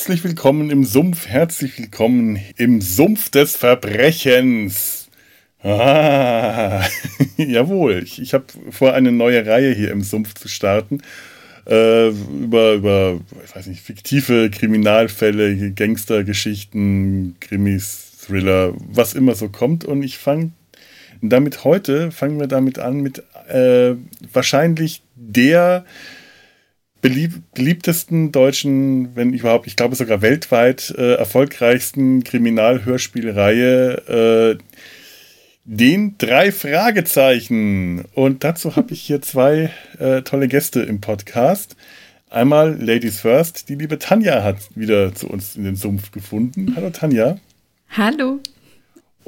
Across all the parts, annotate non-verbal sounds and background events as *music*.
Herzlich willkommen im Sumpf, herzlich willkommen im Sumpf des Verbrechens. Ah, *laughs* jawohl, ich, ich habe vor, eine neue Reihe hier im Sumpf zu starten. Äh, über, über, ich weiß nicht, fiktive Kriminalfälle, Gangstergeschichten, Krimis, Thriller, was immer so kommt. Und ich fange damit heute, fangen wir damit an mit äh, wahrscheinlich der belieb beliebtesten deutschen, wenn überhaupt, ich glaube sogar weltweit äh, erfolgreichsten Kriminalhörspielreihe, äh, den drei Fragezeichen. Und dazu habe ich hier zwei äh, tolle Gäste im Podcast. Einmal Ladies First, die liebe Tanja hat wieder zu uns in den Sumpf gefunden. Hallo Tanja. Hallo.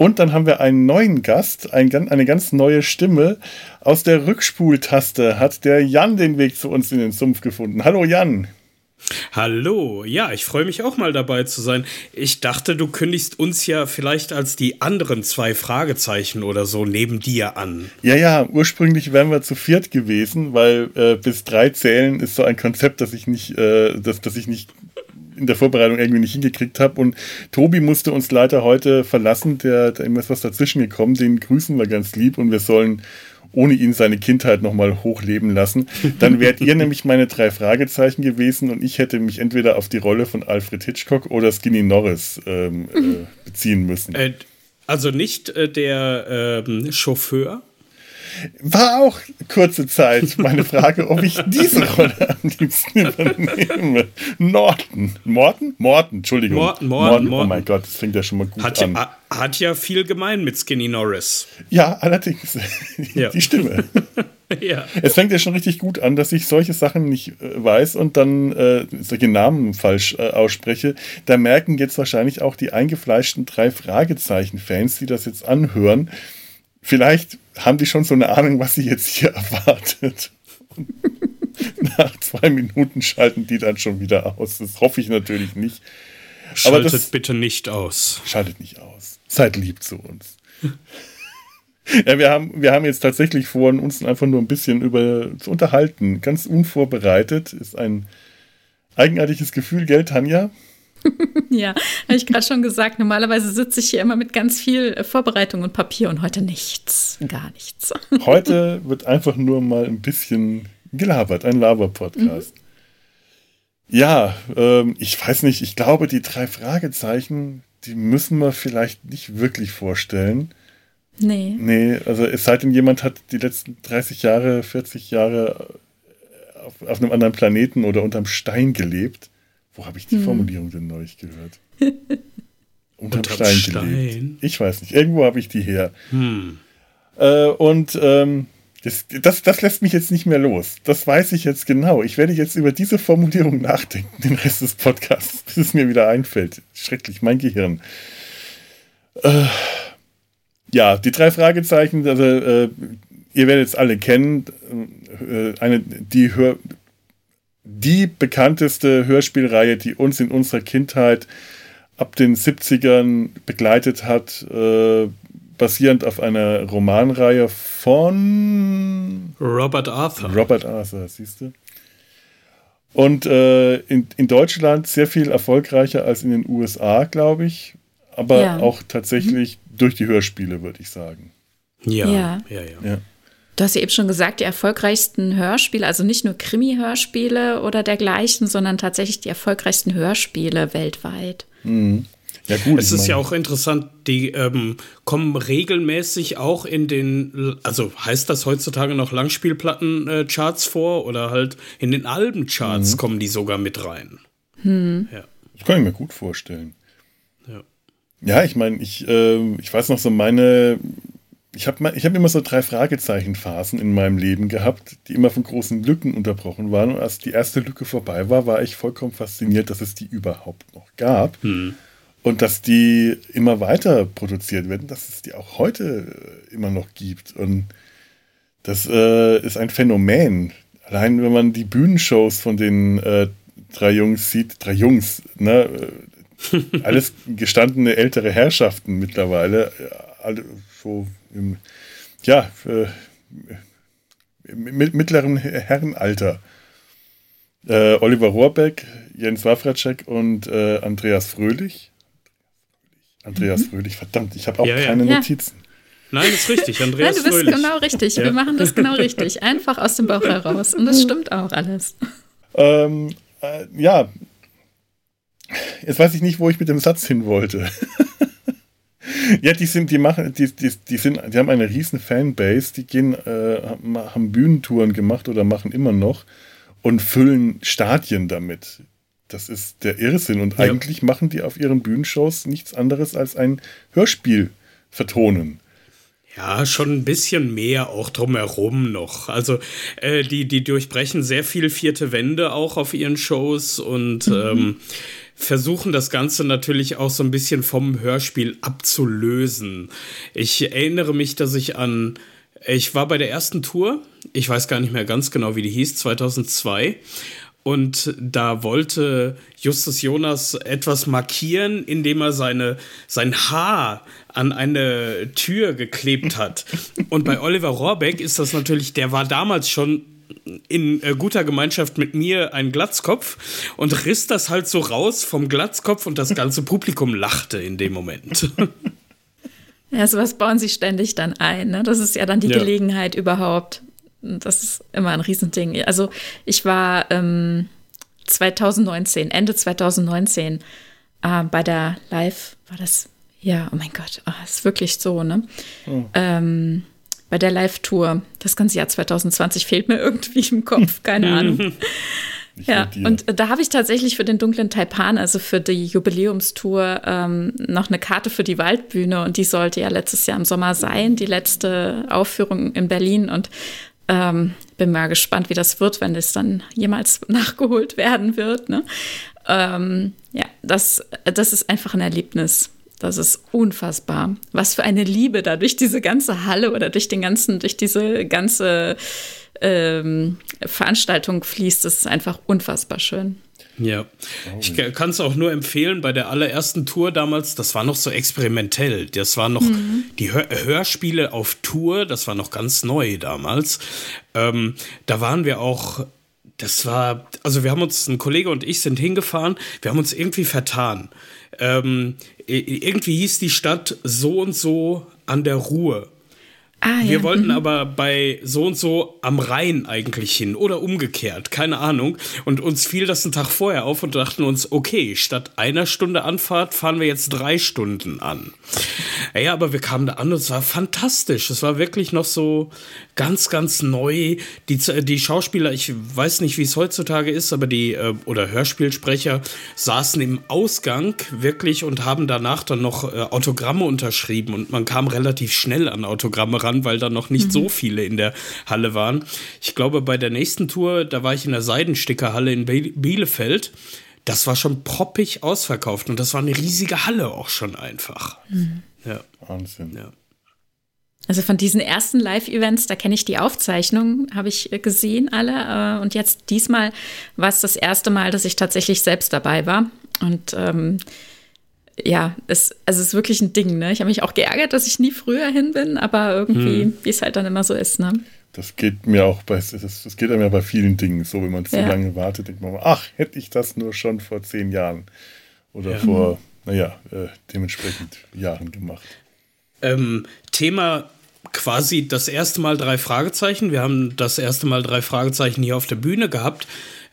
Und dann haben wir einen neuen Gast, ein, eine ganz neue Stimme. Aus der Rückspultaste hat der Jan den Weg zu uns in den Sumpf gefunden. Hallo Jan. Hallo, ja, ich freue mich auch mal dabei zu sein. Ich dachte, du kündigst uns ja vielleicht als die anderen zwei Fragezeichen oder so neben dir an. Ja, ja, ursprünglich wären wir zu viert gewesen, weil äh, bis drei zählen ist so ein Konzept, das ich nicht, äh, das, das ich nicht in der Vorbereitung irgendwie nicht hingekriegt habe. Und Tobi musste uns leider heute verlassen. Der, da ist was dazwischen gekommen. Den grüßen wir ganz lieb und wir sollen ohne ihn seine Kindheit nochmal hochleben lassen. Dann wärt ihr *laughs* nämlich meine drei Fragezeichen gewesen und ich hätte mich entweder auf die Rolle von Alfred Hitchcock oder Skinny Norris ähm, äh, beziehen müssen. Äh, also nicht äh, der ähm, Chauffeur? War auch kurze Zeit meine Frage, ob ich diese *laughs* Rolle am liebsten übernehme. Norton. Morton? Morton, Entschuldigung. Morton, Morton, Morton. Oh mein Gott, das fängt ja schon mal gut hat an. Ja, hat ja viel gemein mit Skinny Norris. Ja, allerdings. *laughs* Ja. Die Stimme. *laughs* ja. Es fängt ja schon richtig gut an, dass ich solche Sachen nicht äh, weiß und dann äh, solche Namen falsch äh, ausspreche. Da merken jetzt wahrscheinlich auch die eingefleischten drei Fragezeichen-Fans, die das jetzt anhören, vielleicht haben die schon so eine Ahnung, was sie jetzt hier *laughs* erwartet. Und nach zwei Minuten schalten die dann schon wieder aus. Das hoffe ich natürlich nicht. Schaltet Aber das, bitte nicht aus. Schaltet nicht aus. Seid lieb zu uns. *laughs* ja, wir haben, wir haben jetzt tatsächlich vor, uns einfach nur ein bisschen über zu unterhalten. Ganz unvorbereitet. Ist ein eigenartiges Gefühl, gell, Tanja? *laughs* ja, habe ich gerade schon gesagt. Normalerweise sitze ich hier immer mit ganz viel äh, Vorbereitung und Papier und heute nichts. Gar nichts. *laughs* heute wird einfach nur mal ein bisschen gelabert, ein Laber-Podcast. Mhm. Ja, ähm, ich weiß nicht, ich glaube, die drei Fragezeichen, die müssen wir vielleicht nicht wirklich vorstellen. Nee. Nee, also es sei denn, jemand hat die letzten 30 Jahre, 40 Jahre auf, auf einem anderen Planeten oder unterm Stein gelebt. Wo habe ich die hm. Formulierung denn neulich gehört? *laughs* Unterm, Unterm Stein, Stein, gelebt. Ich weiß nicht. Irgendwo habe ich die her. Hm. Äh, und ähm, das, das, das lässt mich jetzt nicht mehr los. Das weiß ich jetzt genau. Ich werde jetzt über diese Formulierung nachdenken, den Rest des Podcasts, bis es mir wieder einfällt. Schrecklich, mein Gehirn. Äh, ja, die drei Fragezeichen, also äh, ihr werdet es alle kennen. Äh, eine, die Hör die bekannteste Hörspielreihe, die uns in unserer Kindheit ab den 70ern begleitet hat, äh, basierend auf einer Romanreihe von Robert Arthur. Robert Arthur, siehst du. Und äh, in, in Deutschland sehr viel erfolgreicher als in den USA, glaube ich. Aber ja. auch tatsächlich mhm. durch die Hörspiele, würde ich sagen. Ja, ja, ja. ja. ja. Du hast ja eben schon gesagt, die erfolgreichsten Hörspiele, also nicht nur Krimi-Hörspiele oder dergleichen, sondern tatsächlich die erfolgreichsten Hörspiele weltweit. Mhm. Ja, gut. Es ist ja auch interessant, die ähm, kommen regelmäßig auch in den, also heißt das heutzutage noch Langspielplatten-Charts vor oder halt in den Albencharts mhm. kommen die sogar mit rein. Mhm. Ja. Das kann ich mir gut vorstellen. Ja. Ja, ich meine, ich, äh, ich weiß noch so meine ich habe ich hab immer so drei Fragezeichen-Phasen in meinem Leben gehabt, die immer von großen Lücken unterbrochen waren. Und als die erste Lücke vorbei war, war ich vollkommen fasziniert, dass es die überhaupt noch gab. Hm. Und dass die immer weiter produziert werden, dass es die auch heute äh, immer noch gibt. Und das äh, ist ein Phänomen. Allein wenn man die Bühnenshows von den äh, drei Jungs sieht, drei Jungs, ne, äh, *laughs* alles gestandene ältere Herrschaften mittlerweile, äh, alle so im, ja, äh, mittleren Herrenalter. Äh, Oliver Rohrbeck, Jens Wawracek und äh, Andreas Fröhlich. Andreas mhm. Fröhlich, verdammt, ich habe auch ja, keine ja. Notizen. Nein, das ist richtig, *laughs* Andreas Nein, du bist Fröhlich. genau richtig. Wir machen das genau *laughs* richtig. Einfach aus dem Bauch heraus. Und das stimmt auch alles. Ähm, äh, ja, jetzt weiß ich nicht, wo ich mit dem Satz hin wollte. *laughs* ja, die sind, die machen, die, die, die sind, die haben eine riesen Fanbase, die gehen, äh, haben Bühnentouren gemacht oder machen immer noch und füllen Stadien damit. Das ist der Irrsinn. Und ja. eigentlich machen die auf ihren Bühnenshows nichts anderes als ein Hörspiel vertonen. Ja, schon ein bisschen mehr auch drumherum noch. Also äh, die, die durchbrechen sehr viel vierte Wände auch auf ihren Shows und mhm. ähm, versuchen das Ganze natürlich auch so ein bisschen vom Hörspiel abzulösen. Ich erinnere mich, dass ich an, ich war bei der ersten Tour, ich weiß gar nicht mehr ganz genau, wie die hieß, 2002. Und da wollte Justus Jonas etwas markieren, indem er seine, sein Haar an eine Tür geklebt hat. Und bei Oliver Rohrbeck ist das natürlich, der war damals schon in äh, guter Gemeinschaft mit mir ein Glatzkopf und riss das halt so raus vom Glatzkopf und das ganze Publikum lachte in dem Moment. *laughs* Ja, sowas bauen sie ständig dann ein. Ne? Das ist ja dann die ja. Gelegenheit überhaupt. Das ist immer ein Riesending. Also ich war ähm, 2019, Ende 2019 äh, bei der Live, war das, ja, oh mein Gott, oh, ist wirklich so, ne? Oh. Ähm, bei der Live-Tour. Das ganze Jahr 2020 fehlt mir irgendwie im Kopf, keine Ahnung. *laughs* ja, und da habe ich tatsächlich für den dunklen Taipan, also für die Jubiläumstour, ähm, noch eine Karte für die Waldbühne und die sollte ja letztes Jahr im Sommer sein, die letzte Aufführung in Berlin und ähm, bin mal gespannt, wie das wird, wenn das dann jemals *laughs* nachgeholt werden wird. Ne? Ähm, ja, das, das ist einfach ein Erlebnis. Das ist unfassbar. Was für eine Liebe da durch diese ganze Halle oder durch den ganzen, durch diese ganze ähm, Veranstaltung fließt. Das ist einfach unfassbar schön. Ja, ich kann es auch nur empfehlen, bei der allerersten Tour damals, das war noch so experimentell. Das waren noch mhm. die Hör Hörspiele auf Tour, das war noch ganz neu damals. Ähm, da waren wir auch das war, also wir haben uns, ein Kollege und ich sind hingefahren, wir haben uns irgendwie vertan. Ähm, irgendwie hieß die Stadt so und so an der Ruhr. Ah, ja. Wir wollten mhm. aber bei so und so am Rhein eigentlich hin oder umgekehrt, keine Ahnung. Und uns fiel das einen Tag vorher auf und dachten uns, okay, statt einer Stunde Anfahrt fahren wir jetzt drei Stunden an. Ja, aber wir kamen da an und es war fantastisch. Es war wirklich noch so ganz, ganz neu. Die, die Schauspieler, ich weiß nicht, wie es heutzutage ist, aber die, äh, oder Hörspielsprecher saßen im Ausgang wirklich und haben danach dann noch äh, Autogramme unterschrieben und man kam relativ schnell an Autogramme ran ran, weil da noch nicht mhm. so viele in der Halle waren. Ich glaube, bei der nächsten Tour, da war ich in der Seidenstickerhalle in Bielefeld. Das war schon proppig ausverkauft und das war eine riesige Halle auch schon einfach. Mhm. Ja. Wahnsinn. Ja. Also von diesen ersten Live-Events, da kenne ich die Aufzeichnung, habe ich äh, gesehen alle. Äh, und jetzt diesmal war es das erste Mal, dass ich tatsächlich selbst dabei war. Und ähm, ja, es, also es ist wirklich ein Ding, ne? Ich habe mich auch geärgert, dass ich nie früher hin bin, aber irgendwie, hm. wie es halt dann immer so ist, ne? Das geht mir auch bei, das, das geht einem ja bei vielen Dingen so, wenn man zu ja. lange wartet, denkt man, ach, hätte ich das nur schon vor zehn Jahren oder ja. vor, naja, äh, dementsprechend Jahren gemacht. Ähm, Thema quasi das erste Mal drei Fragezeichen. Wir haben das erste Mal drei Fragezeichen hier auf der Bühne gehabt.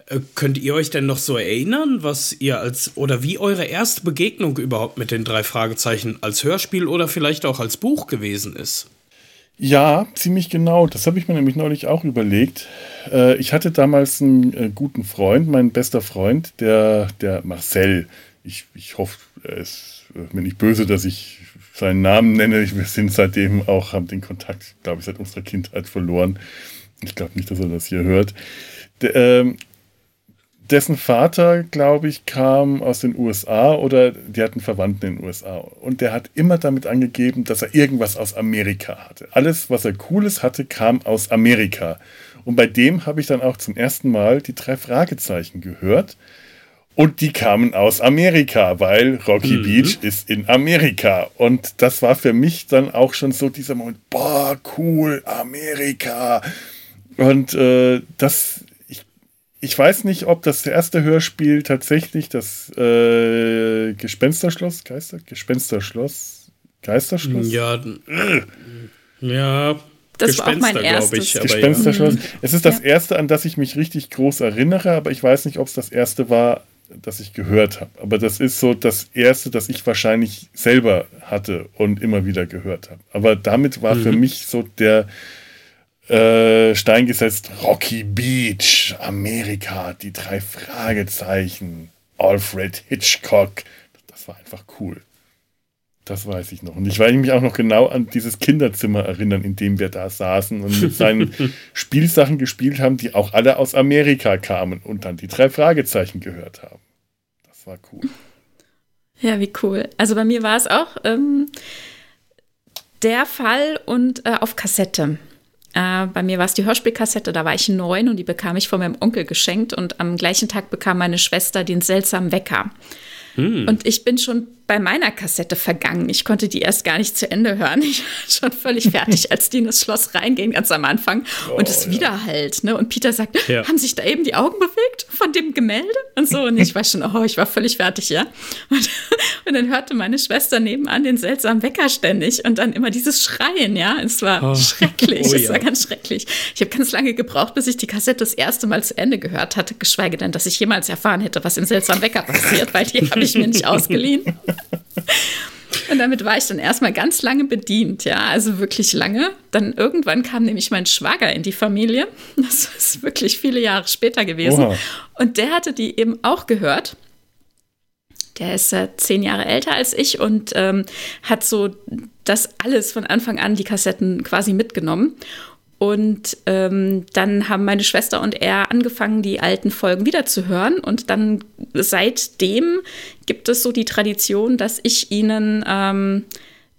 Äh, könnt ihr euch denn noch so erinnern, was ihr als oder wie eure erste Begegnung überhaupt mit den drei Fragezeichen als Hörspiel oder vielleicht auch als Buch gewesen ist? Ja, ziemlich genau. Das habe ich mir nämlich neulich auch überlegt. Äh, ich hatte damals einen äh, guten Freund, mein bester Freund, der, der Marcel. Ich, ich hoffe, er ist mir nicht böse, dass ich seinen Namen nenne. Wir sind seitdem auch, haben den Kontakt, glaube ich, seit unserer Kindheit verloren. Ich glaube nicht, dass er das hier hört. Ähm, dessen Vater, glaube ich, kam aus den USA oder die hatten Verwandten in den USA. Und der hat immer damit angegeben, dass er irgendwas aus Amerika hatte. Alles, was er Cooles hatte, kam aus Amerika. Und bei dem habe ich dann auch zum ersten Mal die drei Fragezeichen gehört. Und die kamen aus Amerika, weil Rocky mhm. Beach ist in Amerika. Und das war für mich dann auch schon so dieser Moment, boah, cool, Amerika. Und äh, das ich weiß nicht, ob das erste Hörspiel tatsächlich das äh, Gespensterschloss, Geister, Gespensterschloss, Geisterschloss? Ja, äh. ja. Das war auch mein erstes. Ich, Gespensterschloss. Ja. Es ist das ja. erste, an das ich mich richtig groß erinnere, aber ich weiß nicht, ob es das erste war, das ich gehört habe. Aber das ist so das erste, das ich wahrscheinlich selber hatte und immer wieder gehört habe. Aber damit war mhm. für mich so der äh, Stein gesetzt Rocky Beach, Amerika, die drei Fragezeichen, Alfred Hitchcock. Das war einfach cool. Das weiß ich noch. Und ich weiß mich auch noch genau an dieses Kinderzimmer erinnern, in dem wir da saßen und mit seinen *laughs* Spielsachen gespielt haben, die auch alle aus Amerika kamen und dann die drei Fragezeichen gehört haben. Das war cool. Ja, wie cool. Also bei mir war es auch ähm, der Fall und äh, auf Kassette. Äh, bei mir war es die Hörspielkassette, da war ich neun und die bekam ich von meinem Onkel geschenkt und am gleichen Tag bekam meine Schwester den seltsamen Wecker. Hm. Und ich bin schon bei meiner Kassette vergangen. Ich konnte die erst gar nicht zu Ende hören. *laughs* Ich war schon völlig fertig, als die in das Schloss reingehen, ganz am Anfang. Oh, und es ja. wieder halt. Ne? Und Peter sagt, ja. haben sich da eben die Augen bewegt von dem Gemälde? Und so. Und ich war schon, oh, ich war völlig fertig, ja. Und, *laughs* und dann hörte meine Schwester nebenan den seltsamen Wecker ständig und dann immer dieses Schreien, ja. Es war oh. schrecklich. Oh, es ja. war ganz schrecklich. Ich habe ganz lange gebraucht, bis ich die Kassette das erste Mal zu Ende gehört hatte, geschweige denn, dass ich jemals erfahren hätte, was im seltsamen Wecker passiert, weil die habe ich mir nicht ausgeliehen. Und damit war ich dann erstmal ganz lange bedient, ja, also wirklich lange. Dann irgendwann kam nämlich mein Schwager in die Familie. Das ist wirklich viele Jahre später gewesen. Oha. Und der hatte die eben auch gehört. Der ist äh, zehn Jahre älter als ich und ähm, hat so das alles von Anfang an, die Kassetten quasi mitgenommen. Und ähm, dann haben meine Schwester und er angefangen, die alten Folgen wiederzuhören. Und dann seitdem gibt es so die Tradition, dass ich ihnen ähm,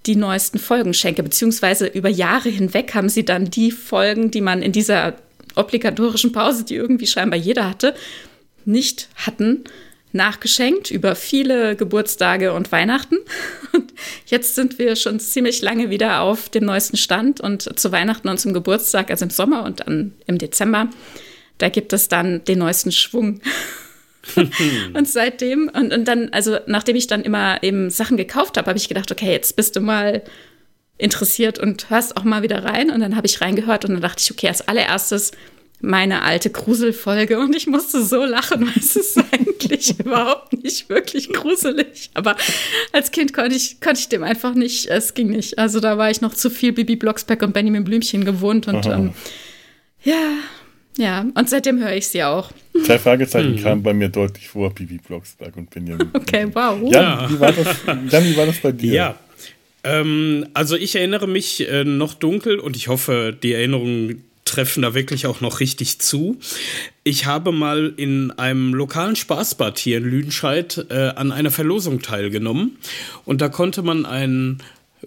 die neuesten Folgen schenke. Beziehungsweise über Jahre hinweg haben sie dann die Folgen, die man in dieser obligatorischen Pause, die irgendwie scheinbar jeder hatte, nicht hatten, nachgeschenkt über viele Geburtstage und Weihnachten. Und jetzt sind wir schon ziemlich lange wieder auf dem neuesten Stand und zu Weihnachten und zum Geburtstag, also im Sommer und dann im Dezember, da gibt es dann den neuesten Schwung. *laughs* und seitdem, und, und dann, also nachdem ich dann immer eben Sachen gekauft habe, habe ich gedacht, okay, jetzt bist du mal interessiert und hörst auch mal wieder rein. Und dann habe ich reingehört und dann dachte ich, okay, als allererstes meine alte Gruselfolge und ich musste so lachen, weil es ist eigentlich *laughs* überhaupt nicht wirklich gruselig. Aber als Kind konnte ich, konnte ich dem einfach nicht, es ging nicht. Also da war ich noch zu viel Bibi Blocksberg und Benjamin Blümchen gewohnt und ähm, ja, ja, und seitdem höre ich sie auch. Zwei Fragezeichen hm. kamen bei mir deutlich vor, Bibi Blocksberg und Benjamin. *laughs* Okay, wow. Ja, wie war das, Jan, wie war das bei dir? Ja. Ähm, also ich erinnere mich äh, noch dunkel und ich hoffe, die Erinnerung treffen da wirklich auch noch richtig zu. Ich habe mal in einem lokalen Spaßbad hier in Lüdenscheid äh, an einer Verlosung teilgenommen und da konnte man einen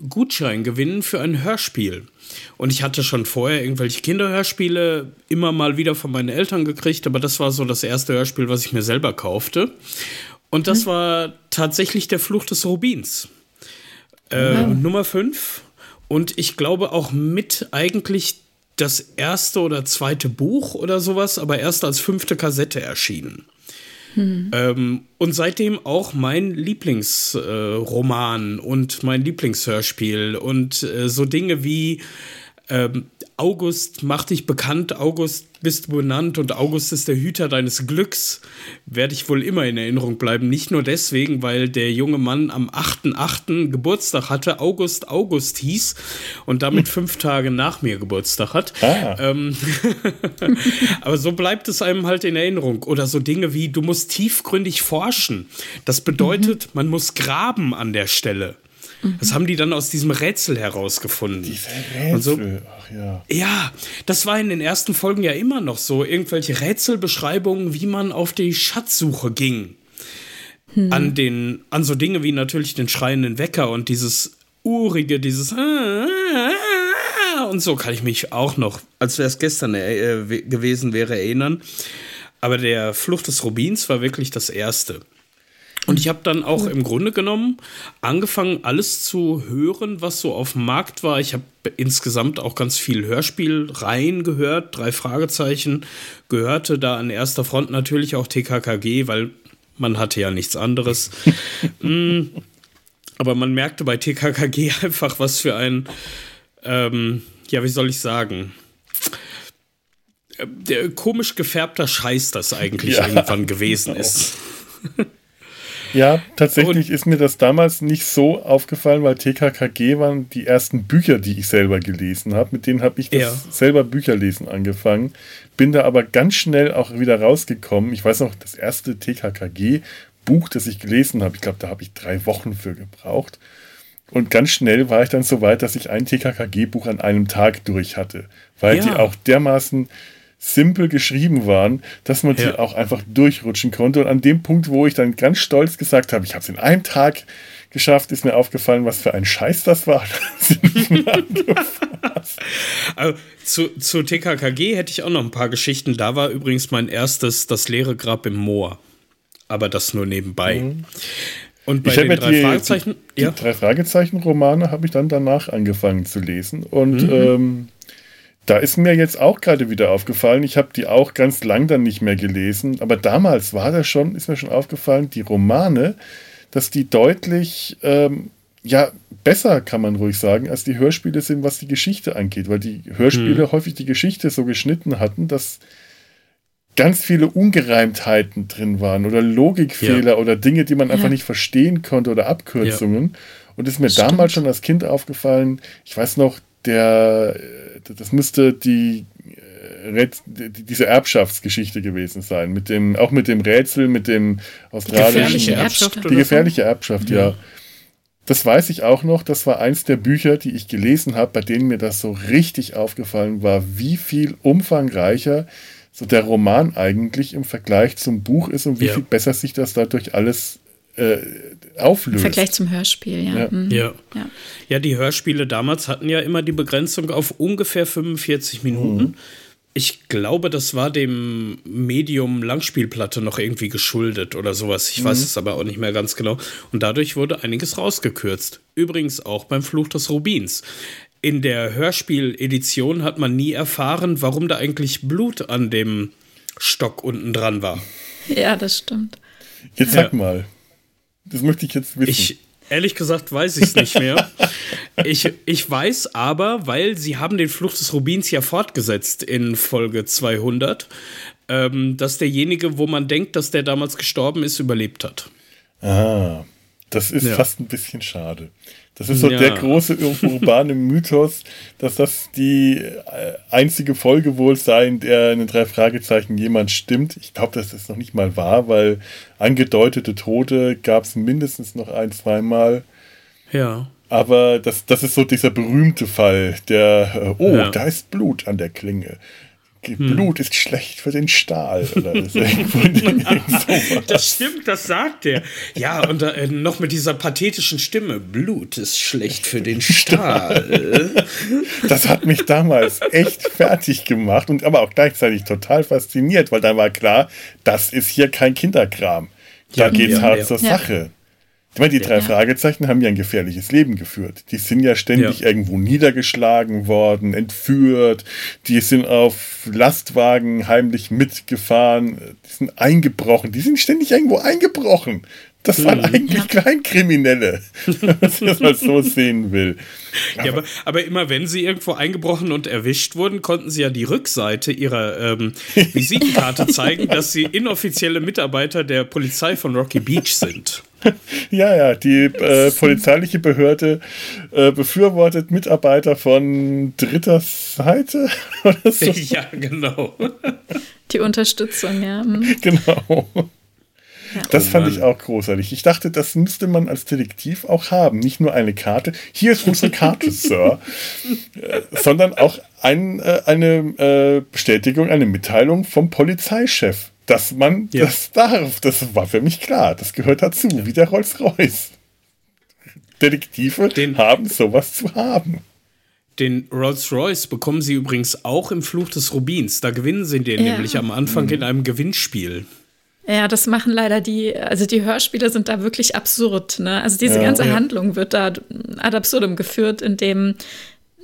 Gutschein gewinnen für ein Hörspiel. Und ich hatte schon vorher irgendwelche Kinderhörspiele immer mal wieder von meinen Eltern gekriegt, aber das war so das erste Hörspiel, was ich mir selber kaufte. Und das mhm. war tatsächlich der Fluch des Rubins. Äh, wow. Nummer 5. Und ich glaube auch mit eigentlich das erste oder zweite Buch oder sowas, aber erst als fünfte Kassette erschienen. Hm. Ähm, und seitdem auch mein Lieblingsroman äh, und mein Lieblingshörspiel und äh, so Dinge wie ähm, August macht dich bekannt, August bist du benannt und August ist der Hüter deines Glücks, werde ich wohl immer in Erinnerung bleiben. Nicht nur deswegen, weil der junge Mann am 8.8. Geburtstag hatte, August August hieß und damit fünf Tage nach mir Geburtstag hat. Ah. Ähm, *laughs* aber so bleibt es einem halt in Erinnerung. Oder so Dinge wie, du musst tiefgründig forschen. Das bedeutet, mhm. man muss graben an der Stelle. Das haben die dann aus diesem Rätsel herausgefunden. Diese Rätsel, so, ach ja. Ja, das war in den ersten Folgen ja immer noch so. Irgendwelche Rätselbeschreibungen, wie man auf die Schatzsuche ging. Hm. An, den, an so Dinge wie natürlich den schreienden Wecker und dieses urige, dieses und so kann ich mich auch noch, als wäre es gestern äh, gewesen wäre, erinnern. Aber der Flucht des Rubins war wirklich das erste. Und ich habe dann auch im Grunde genommen angefangen, alles zu hören, was so auf dem Markt war. Ich habe insgesamt auch ganz viel Hörspielreihen gehört, drei Fragezeichen, gehörte da an erster Front. Natürlich auch TKKG, weil man hatte ja nichts anderes. *laughs* mm, aber man merkte bei TKKG einfach, was für ein, ähm, ja, wie soll ich sagen, äh, der komisch gefärbter Scheiß das eigentlich ja, irgendwann gewesen *laughs* ist. *laughs* Ja, tatsächlich und ist mir das damals nicht so aufgefallen, weil TKKG waren die ersten Bücher, die ich selber gelesen habe. Mit denen habe ich das ja. selber Bücherlesen angefangen. Bin da aber ganz schnell auch wieder rausgekommen. Ich weiß noch, das erste TKKG-Buch, das ich gelesen habe, ich glaube, da habe ich drei Wochen für gebraucht. Und ganz schnell war ich dann so weit, dass ich ein TKKG-Buch an einem Tag durch hatte, weil ja. die auch dermaßen simpel geschrieben waren, dass man ja. die auch einfach durchrutschen konnte. Und an dem Punkt, wo ich dann ganz stolz gesagt habe, ich habe es in einem Tag geschafft, ist mir aufgefallen, was für ein Scheiß das war. *laughs* also, zu, zu TKKG hätte ich auch noch ein paar Geschichten. Da war übrigens mein erstes Das leere Grab im Moor. Aber das nur nebenbei. Mhm. Und bei ich den drei die, Fragezeichen. Die, ja? die drei Fragezeichen-Romane habe ich dann danach angefangen zu lesen. Und mhm. ähm, da ist mir jetzt auch gerade wieder aufgefallen, ich habe die auch ganz lang dann nicht mehr gelesen, aber damals war das schon, ist mir schon aufgefallen, die Romane, dass die deutlich, ähm, ja, besser kann man ruhig sagen, als die Hörspiele sind, was die Geschichte angeht, weil die Hörspiele hm. häufig die Geschichte so geschnitten hatten, dass ganz viele Ungereimtheiten drin waren oder Logikfehler ja. oder Dinge, die man einfach ja. nicht verstehen konnte oder Abkürzungen. Ja. Und ist mir Stimmt. damals schon als Kind aufgefallen, ich weiß noch, der das müsste die äh, diese Erbschaftsgeschichte gewesen sein. Mit dem, auch mit dem Rätsel, mit dem australischen. Gefährliche Erbschaft. Die gefährliche Erbschaft, ja. ja. Das weiß ich auch noch. Das war eins der Bücher, die ich gelesen habe, bei denen mir das so richtig aufgefallen war, wie viel umfangreicher so der Roman eigentlich im Vergleich zum Buch ist und wie ja. viel besser sich das dadurch alles äh, auflöst. Im Vergleich zum Hörspiel, ja. Ja. Mhm. ja. ja. Ja. die Hörspiele damals hatten ja immer die Begrenzung auf ungefähr 45 Minuten. Mhm. Ich glaube, das war dem Medium Langspielplatte noch irgendwie geschuldet oder sowas. Ich mhm. weiß es aber auch nicht mehr ganz genau. Und dadurch wurde einiges rausgekürzt. Übrigens auch beim Fluch des Rubins. In der Hörspieledition hat man nie erfahren, warum da eigentlich Blut an dem Stock unten dran war. Ja, das stimmt. Jetzt sag ja. mal, das möchte ich jetzt wissen. Ich, ehrlich gesagt weiß ich es nicht mehr. *laughs* ich, ich weiß aber, weil sie haben den Fluch des Rubins ja fortgesetzt in Folge 200, ähm, dass derjenige, wo man denkt, dass der damals gestorben ist, überlebt hat. Ah, das ist ja. fast ein bisschen schade. Das ist so ja. der große urbane Mythos, dass das die äh, einzige Folge wohl sei, in der in den drei Fragezeichen jemand stimmt. Ich glaube, das ist noch nicht mal wahr, weil angedeutete Tote gab es mindestens noch ein, zweimal. Ja. Aber das, das ist so dieser berühmte Fall, der, äh, oh, ja. da ist Blut an der Klinge. Hm. Blut ist schlecht für den Stahl. Oder *laughs* das stimmt, das sagt er. Ja, und äh, noch mit dieser pathetischen Stimme. Blut ist schlecht für den Stahl. *laughs* das hat mich damals echt fertig gemacht und aber auch gleichzeitig total fasziniert, weil da war klar, das ist hier kein Kinderkram. Da ja, geht's ja, hart ja. zur Sache. Ich meine, die drei ja. Fragezeichen haben ja ein gefährliches Leben geführt. Die sind ja ständig ja. irgendwo niedergeschlagen worden, entführt, die sind auf Lastwagen heimlich mitgefahren, die sind eingebrochen, die sind ständig irgendwo eingebrochen. Das waren mhm. eigentlich ja. Kleinkriminelle, wenn man das mal so *laughs* sehen will. Aber, ja, aber, aber, immer wenn sie irgendwo eingebrochen und erwischt wurden, konnten sie ja die Rückseite ihrer ähm, *laughs* Visitenkarte zeigen, dass sie inoffizielle Mitarbeiter der Polizei von Rocky Beach sind. *laughs* Ja, ja, die äh, *laughs* polizeiliche Behörde äh, befürwortet Mitarbeiter von dritter Seite *laughs* oder so. Ja, genau. Die Unterstützung, ja. Mhm. Genau. Das oh fand ich auch großartig. Ich dachte, das müsste man als Detektiv auch haben. Nicht nur eine Karte. Hier ist unsere Karte, Sir. Äh, sondern auch ein, äh, eine äh, Bestätigung, eine Mitteilung vom Polizeichef dass man ja. das darf. Das war für mich klar. Das gehört dazu, ja. wie der Rolls-Royce. Detektive den, haben sowas zu haben. Den Rolls-Royce bekommen sie übrigens auch im Fluch des Rubins. Da gewinnen sie den ja. nämlich am Anfang mhm. in einem Gewinnspiel. Ja, das machen leider die, also die Hörspiele sind da wirklich absurd. Ne? Also diese ja, ganze ja. Handlung wird da ad absurdum geführt, indem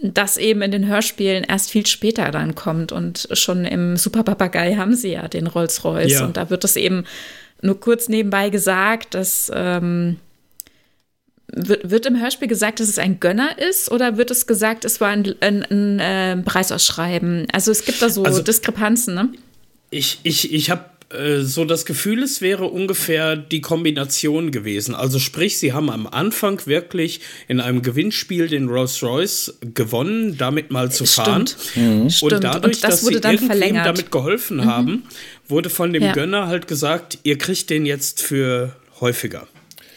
das eben in den Hörspielen erst viel später dann kommt. Und schon im Super Papagei haben sie ja den Rolls-Royce. Ja. Und da wird es eben nur kurz nebenbei gesagt, dass ähm, wird, wird, im Hörspiel gesagt, dass es ein Gönner ist oder wird es gesagt, es war ein, ein, ein äh, Preisausschreiben? Also es gibt da so also, Diskrepanzen, ne? Ich, ich, ich habe äh, so das Gefühl, es wäre ungefähr die Kombination gewesen. Also sprich, sie haben am Anfang wirklich in einem Gewinnspiel den Rolls Royce gewonnen, damit mal zu fahren. Mhm. Und Stimmt. dadurch, Und das dass sie irgendwem damit geholfen mhm. haben, wurde von dem ja. Gönner halt gesagt, ihr kriegt den jetzt für häufiger.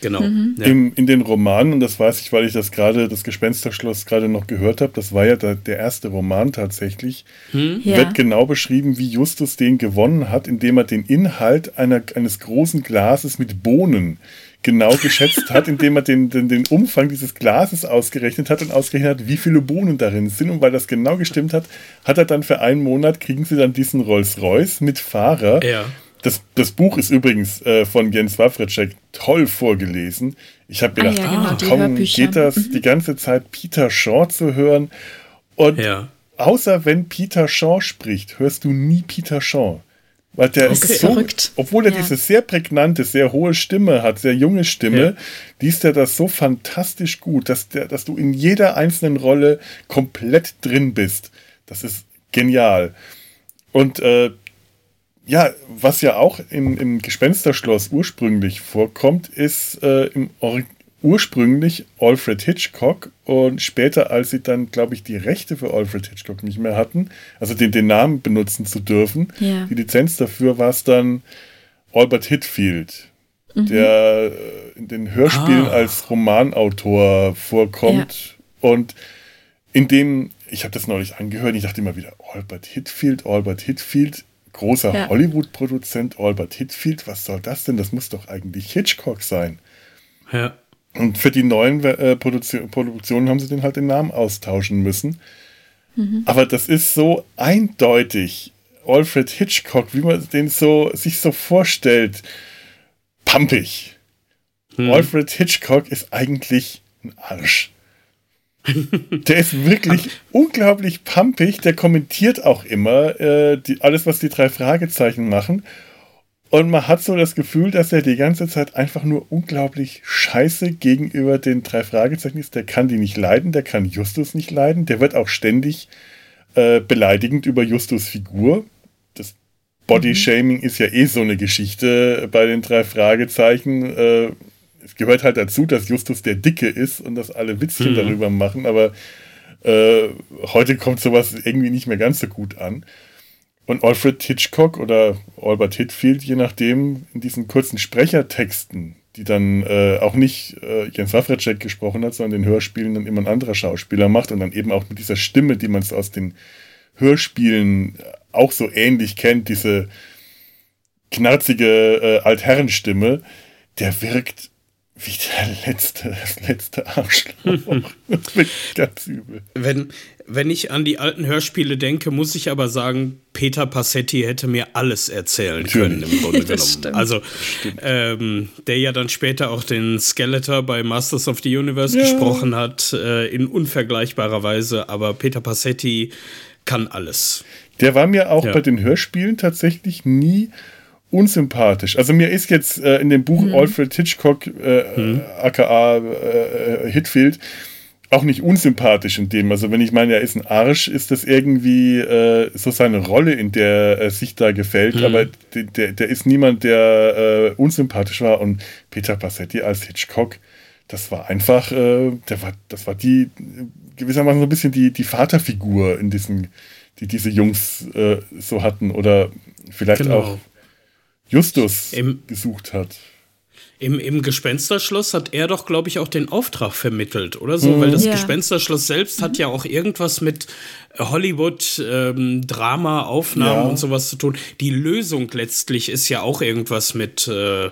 Genau. Mhm. Im, in den Romanen, und das weiß ich, weil ich das gerade, das Gespensterschloss gerade noch gehört habe, das war ja der, der erste Roman tatsächlich, hm? ja. wird genau beschrieben, wie Justus den gewonnen hat, indem er den Inhalt einer, eines großen Glases mit Bohnen genau geschätzt hat, *laughs* indem er den, den, den Umfang dieses Glases ausgerechnet hat und ausgerechnet hat, wie viele Bohnen darin sind. Und weil das genau gestimmt hat, hat er dann für einen Monat, kriegen sie dann diesen Rolls-Royce mit Fahrer. Ja. Das, das Buch ist übrigens äh, von Jens Wawritschek toll vorgelesen. Ich habe gedacht, ah, ja, genau, kaum geht das, mhm. die ganze Zeit Peter Shaw zu hören. Und ja. außer wenn Peter Shaw spricht, hörst du nie Peter Shaw. Weil der okay. ist so, verrückt. obwohl er ja. diese sehr prägnante, sehr hohe Stimme hat, sehr junge Stimme, ja. liest er das so fantastisch gut, dass, der, dass du in jeder einzelnen Rolle komplett drin bist. Das ist genial. Und äh, ja, was ja auch im, im Gespensterschloss ursprünglich vorkommt, ist äh, im ursprünglich Alfred Hitchcock und später, als sie dann, glaube ich, die Rechte für Alfred Hitchcock nicht mehr hatten, also den, den Namen benutzen zu dürfen, ja. die Lizenz dafür war es dann Albert Hitfield, mhm. der äh, in den Hörspielen ah. als Romanautor vorkommt ja. und in dem, ich habe das neulich angehört, ich dachte immer wieder, Albert Hitfield, Albert Hitfield, großer ja. Hollywood-Produzent Albert Hitfield, was soll das denn? Das muss doch eigentlich Hitchcock sein. Ja. Und für die neuen äh, Produktionen haben sie den halt den Namen austauschen müssen. Mhm. Aber das ist so eindeutig Alfred Hitchcock, wie man den so sich so vorstellt, pampig. Mhm. Alfred Hitchcock ist eigentlich ein Arsch. *laughs* Der ist wirklich unglaublich pumpig. Der kommentiert auch immer äh, die, alles, was die drei Fragezeichen machen. Und man hat so das Gefühl, dass er die ganze Zeit einfach nur unglaublich scheiße gegenüber den drei Fragezeichen ist. Der kann die nicht leiden, der kann Justus nicht leiden. Der wird auch ständig äh, beleidigend über Justus Figur. Das Body-Shaming mhm. ist ja eh so eine Geschichte bei den drei Fragezeichen. Äh, es gehört halt dazu, dass Justus der Dicke ist und dass alle Witzchen mhm. darüber machen, aber äh, heute kommt sowas irgendwie nicht mehr ganz so gut an. Und Alfred Hitchcock oder Albert Hitfield, je nachdem, in diesen kurzen Sprechertexten, die dann äh, auch nicht äh, Jens Wawrecek gesprochen hat, sondern den Hörspielen dann immer ein anderer Schauspieler macht und dann eben auch mit dieser Stimme, die man so aus den Hörspielen auch so ähnlich kennt, diese knarzige äh, Altherrenstimme, der wirkt wie der letzte, das letzte Arschloch. *laughs* ganz übel. Wenn, wenn ich an die alten Hörspiele denke, muss ich aber sagen, Peter Passetti hätte mir alles erzählen können, im Grunde *laughs* genommen. Also, ähm, der ja dann später auch den Skeletor bei Masters of the Universe ja. gesprochen hat, äh, in unvergleichbarer Weise, aber Peter Passetti kann alles. Der war mir auch ja. bei den Hörspielen tatsächlich nie unsympathisch. Also mir ist jetzt äh, in dem Buch mhm. Alfred Hitchcock, äh, mhm. aka äh, Hitfield, auch nicht unsympathisch in dem. Also wenn ich meine, er ist ein Arsch, ist das irgendwie äh, so seine Rolle, in der er sich da gefällt. Mhm. Aber der, der ist niemand, der äh, unsympathisch war. Und Peter Passetti als Hitchcock, das war einfach, äh, der war, das war die gewissermaßen so ein bisschen die, die Vaterfigur in diesen, die diese Jungs äh, so hatten. Oder vielleicht genau. auch Justus Im, gesucht hat. Im, Im Gespensterschloss hat er doch, glaube ich, auch den Auftrag vermittelt, oder so? Mhm. Weil das ja. Gespensterschloss selbst mhm. hat ja auch irgendwas mit Hollywood, ähm, Drama, Aufnahmen ja. und sowas zu tun. Die Lösung letztlich ist ja auch irgendwas mit äh,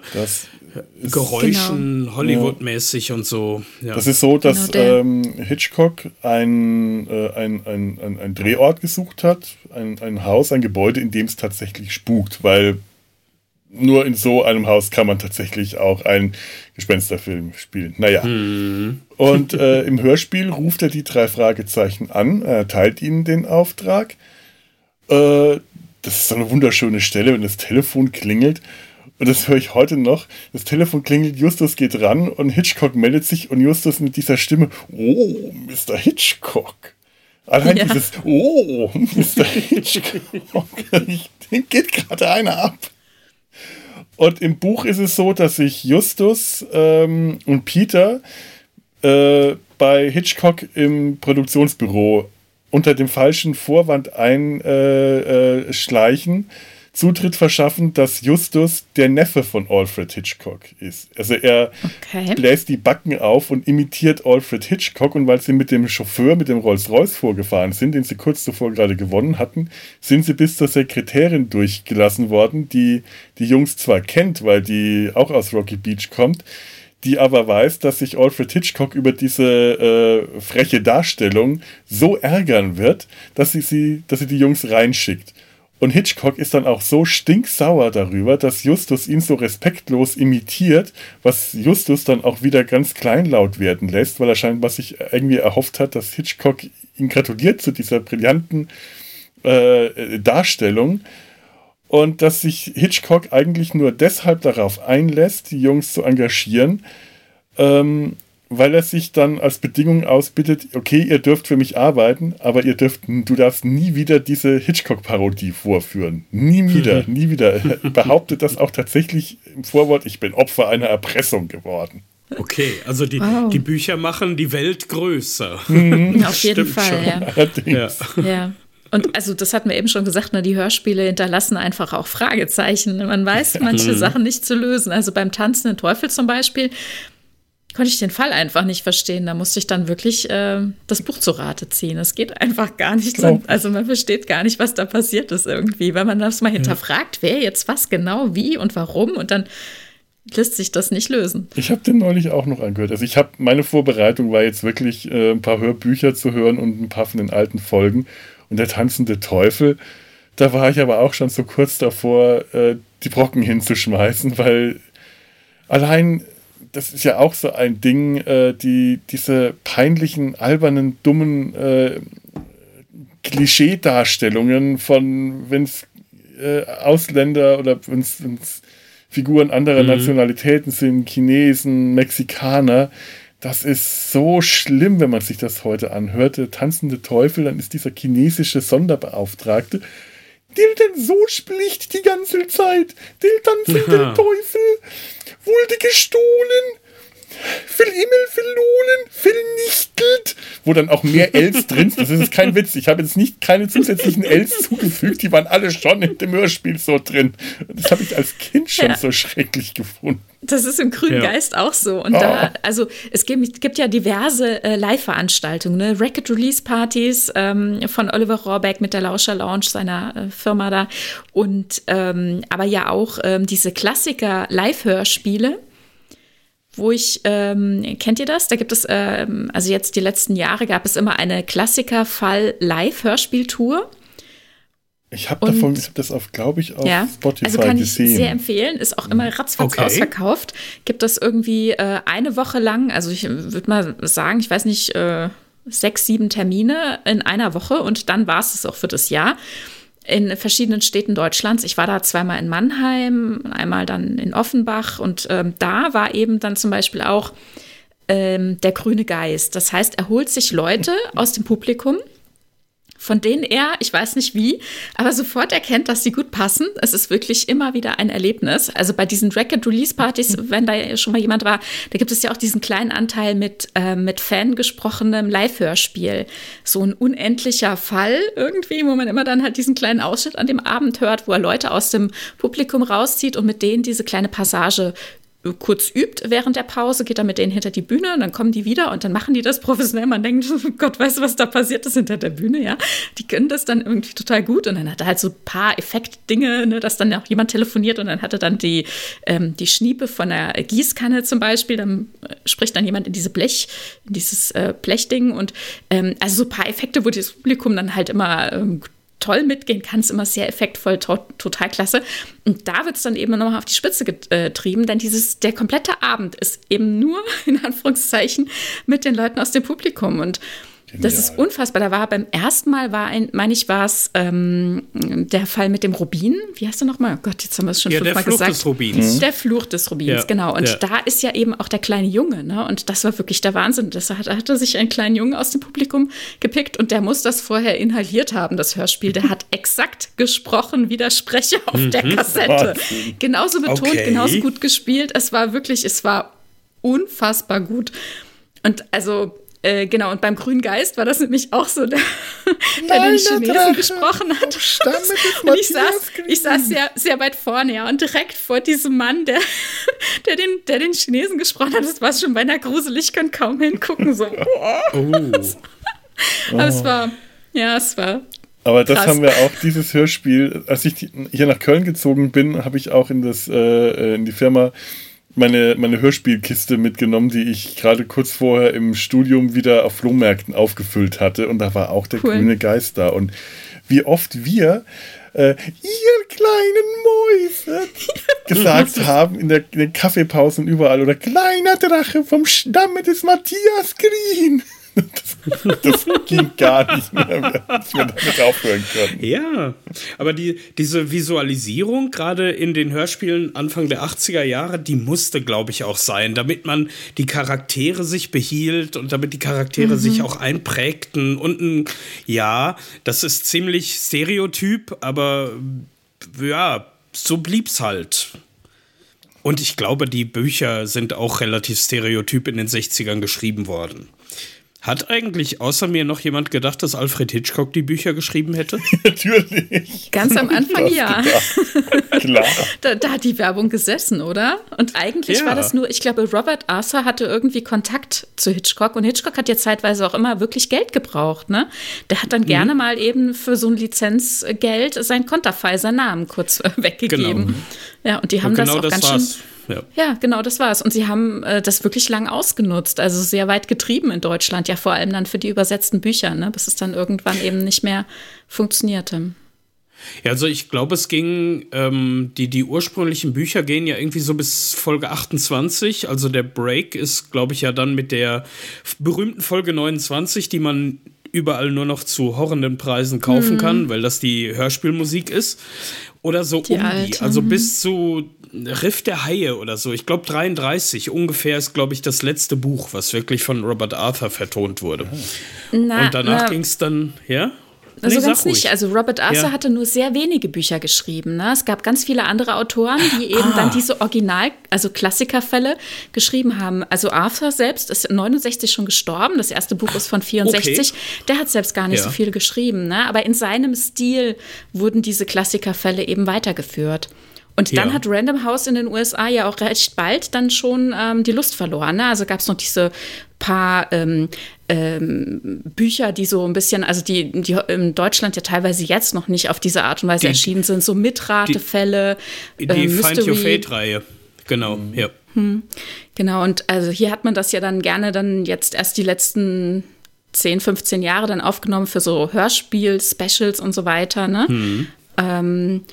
Geräuschen, genau. Hollywood-mäßig ja. und so. Ja. Das ist so, dass genau ähm, Hitchcock ein, äh, ein, ein, ein, ein Drehort gesucht hat, ein, ein Haus, ein Gebäude, in dem es tatsächlich spukt, weil nur in so einem Haus kann man tatsächlich auch einen Gespensterfilm spielen. Naja. Mhm. Und äh, im Hörspiel ruft er die drei Fragezeichen an, er teilt ihnen den Auftrag. Äh, das ist so eine wunderschöne Stelle, wenn das Telefon klingelt. Und das höre ich heute noch. Das Telefon klingelt, Justus geht ran und Hitchcock meldet sich und Justus mit dieser Stimme, oh, Mr. Hitchcock. Allein ja. dieses, oh, Mr. Hitchcock, *laughs* *laughs* den geht gerade einer ab. Und im Buch ist es so, dass sich Justus ähm, und Peter äh, bei Hitchcock im Produktionsbüro unter dem falschen Vorwand einschleichen. Äh, äh, Zutritt verschaffen, dass Justus der Neffe von Alfred Hitchcock ist. Also er okay. bläst die Backen auf und imitiert Alfred Hitchcock und weil sie mit dem Chauffeur, mit dem Rolls-Royce vorgefahren sind, den sie kurz zuvor gerade gewonnen hatten, sind sie bis zur Sekretärin durchgelassen worden, die die Jungs zwar kennt, weil die auch aus Rocky Beach kommt, die aber weiß, dass sich Alfred Hitchcock über diese äh, freche Darstellung so ärgern wird, dass sie, sie, dass sie die Jungs reinschickt. Und Hitchcock ist dann auch so stinksauer darüber, dass Justus ihn so respektlos imitiert, was Justus dann auch wieder ganz kleinlaut werden lässt, weil er scheinbar sich irgendwie erhofft hat, dass Hitchcock ihn gratuliert zu dieser brillanten äh, Darstellung. Und dass sich Hitchcock eigentlich nur deshalb darauf einlässt, die Jungs zu engagieren, ähm, weil er sich dann als Bedingung ausbittet, okay, ihr dürft für mich arbeiten, aber ihr dürft, du darfst nie wieder diese Hitchcock-Parodie vorführen. Nie wieder, *laughs* nie wieder. Er behauptet das auch tatsächlich im Vorwort, ich bin Opfer einer Erpressung geworden. Okay, also die, wow. die Bücher machen die Welt größer. Mhm, *laughs* Auf jeden Fall, ja. ja. ja. Und also, das hatten wir eben schon gesagt, ne, die Hörspiele hinterlassen einfach auch Fragezeichen. Man weiß *laughs* manche mhm. Sachen nicht zu lösen. Also beim Tanzenden Teufel zum Beispiel, konnte ich den Fall einfach nicht verstehen. Da musste ich dann wirklich äh, das Buch zu Rate ziehen. Es geht einfach gar nicht. So, also man versteht gar nicht, was da passiert ist irgendwie, weil man das mal hinterfragt, ja. wer jetzt was genau, wie und warum und dann lässt sich das nicht lösen. Ich habe den neulich auch noch angehört. Also ich habe meine Vorbereitung war jetzt wirklich äh, ein paar Hörbücher zu hören und ein paar von den alten Folgen und der tanzende Teufel. Da war ich aber auch schon so kurz davor, äh, die Brocken hinzuschmeißen, weil allein das ist ja auch so ein Ding, äh, die, diese peinlichen, albernen, dummen äh, Klischeedarstellungen von, wenn es äh, Ausländer oder wenn es Figuren anderer mhm. Nationalitäten sind, Chinesen, Mexikaner, das ist so schlimm, wenn man sich das heute anhört. Der tanzende Teufel, dann ist dieser chinesische Sonderbeauftragte, dann so spricht die ganze Zeit. Der tanzende ja. Teufel wurde gestohlen, für Himmel verloren, vernichtet, wo dann auch mehr Els drin sind. Das ist kein Witz. Ich habe jetzt nicht keine zusätzlichen Els zugefügt, die waren alle schon in dem Hörspiel so drin. Das habe ich als Kind schon ja. so schrecklich gefunden. Das ist im Grünen ja. Geist auch so. Und oh. da, also es gibt, gibt ja diverse äh, Live-Veranstaltungen, ne? Record-Release-Partys ähm, von Oliver Rohrbeck mit der Lauscher Lounge seiner äh, Firma da. Und ähm, aber ja auch ähm, diese Klassiker-Live-Hörspiele wo ich, ähm, kennt ihr das? Da gibt es, ähm, also jetzt die letzten Jahre gab es immer eine Klassiker-Fall-Live-Hörspieltour. Ich habe davon, ich habe das auf, glaube ich, auf ja, Spotify also kann gesehen. ich sehr empfehlen. Ist auch immer ratzfatz okay. ausverkauft. Gibt es irgendwie äh, eine Woche lang, also ich würde mal sagen, ich weiß nicht, äh, sechs, sieben Termine in einer Woche und dann war es es auch für das Jahr in verschiedenen Städten Deutschlands. Ich war da zweimal in Mannheim, einmal dann in Offenbach und ähm, da war eben dann zum Beispiel auch ähm, der grüne Geist. Das heißt, er holt sich Leute aus dem Publikum von denen er, ich weiß nicht wie, aber sofort erkennt, dass sie gut passen. Es ist wirklich immer wieder ein Erlebnis. Also bei diesen Record-Release-Partys, mhm. wenn da schon mal jemand war, da gibt es ja auch diesen kleinen Anteil mit, äh, mit Fan gesprochenem Live-Hörspiel. So ein unendlicher Fall irgendwie, wo man immer dann halt diesen kleinen Ausschnitt an dem Abend hört, wo er Leute aus dem Publikum rauszieht und mit denen diese kleine Passage kurz übt während der Pause, geht er mit denen hinter die Bühne und dann kommen die wieder und dann machen die das professionell. Man denkt, *laughs* Gott, weißt du, was da passiert ist hinter der Bühne, ja? Die können das dann irgendwie total gut und dann hat er halt so ein paar Effektdinge, ne, dass dann auch jemand telefoniert und dann hat er dann die, ähm, die Schniepe von der Gießkanne zum Beispiel, dann äh, spricht dann jemand in diese Blech, in dieses äh, Blechding und ähm, also so ein paar Effekte, wo das Publikum dann halt immer ähm, toll mitgehen kann, ist immer sehr effektvoll, to total klasse. Und da wird es dann eben nochmal auf die Spitze getrieben, denn dieses, der komplette Abend ist eben nur, *laughs* in Anführungszeichen, mit den Leuten aus dem Publikum. Und. Das ist unfassbar. Da war beim ersten Mal, war ein, meine ich, war es ähm, der Fall mit dem Rubin. Wie heißt er nochmal? Oh Gott, jetzt haben wir es schon ja, fünfmal gesagt. Der Fluch des Rubins. Mhm. Der Fluch des Rubins, ja. genau. Und ja. da ist ja eben auch der kleine Junge, ne? Und das war wirklich der Wahnsinn. Das hat, hat er sich einen kleinen Jungen aus dem Publikum gepickt und der muss das vorher inhaliert haben, das Hörspiel. Der hat exakt gesprochen wie der Sprecher auf mhm. der Kassette. Genauso betont, okay. genauso gut gespielt. Es war wirklich, es war unfassbar gut. Und also äh, genau, und beim Grünen Geist war das nämlich auch so, der, *laughs* der den Chinesen Drache. gesprochen hat. *laughs* Und ich saß, ich saß sehr, sehr weit vorne, ja, und direkt vor diesem Mann, der, *laughs* der, den, der den Chinesen gesprochen hat, das war schon beinahe gruselig, ich konnte kaum hingucken. So. Oh. Aber es war, ja, es war aber das Krass. haben wir auch, dieses Hörspiel, als ich hier nach Köln gezogen bin, habe ich auch in, das, äh, in die Firma meine, meine Hörspielkiste mitgenommen, die ich gerade kurz vorher im Studium wieder auf Flohmärkten aufgefüllt hatte. Und da war auch der cool. grüne Geist da. Und wie oft wir, äh, ihr kleinen Mäuse, *laughs* gesagt haben in, der, in den Kaffeepausen überall. Oder kleiner Drache vom Stamme des Matthias Green. Das, das, ging gar nicht mehr, dass wir damit aufhören können. Ja, aber die, diese Visualisierung, gerade in den Hörspielen Anfang der 80er Jahre, die musste, glaube ich, auch sein, damit man die Charaktere sich behielt und damit die Charaktere mhm. sich auch einprägten. Und ein, ja, das ist ziemlich stereotyp, aber ja, so blieb's halt. Und ich glaube, die Bücher sind auch relativ stereotyp in den 60ern geschrieben worden. Hat eigentlich außer mir noch jemand gedacht, dass Alfred Hitchcock die Bücher geschrieben hätte? *laughs* Natürlich. Ganz am Anfang ja. Klar. *laughs* Da, da, hat die Werbung gesessen, oder? Und eigentlich ja. war das nur, ich glaube, Robert Arthur hatte irgendwie Kontakt zu Hitchcock und Hitchcock hat ja zeitweise auch immer wirklich Geld gebraucht, ne? Der hat dann mhm. gerne mal eben für so ein Lizenzgeld sein Konterfei, seinen Namen kurz *laughs* weggegeben. Genau. Ja, und die haben und genau das auch das ganz war's. schön ja. ja, genau, das war's. Und sie haben äh, das wirklich lang ausgenutzt, also sehr weit getrieben in Deutschland, ja vor allem dann für die übersetzten Bücher, ne, bis es dann irgendwann eben nicht mehr funktionierte. Ja, also ich glaube, es ging, ähm, die, die ursprünglichen Bücher gehen ja irgendwie so bis Folge 28. Also der Break ist, glaube ich, ja dann mit der berühmten Folge 29, die man überall nur noch zu horrenden Preisen kaufen mhm. kann, weil das die Hörspielmusik ist. Oder so die um die. Also bis zu Riff der Haie oder so. Ich glaube 33 ungefähr ist, glaube ich, das letzte Buch, was wirklich von Robert Arthur vertont wurde. Na, Und danach ging es dann, ja? Also nee, ganz nicht. Also Robert Arthur ja. hatte nur sehr wenige Bücher geschrieben. Ne? Es gab ganz viele andere Autoren, die eben ah. dann diese Original, also Klassikerfälle geschrieben haben. Also Arthur selbst ist 69 schon gestorben. Das erste Buch ist von 64. Okay. Der hat selbst gar nicht ja. so viel geschrieben. Ne? Aber in seinem Stil wurden diese Klassikerfälle eben weitergeführt. Und dann ja. hat Random House in den USA ja auch recht bald dann schon ähm, die Lust verloren. Ne? Also gab es noch diese paar ähm, ähm, Bücher, die so ein bisschen, also die, die in Deutschland ja teilweise jetzt noch nicht auf diese Art und Weise die, erschienen sind, so Mitratefälle. Die, die ähm, Find Your Fate-Reihe, genau, mhm. ja. Hm. Genau, und also hier hat man das ja dann gerne dann jetzt erst die letzten 10, 15 Jahre dann aufgenommen für so Hörspiel-Specials und so weiter, ne? Mhm. Ähm,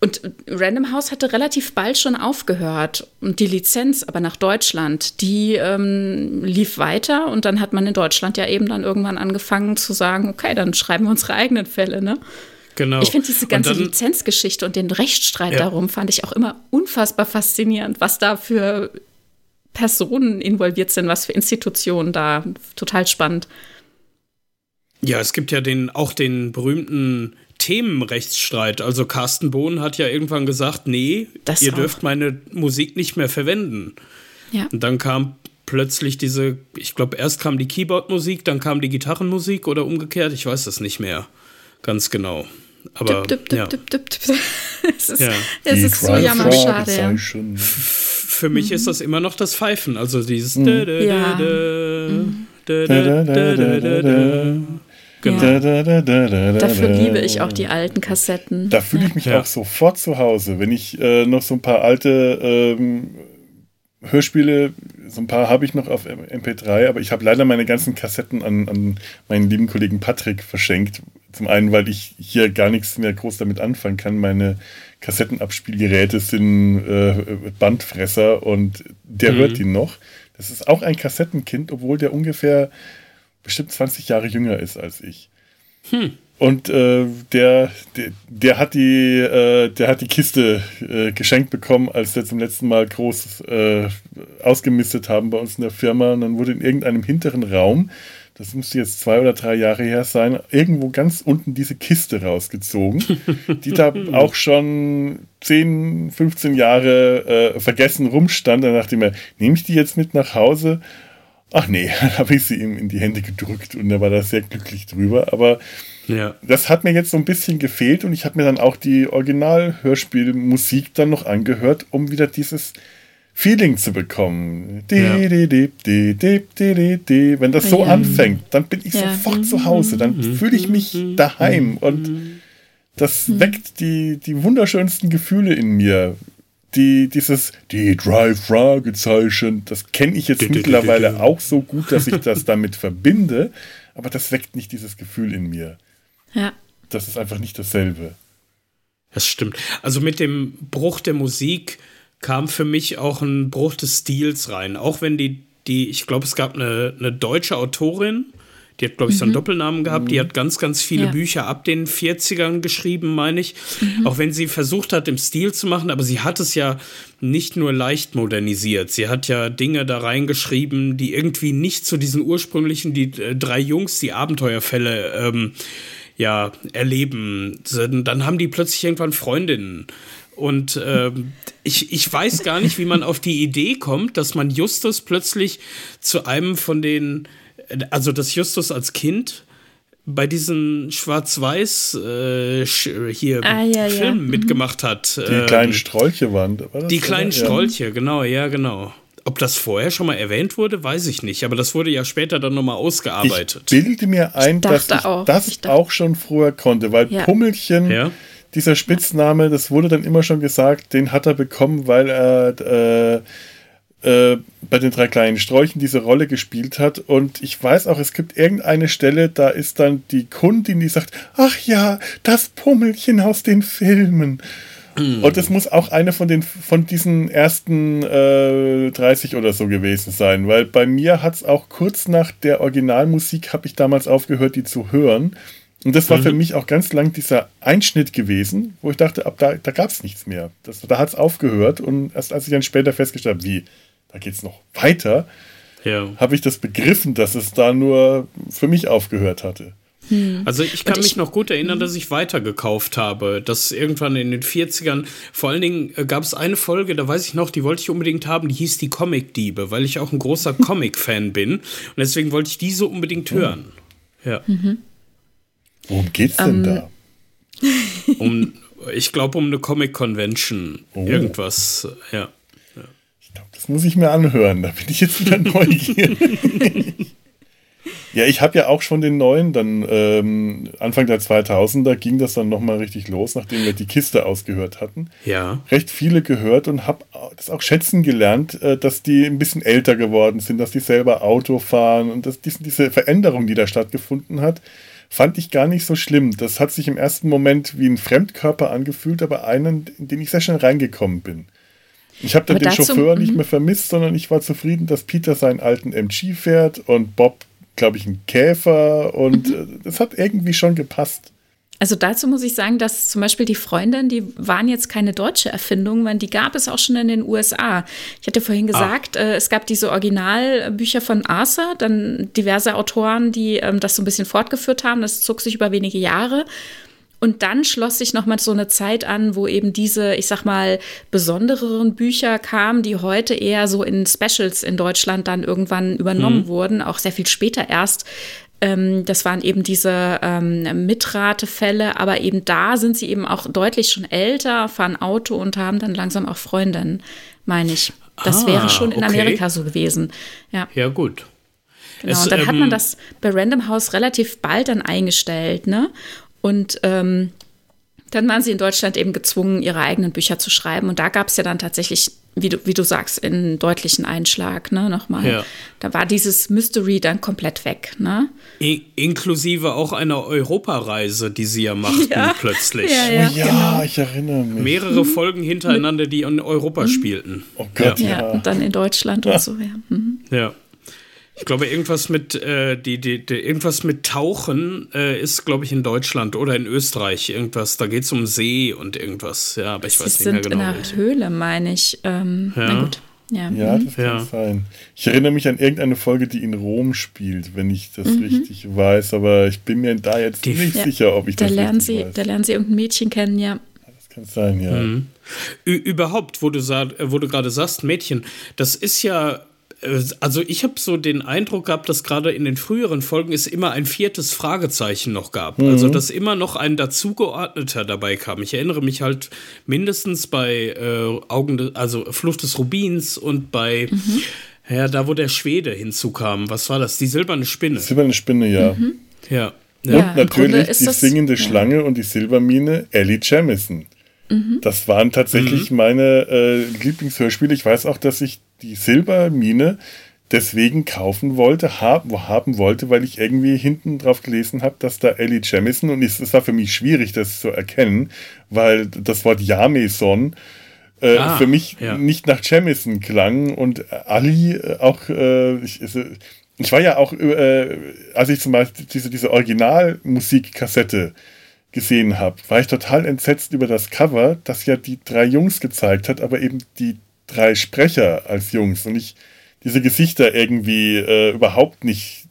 und Random House hatte relativ bald schon aufgehört. Und die Lizenz aber nach Deutschland, die ähm, lief weiter. Und dann hat man in Deutschland ja eben dann irgendwann angefangen zu sagen, okay, dann schreiben wir unsere eigenen Fälle, ne? Genau. Ich finde diese ganze dann, Lizenzgeschichte und den Rechtsstreit ja. darum fand ich auch immer unfassbar faszinierend, was da für Personen involviert sind, was für Institutionen da. Total spannend. Ja, es gibt ja den, auch den berühmten Themenrechtsstreit. Also Carsten Bohn hat ja irgendwann gesagt, nee, das ihr auch. dürft meine Musik nicht mehr verwenden. Ja. Und dann kam plötzlich diese, ich glaube, erst kam die Keyboard-Musik, dann kam die Gitarrenmusik oder umgekehrt, ich weiß das nicht mehr ganz genau. Aber dip, dip, ja. Dip, *laughs* es ist, ja. es ist so jammerschade. Ja. Für mich mhm. ist das immer noch das Pfeifen, also dieses mhm. ja. Genau. Da, da, da, Dafür liebe ich auch die alten Kassetten. Da fühle ich mich ja. auch sofort zu Hause. Wenn ich äh, noch so ein paar alte ähm, Hörspiele, so ein paar habe ich noch auf MP3, aber ich habe leider meine ganzen Kassetten an, an meinen lieben Kollegen Patrick verschenkt, Zum einen, weil ich hier gar nichts mehr groß damit anfangen kann. Meine Kassettenabspielgeräte sind äh, Bandfresser und der mhm. hört ihn noch. Das ist auch ein Kassettenkind, obwohl der ungefähr bestimmt 20 Jahre jünger ist als ich. Hm. Und äh, der, der, der, hat die, äh, der hat die Kiste äh, geschenkt bekommen, als wir zum letzten Mal groß äh, ausgemistet haben bei uns in der Firma. Und dann wurde in irgendeinem hinteren Raum, das müsste jetzt zwei oder drei Jahre her sein, irgendwo ganz unten diese Kiste rausgezogen, *laughs* die da auch schon 10, 15 Jahre äh, vergessen rumstand. Dann dachte ich mir, nehme ich die jetzt mit nach Hause? Ach nee, *laughs* dann habe ich sie ihm in die Hände gedrückt und er war da sehr glücklich drüber. Aber ja. Das hat mir jetzt so ein bisschen gefehlt und ich habe mir dann auch die Original-Hörspielmusik dann noch angehört, um wieder dieses Feeling zu bekommen. Ja. Wenn das so ja. anfängt, dann bin ich ja. sofort zu Hause, dann mhm. fühle ich mich mhm. daheim und mhm. das weckt die, die wunderschönsten Gefühle in mir. Die, dieses, die drei Fragezeichen, das kenne ich jetzt mittlerweile auch so gut, dass ich das *laughs* damit verbinde, aber das weckt nicht dieses Gefühl in mir. Ja. Das ist einfach nicht dasselbe. Das stimmt. Also mit dem Bruch der Musik kam für mich auch ein Bruch des Stils rein. Auch wenn die, die ich glaube, es gab eine, eine deutsche Autorin, die hat, glaube ich, so einen mhm. Doppelnamen gehabt. Mhm. Die hat ganz, ganz viele ja. Bücher ab den 40ern geschrieben, meine ich. Mhm. Auch wenn sie versucht hat, im Stil zu machen, aber sie hat es ja nicht nur leicht modernisiert. Sie hat ja Dinge da reingeschrieben, die irgendwie nicht zu diesen ursprünglichen, die äh, drei Jungs, die Abenteuerfälle ähm, ja erleben. Dann haben die plötzlich irgendwann Freundinnen. Und ähm, ich, ich weiß gar nicht, wie man auf die Idee kommt, dass man Justus plötzlich zu einem von den, also dass Justus als Kind bei diesen Schwarz-Weiß äh, hier ah, ja, Filmen ja. Mhm. mitgemacht hat. Die ähm, kleinen Strolche waren. War die kleinen oder? Strolche, genau, ja, genau. Ob das vorher schon mal erwähnt wurde, weiß ich nicht. Aber das wurde ja später dann nochmal ausgearbeitet. Ich bilde mir ein, ich dass ich auch. das ich auch schon früher konnte, weil ja. Pummelchen, ja. dieser Spitzname, das wurde dann immer schon gesagt, den hat er bekommen, weil er äh, äh, bei den drei kleinen Sträuchen diese Rolle gespielt hat. Und ich weiß auch, es gibt irgendeine Stelle, da ist dann die Kundin, die sagt, ach ja, das Pummelchen aus den Filmen. Mm. Und es muss auch eine von den von diesen ersten äh, 30 oder so gewesen sein, weil bei mir hat es auch kurz nach der Originalmusik habe ich damals aufgehört, die zu hören. Und das war mhm. für mich auch ganz lang dieser Einschnitt gewesen, wo ich dachte, ab da, da gab es nichts mehr. Das, da hat es aufgehört und erst als ich dann später festgestellt habe, wie, da geht es noch weiter, ja. habe ich das begriffen, dass es da nur für mich aufgehört hatte. Hm. Also ich kann mich noch gut erinnern, dass ich weitergekauft habe. Das irgendwann in den 40ern, vor allen Dingen äh, gab es eine Folge, da weiß ich noch, die wollte ich unbedingt haben, die hieß die Comic-Diebe, weil ich auch ein großer *laughs* Comic-Fan bin. Und deswegen wollte ich diese unbedingt oh. hören. Ja. Mhm. Worum geht's denn um, ähm. da? Um, ich glaube, um eine Comic-Convention. Oh. Irgendwas, ja. Das muss ich mir anhören. Da bin ich jetzt wieder *laughs* neugierig. Ja, ich habe ja auch schon den neuen, dann ähm, Anfang der 2000er ging das dann nochmal richtig los, nachdem wir die Kiste ausgehört hatten. Ja. Recht viele gehört und habe das auch schätzen gelernt, äh, dass die ein bisschen älter geworden sind, dass die selber Auto fahren und dass diese, diese Veränderung, die da stattgefunden hat, fand ich gar nicht so schlimm. Das hat sich im ersten Moment wie ein Fremdkörper angefühlt, aber einen, in den ich sehr schnell reingekommen bin. Ich habe dann den Chauffeur nicht mhm. mehr vermisst, sondern ich war zufrieden, dass Peter seinen alten MG fährt und Bob glaube ich, ein Käfer und mhm. das hat irgendwie schon gepasst. Also dazu muss ich sagen, dass zum Beispiel die Freundin, die waren jetzt keine deutsche Erfindung, weil die gab es auch schon in den USA. Ich hatte vorhin ah. gesagt, ah. äh, es gab diese Originalbücher von Arthur, dann diverse Autoren, die ähm, das so ein bisschen fortgeführt haben. Das zog sich über wenige Jahre. Und dann schloss sich nochmal so eine Zeit an, wo eben diese, ich sag mal, besondereren Bücher kamen, die heute eher so in Specials in Deutschland dann irgendwann übernommen mhm. wurden, auch sehr viel später erst. Ähm, das waren eben diese ähm, Mitratefälle, aber eben da sind sie eben auch deutlich schon älter, fahren Auto und haben dann langsam auch Freundinnen, meine ich. Das ah, wäre schon in okay. Amerika so gewesen. Ja, ja gut. Genau, es, und dann ähm, hat man ähm, das bei Random House relativ bald dann eingestellt, ne? Und ähm, dann waren sie in Deutschland eben gezwungen, ihre eigenen Bücher zu schreiben. Und da gab es ja dann tatsächlich wie du, wie du sagst, in deutlichen Einschlag, ne, nochmal. Ja. Da war dieses Mystery dann komplett weg, ne? I inklusive auch einer Europareise, die sie ja machten *laughs* Ja. plötzlich. Ja, Oh ja, ja, genau. ich erinnere mich. Mehrere Folgen hintereinander, die in Europa spielten. Oh Gott, Ja, ja. und dann in Deutschland und so, ja. Mhm. Ja. Ich glaube, irgendwas mit, äh, die, die, die, irgendwas mit Tauchen äh, ist, glaube ich, in Deutschland oder in Österreich. Irgendwas, da geht es um See und irgendwas. Ja, aber ich Sie weiß nicht mehr sind in genau. einer. Höhle, meine ich. Ähm, Ja. Na gut. Ja. Ja, mhm. das kann Ja. sein. Ich erinnere mich an irgendeine Folge, die in Rom spielt, wenn ich das Mhm. richtig weiß, aber ich bin mir da jetzt Die- nicht Ja. sicher, ob ich da das lernen richtig sie, weiß. da lernen sie irgendein Mädchen kennen, ja. das kann sein, ja. Mhm. Überhaupt, wo du, wo du gerade sagst, Mädchen, das ist ja. Äh, Also ich habe so den Eindruck gehabt, dass gerade in den früheren Folgen es immer ein viertes Fragezeichen noch gab. Also dass immer noch ein dazugeordneter dabei kam. Ich erinnere mich halt mindestens bei äh, Augen, de, also Flucht des Rubins und bei ja da, wo der Schwede hinzukam. Was war das? Die silberne Spinne. Silberne Spinne, ja. Ja. Und Ja, natürlich die das- singende ja. Schlange und die Silbermine Ellie Jamison. Mhm. Das waren tatsächlich meine äh, Lieblingshörspiele. Ich weiß auch, dass ich die Silbermine deswegen kaufen wollte, haben, haben wollte, weil ich irgendwie hinten drauf gelesen habe, dass da Ellie Jamison und es war für mich schwierig, das zu erkennen, weil das Wort Jameson äh, Ah, für mich ja. nicht nach Jamison klang und Ali äh, auch, äh, ich, also, ich war ja auch, äh, als ich zum Beispiel diese, diese Originalmusikkassette gesehen habe, war ich total entsetzt über das Cover, das ja die drei Jungs gezeigt hat, aber eben die drei Sprecher als Jungs und ich diese Gesichter irgendwie äh, überhaupt nicht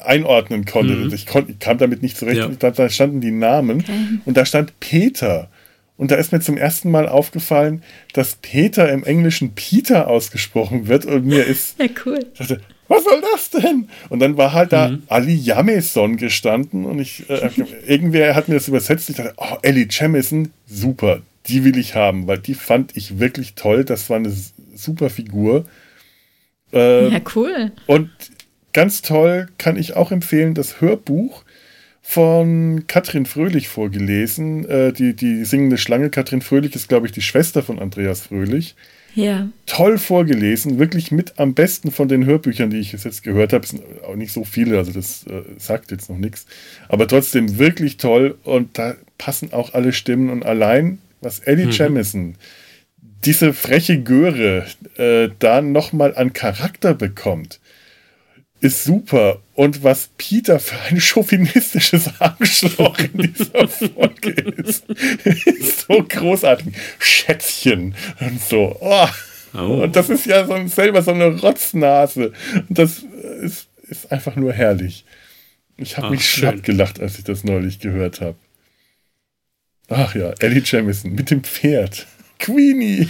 einordnen konnte. Ich, kon ich kam damit nicht zurecht. Ja. Da, da standen die Namen und da stand Peter. Und da ist mir zum ersten Mal aufgefallen, dass Peter im Englischen Peter ausgesprochen wird und mir ist *laughs* Ja, cool. ich dachte, was soll das denn? Und dann war halt da Ali Jameson gestanden und ich, äh, *laughs* irgendwer hat mir das übersetzt. Ich dachte, oh, Ellie Jamison, super, die will ich haben, weil die fand ich wirklich toll. Das war eine super Figur. Äh, Ja, cool. und ganz toll kann ich auch empfehlen, das Hörbuch von Katrin Fröhlich vorgelesen. Äh, die, die singende Schlange. Katrin Fröhlich ist, glaube ich, die Schwester von Andreas Fröhlich Ja. toll vorgelesen, wirklich mit am besten von den Hörbüchern, die ich jetzt gehört habe. Es sind auch nicht so viele, also das äh, sagt jetzt noch nichts. Aber trotzdem wirklich toll und da passen auch alle Stimmen und allein, was Ellie Jamison, diese freche Göre, äh, da nochmal an Charakter bekommt, ist super. Und was Peter für ein chauvinistisches *laughs* Arschloch in dieser Folge ist, ist so großartig. Schätzchen und so. Oh. Oh. Und das ist ja so, ein- selber so eine Rotznase. Und das ist, ist einfach nur herrlich. Ich habe mich schlapp gelacht, als ich das neulich gehört habe. Ach ja, Ellie Jamison mit dem Pferd. Queenie.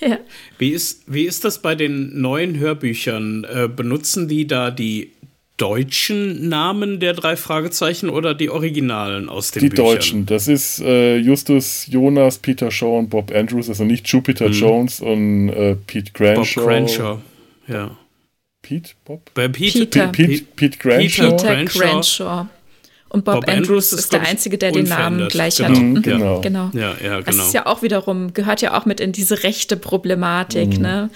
Ja. Wie ist, wie ist das bei den neuen Hörbüchern? Äh, benutzen die da die deutschen Namen der drei Fragezeichen oder die Originalen aus den Die Büchern? Deutschen. Das ist äh, Justus Jonas, Peter Shaw und Bob Andrews. Also nicht Jupiter Jones und äh, Pete Bob Granshaw. Ja. Pete? Bob? Bei Pete, Peter. Pete, Pete, Pete Granshaw. Peter Cranshaw. Und Bob, Bob Andrews, Andrews ist, ist der Einzige, der den Namen gleich Genau. hat. Mhm, Mhm. genau. genau. Ja, ja, Das genau. ist ja auch wiederum, gehört ja auch mit in diese rechte Problematik, Mhm. ne?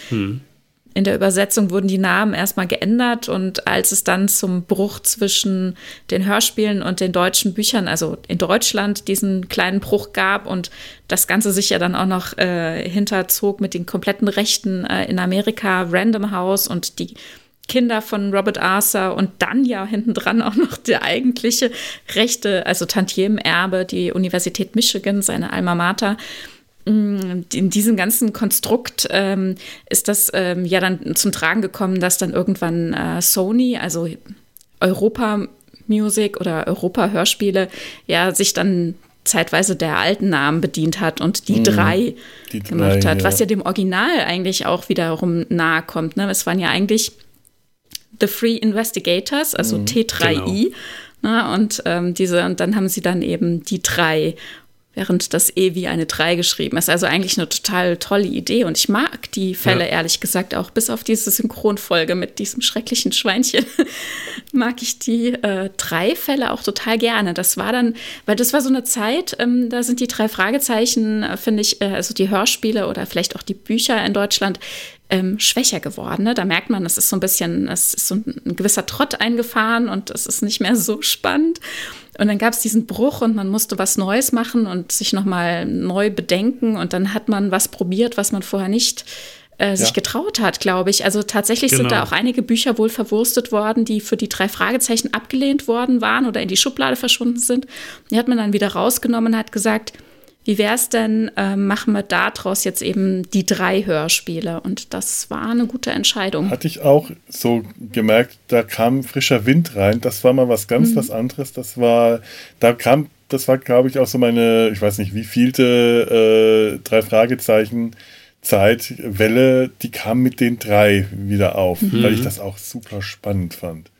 In der Übersetzung wurden die Namen erstmal geändert und als es dann zum Bruch zwischen den Hörspielen und den deutschen Büchern, also in Deutschland, diesen kleinen Bruch gab und das Ganze sich ja dann auch noch äh, hinterzog mit den kompletten Rechten äh, in Amerika, Random House und die Kinder von Robert Arthur und dann ja hinten dran auch noch der eigentliche Rechte, also Tantiemenerbe, die Universität Michigan, seine Alma Mater. Mm, In diesem ganzen Konstrukt ähm, ist das ähm, ja dann zum Tragen gekommen, dass dann irgendwann äh, Sony, also Europa Music oder Europa Hörspiele, ja sich dann zeitweise der alten Namen bedient hat und die drei Die drei, gemacht hat, ja. was ja dem Original eigentlich auch wiederum nahe kommt. Ne? Es waren ja eigentlich The Free Investigators, also Mhm, T3i. Ne? Und ähm, diese, und dann haben sie dann eben die drei während das E wie eine 3 geschrieben ist. Also eigentlich eine total tolle Idee und ich mag die Fälle ja. ehrlich gesagt auch, bis auf diese Synchronfolge mit diesem schrecklichen Schweinchen, *laughs* mag ich die äh, drei Fälle auch total gerne. Das war dann, weil das war so eine Zeit, ähm, da sind die drei Fragezeichen, äh, finde ich, äh, also die Hörspiele oder vielleicht auch die Bücher in Deutschland ähm, schwächer geworden. Ne? Da merkt man, es ist so ein bisschen, es ist so ein, ein gewisser Trott eingefahren und es ist nicht mehr so spannend. Und dann gab es diesen Bruch und man musste was Neues machen und sich nochmal neu bedenken. Und dann hat man was probiert, was man vorher nicht äh, sich ja. getraut hat, glaube ich. Also tatsächlich genau. sind da auch einige Bücher wohl verwurstet worden, die für die drei Fragezeichen abgelehnt worden waren oder in die Schublade verschwunden sind. Die hat man dann wieder rausgenommen und hat gesagt, wie wäre es denn, äh, machen wir daraus jetzt eben die drei Hörspiele? Und das war eine gute Entscheidung. Hatte ich auch so gemerkt, da kam frischer Wind rein. Das war mal was ganz mhm. was anderes. Das war, da kam, das war, glaube ich, auch so meine, ich weiß nicht, wie vielte äh, drei Fragezeichen. Zeitwelle, die kam mit den drei wieder auf, mhm. weil ich das auch super spannend fand.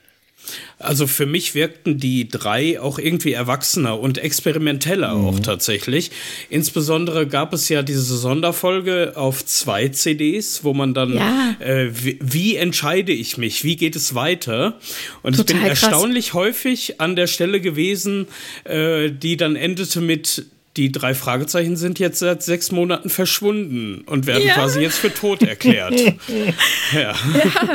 Also für mich wirkten die drei auch irgendwie erwachsener und experimenteller mhm. auch tatsächlich. Insbesondere gab es ja diese Sonderfolge auf zwei CDs, wo man dann, ja. äh, wie, wie, entscheide ich mich, wie geht es weiter? Und Total ich bin krass. erstaunlich häufig an der Stelle gewesen, äh, die dann endete mit die drei Fragezeichen sind jetzt seit sechs Monaten verschwunden und werden ja. quasi jetzt für tot erklärt. *laughs* ja, ja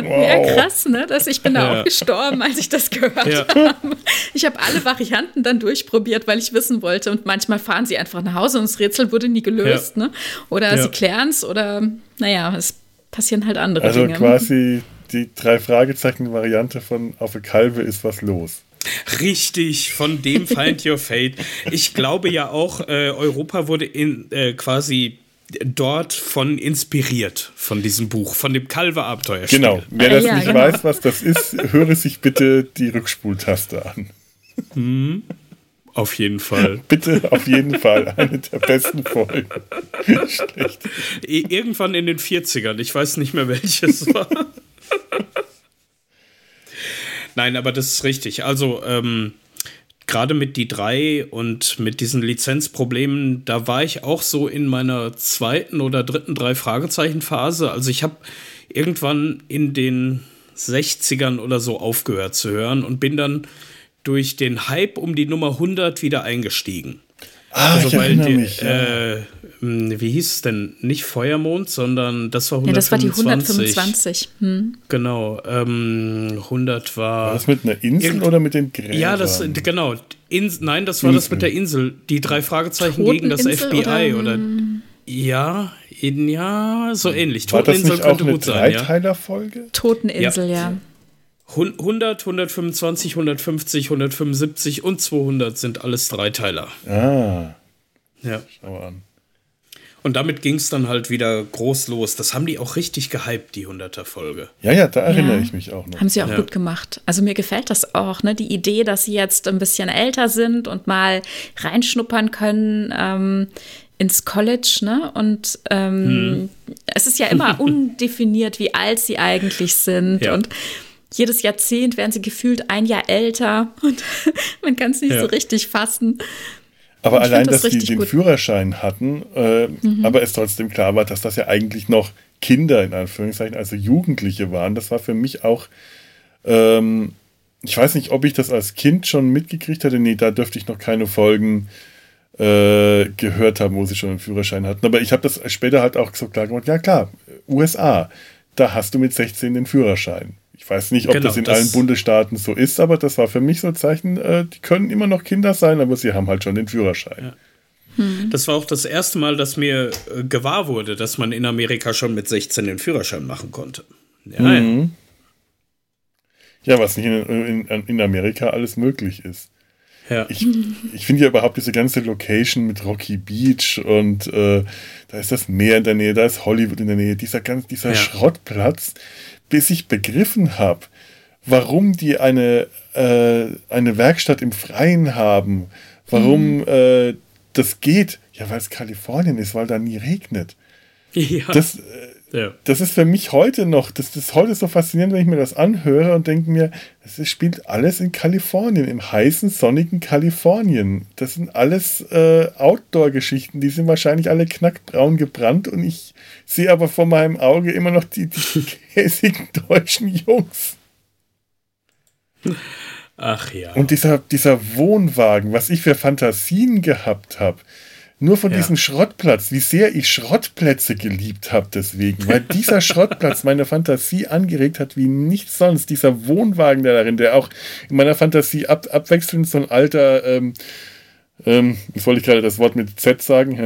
wow. krass, ne? Dass ich bin da ja. auch gestorben, als ich das gehört ja. habe. Ich habe alle Varianten dann durchprobiert, weil ich wissen wollte. Und manchmal fahren sie einfach nach Hause und das Rätsel wurde nie gelöst, ne? Oder sie klären es oder naja, es passieren halt andere also Dinge. Also quasi die drei Fragezeichen-Variante von auf der Kalbe ist was los. Richtig, von dem *laughs* Find Your Fate. Ich glaube ja auch, äh, Europa wurde in äh, quasi dort von inspiriert, von diesem Buch, von dem Calver-Abenteuer. Genau, wer das ja, nicht genau. weiß, was das ist, höre sich bitte die Rückspultaste an. Hm, auf jeden Fall. Bitte, auf jeden Fall. Eine der besten Folgen. *laughs* Schlecht. Irgendwann in den 40ern, ich weiß nicht mehr welches war. Nein, aber das ist richtig. Also, ähm, gerade mit die drei und mit diesen Lizenzproblemen, da war ich auch so in meiner zweiten oder dritten drei Fragezeichen Phase. Also ich habe irgendwann in den 60ern oder so aufgehört zu hören und bin dann durch den Hype um die Nummer 100 wieder eingestiegen. Ah, also, ich weil die, mich, ja. äh, wie hieß es denn? Nicht Feuermond, sondern das war 125. Ja, das war die 125. Hm. Genau, ähm, 100 war. War das mit einer Insel oder mit den Gräbern? Ja, das, genau. In, nein, das war Insel. das mit der Insel. Die drei Fragezeichen gegen das FBI oder, oder ja, in, ja, so ähnlich. War Toteninsel das nicht könnte auch eine gut sein. Dreiteiler-Folge? Toteninsel, ja. ja. 100, 125, 150, 175 und 200 sind alles Dreiteiler. Ah. Ja. Schau an. Und damit ging es dann halt wieder groß los. Das haben die auch richtig gehypt, die 100er-Folge. Ja, ja, da erinnere ja. ich mich auch noch. Haben sie auch ja. gut gemacht. Also mir gefällt das auch, ne? Die Idee, dass sie jetzt ein bisschen älter sind und mal reinschnuppern können ähm, ins College, ne? Und ähm, hm. es ist ja immer *laughs* undefiniert, wie alt sie eigentlich sind. Ja. Und jedes Jahrzehnt werden sie gefühlt ein Jahr älter und *laughs* man kann es nicht ja. so richtig fassen. Aber ich allein, das dass sie den gut. Führerschein hatten, äh, mhm. aber es trotzdem klar war, dass das ja eigentlich noch Kinder in Anführungszeichen, also Jugendliche waren, das war für mich auch, ähm, ich weiß nicht, ob ich das als Kind schon mitgekriegt hatte, nee, da dürfte ich noch keine Folgen äh, gehört haben, wo sie schon einen Führerschein hatten. Aber ich habe das später halt auch so klar gemacht, ja klar, USA, da hast du mit 16 den Führerschein. Ich weiß nicht, ob genau, das in das allen Bundesstaaten so ist, aber das war für mich so ein Zeichen, äh, die können immer noch Kinder sein, aber sie haben halt schon den Führerschein. Ja. Das war auch das erste Mal, dass mir äh, gewahr wurde, dass man in Amerika schon mit 16 den Führerschein machen konnte. Ja, mhm. ja. ja was nicht in, in, in, Amerika alles möglich ist. Ja. Ich, ich finde ja überhaupt diese ganze Location mit Rocky Beach und äh, da ist das Meer in der Nähe, da ist Hollywood in der Nähe, dieser, ganz, dieser ja. Schrottplatz, bis ich begriffen habe, warum die eine, äh, eine Werkstatt im Freien haben, warum mhm. äh, das geht. Ja, weil es Kalifornien ist, weil da nie regnet. *laughs* Ja. Das, äh, ja. das ist für mich heute noch, das ist heute so faszinierend, wenn ich mir das anhöre und denke mir, es spielt alles in Kalifornien, im heißen, sonnigen Kalifornien. Das sind alles äh, Outdoor-Geschichten, die sind wahrscheinlich alle knackbraun gebrannt und ich sehe aber vor meinem Auge immer noch die, die *laughs* käsigen deutschen Jungs. Ach ja. Und dieser, dieser Wohnwagen, was ich für Fantasien gehabt habe, nur von ja. diesem Schrottplatz, wie sehr ich Schrottplätze geliebt habe deswegen, weil dieser *laughs* Schrottplatz meine Fantasie angeregt hat wie nichts sonst. Dieser Wohnwagen der darin, der auch in meiner Fantasie ab, abwechselnd so ein alter, ähm, ähm, jetzt wollte ich gerade das Wort mit Z sagen,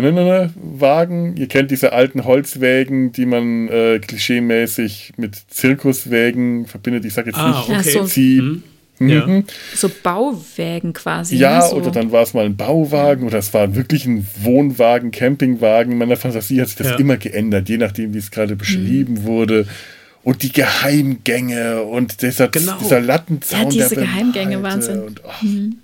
Wagen. Ihr kennt diese alten Holzwägen, die man äh, klischeemäßig mit Zirkuswägen verbindet. Ich sage jetzt ah, nicht, okay. sie. Mhm. Ja. Mhm. So Bauwägen quasi. Ja, ne? so. oder dann war es mal ein Bauwagen oder es war wirklich ein Wohnwagen, Campingwagen. In meiner Fantasie hat sich das ja. immer geändert, je nachdem, wie es gerade beschrieben mhm. wurde. Und die Geheimgänge und dieser, genau. dieser Lattenzaun. Ja, diese Geheimgänge, Wahnsinn. Und, oh. mhm.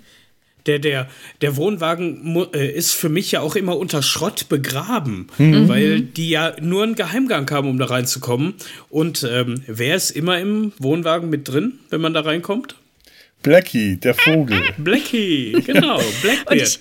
Der, der, der Wohnwagen äh, ist für mich ja auch immer unter Schrott begraben, mhm. weil die ja nur einen Geheimgang haben, um da reinzukommen. Und ähm, wer ist immer im Wohnwagen mit drin, wenn man da reinkommt? Blackie, der Vogel. *laughs* Blackie, genau, Blackbeard. Ich,